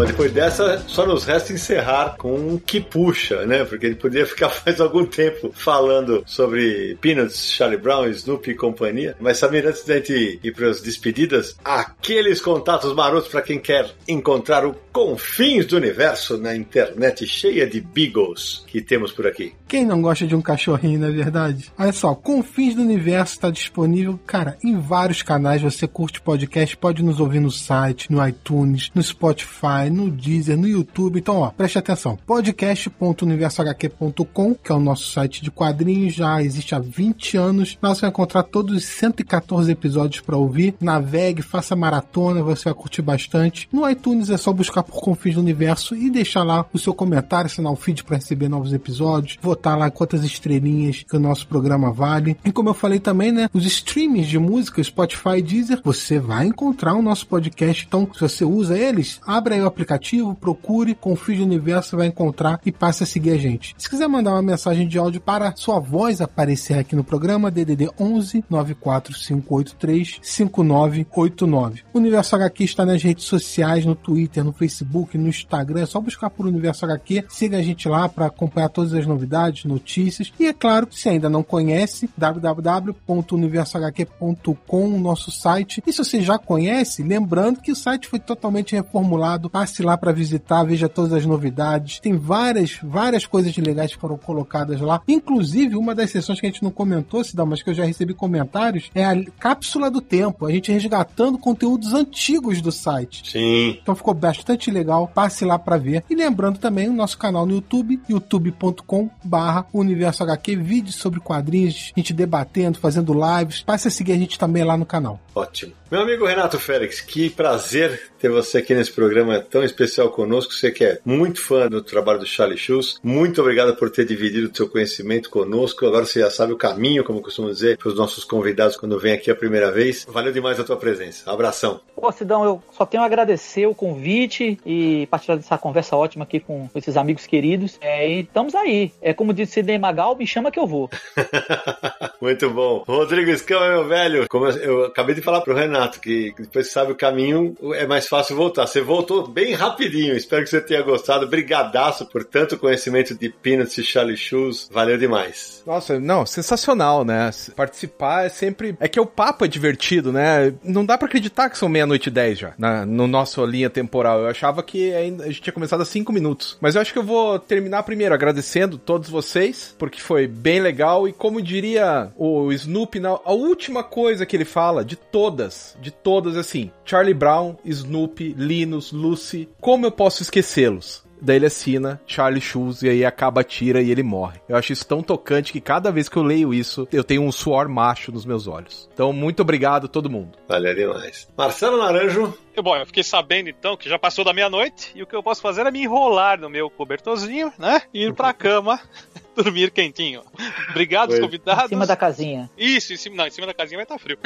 Depois dessa, só nos resta encerrar com um que puxa, né? Porque ele poderia ficar [laughs] faz algum tempo falando sobre Peanuts, Charlie Brown, Snoopy e companhia. Mas, Samir, antes da gente ir para as despedidas, aqueles contatos marotos para quem quer encontrar o confins do universo na internet cheia de beagles que temos por aqui. Quem não gosta de um cachorrinho, não é verdade? Olha só, Confins do Universo está disponível, cara, em vários canais. Você curte podcast, pode nos ouvir no site, no iTunes, no Spotify, no Deezer, no YouTube. Então, ó, preste atenção. podcast.universohq.com, que é o nosso site de quadrinhos, já existe há 20 anos. Lá você vai encontrar todos os 114 episódios para ouvir. Navegue, faça maratona, você vai curtir bastante. No iTunes é só buscar por Confins do Universo e deixar lá o seu comentário, assinar o feed para receber novos episódios, votar lá quantas estrelinhas que o nosso programa vale. E como eu falei também, né, os streamings de música, Spotify Deezer, você vai encontrar o nosso podcast. Então, se você usa eles, abra aí o aplicativo, procure, Confins do Universo, vai encontrar e passe a seguir a gente. Se quiser mandar uma mensagem de áudio para sua voz aparecer aqui no programa, DDD 11 94583 5989. O Universo HQ está nas redes sociais, no Twitter, no Facebook, no Instagram. É só buscar por Universo HQ. Siga a gente lá para acompanhar todas as novidades, notícias. E é claro, se ainda não conhece, www.universohq.com, nosso site. E se você já conhece, lembrando que o site foi totalmente reformulado. Passe lá para visitar, veja todas as novidades. Tem várias, várias coisas legais que foram colocadas lá. Inclusive, uma das sessões que a gente não comentou, Cidão, mas que eu já recebi comentários, é a cápsula do tempo. A gente resgatando conteúdos antigos do site. Sim. Então ficou bastante legal. Passe lá para ver. E lembrando também o nosso canal no YouTube, youtube.com barra Universo HQ, vídeos sobre quadrinhos, a gente debatendo, fazendo lives. Passe a seguir a gente também lá no canal. Ótimo. Meu amigo Renato Félix, que prazer ter você aqui nesse programa tão especial conosco. Você que é muito fã do trabalho do Charlie Schultz. Muito obrigado por ter dividido o seu conhecimento conosco. Agora você já sabe o caminho, como costumo dizer, para os nossos convidados quando vem aqui a primeira vez. Valeu demais a tua presença. Abração. Pô, Sidão, eu só tenho a agradecer o convite e partilhar dessa conversa ótima aqui com esses amigos queridos. É, e estamos aí. É como disse Sidney Magal, me chama que eu vou. [laughs] Muito bom. Rodrigo Escama, meu velho, como eu, eu acabei de falar pro Renato, que depois que sabe o caminho, é mais fácil voltar. Você voltou bem rapidinho. Espero que você tenha gostado. Brigadaço por tanto conhecimento de Peanuts e Charlie Shoes. Valeu demais. Nossa, não, sensacional, né? Participar é sempre. É que o papo é divertido, né? Não dá pra acreditar que são meia-noite e dez já, na no nossa linha temporal. Eu achava que ainda, a gente tinha começado há cinco minutos. Mas eu acho que eu vou terminar primeiro agradecendo todos vocês, porque foi bem legal. E como diria o Snoopy, na, a última coisa que ele fala, de todas, de todas, assim: Charlie Brown, Snoopy, Linus, Lucy, como eu posso esquecê-los? Daí ele assina Charlie Shoes e aí acaba a tira e ele morre. Eu acho isso tão tocante que cada vez que eu leio isso, eu tenho um suor macho nos meus olhos. Então, muito obrigado a todo mundo. Valeu demais. Marcelo Naranjo. Bom, eu fiquei sabendo então que já passou da meia-noite e o que eu posso fazer é me enrolar no meu cobertorzinho, né? E ir pra cama [laughs] dormir quentinho. Obrigado aos convidados. Em cima da casinha. Isso, em cima, não, em cima da casinha vai estar frio.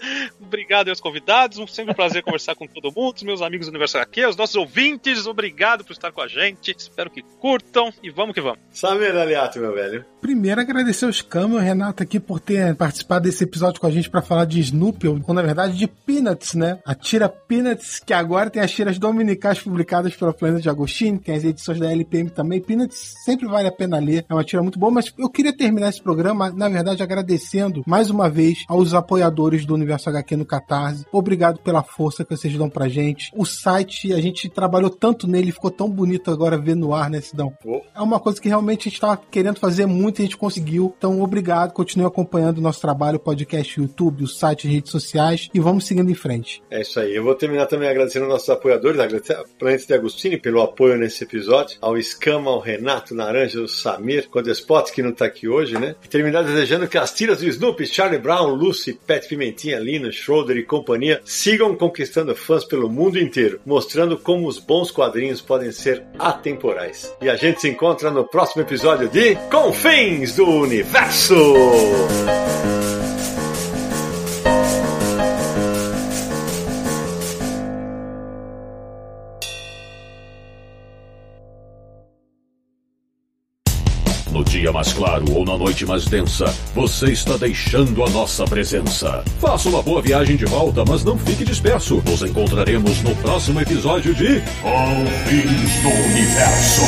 [laughs] obrigado aos convidados, sempre um prazer conversar com todo mundo, os meus amigos do Universo aqui, os nossos ouvintes, obrigado por estar com a gente. Espero que curtam e vamos que vamos. Samir Aliato, meu velho. Primeiro, agradecer os Cam e o Renato aqui por ter participado desse episódio com a gente para falar de Snoopy, ou na verdade de Peanuts, né? A tira Peanuts, que agora tem as tiras dominicais publicadas pela Planeta de Agostinho, tem as edições da LPM também. Peanuts sempre vale a pena ler, é uma tira muito boa, mas eu queria terminar esse programa, na verdade, agradecendo mais uma vez aos apoiadores do Universo HQ no Catarse. Obrigado pela força que vocês dão pra gente. O site, a gente trabalhou tanto nele, ficou tão bonito agora ver no ar, né, Sidão? Oh. É uma coisa que realmente a gente tava querendo fazer muito e a gente conseguiu. Então, obrigado. Continue acompanhando o nosso trabalho, o podcast, o YouTube, o site, as redes sociais e vamos seguindo em frente. É isso aí. Eu vou terminar também agradecendo aos nossos apoiadores, agradecer a Planeta de Agostini pelo apoio nesse episódio, ao Escama, ao Renato Naranja, ao Samir, Codespot, que não tá aqui hoje, né? E terminar desejando que as tiras do Snoopy, Charlie Brown, Lucy, Pet Pimentinha, Lina, Schroeder e companhia sigam conquistando fãs pelo mundo inteiro, mostrando como os bons quadrinhos podem ser atemporais. E a gente se encontra no próximo episódio de Confins do Universo! Claro ou na noite mais densa, você está deixando a nossa presença. Faça uma boa viagem de volta, mas não fique disperso. Nos encontraremos no próximo episódio de Confins do Universo.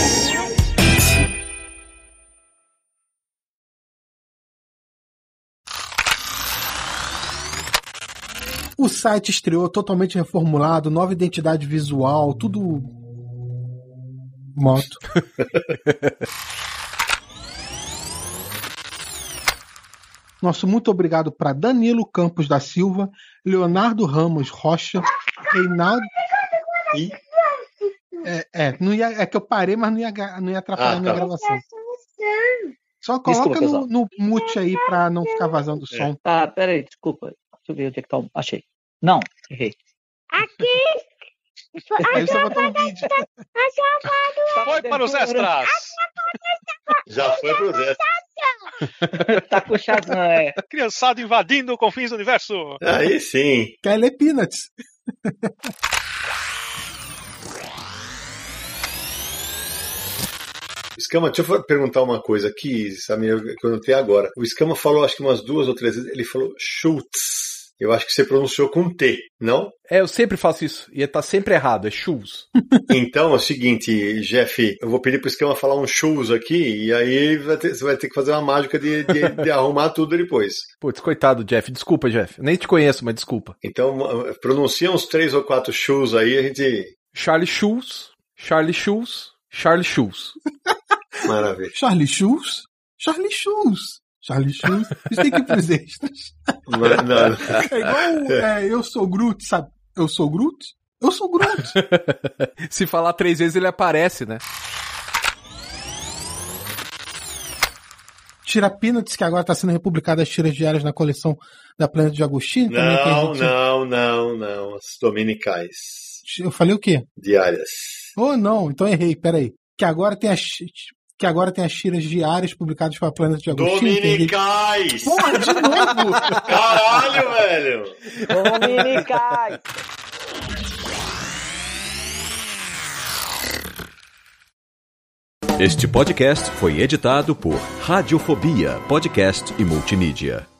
O site estreou totalmente reformulado, nova identidade visual, tudo. Moto. [laughs] Nosso muito obrigado para Danilo Campos da Silva, Leonardo Ramos Rocha, Reinaldo. E É, é, não ia, é que eu parei, mas não ia, não ia atrapalhar Ah, a minha tá. gravação. Só coloca Desculpa, no, no mute aí pra não ficar vazando o som. Tá, peraí, desculpa. Deixa eu ver onde é que tá. o- Achei. Não, errei. [laughs] Aí você botou um vídeo. Foi para os extras! já foi pro Zé. [laughs] Tá com o Shazam, é. [laughs] Criançado invadindo confins do universo! Aí sim. Quer ler Peanuts? [laughs] Escama, deixa eu perguntar uma coisa aqui, Samir, que eu notei agora. O Escama falou, acho que umas duas ou três vezes, ele falou Schultz. Eu acho que você pronunciou com T, não? É, eu sempre faço isso. E tá sempre errado, é shoes. [laughs] Então é o seguinte, Jeff, eu vou pedir pro Escama falar um shoes aqui, e aí vai ter- você vai ter que fazer uma mágica de, de- de [laughs] arrumar tudo depois. Putz, coitado, Jeff. Desculpa, Jeff. Nem te conheço, mas desculpa. Então, pronuncia uns três ou quatro shoes aí, a gente. Charlie Shoes, Charlie Shoes, Charlie Shoes. [laughs] Maravilha. Charlie Shoes? Charlie Shoes. Charlie Shoes. Isso tem que ir pros [laughs] extras. Não, não. É igual é, eu sou Groot, sabe? Eu sou Groot? Eu sou Groot. [laughs] Se falar três vezes, ele aparece, né? Tira Peanuts, que agora tá sendo republicada as tiras diárias na coleção da Planeta de Agostinho. Não, gente- não, não, não. As dominicais. Eu falei o quê? Diárias. Oh, não, então errei, peraí. Que agora tem as. Que agora tem as tiras diárias publicadas pela Planeta de Agostinho. Dominicais! Porra, de novo! [laughs] Caralho, velho! Dominicais! Este podcast foi editado por Radiofobia, podcast e multimídia.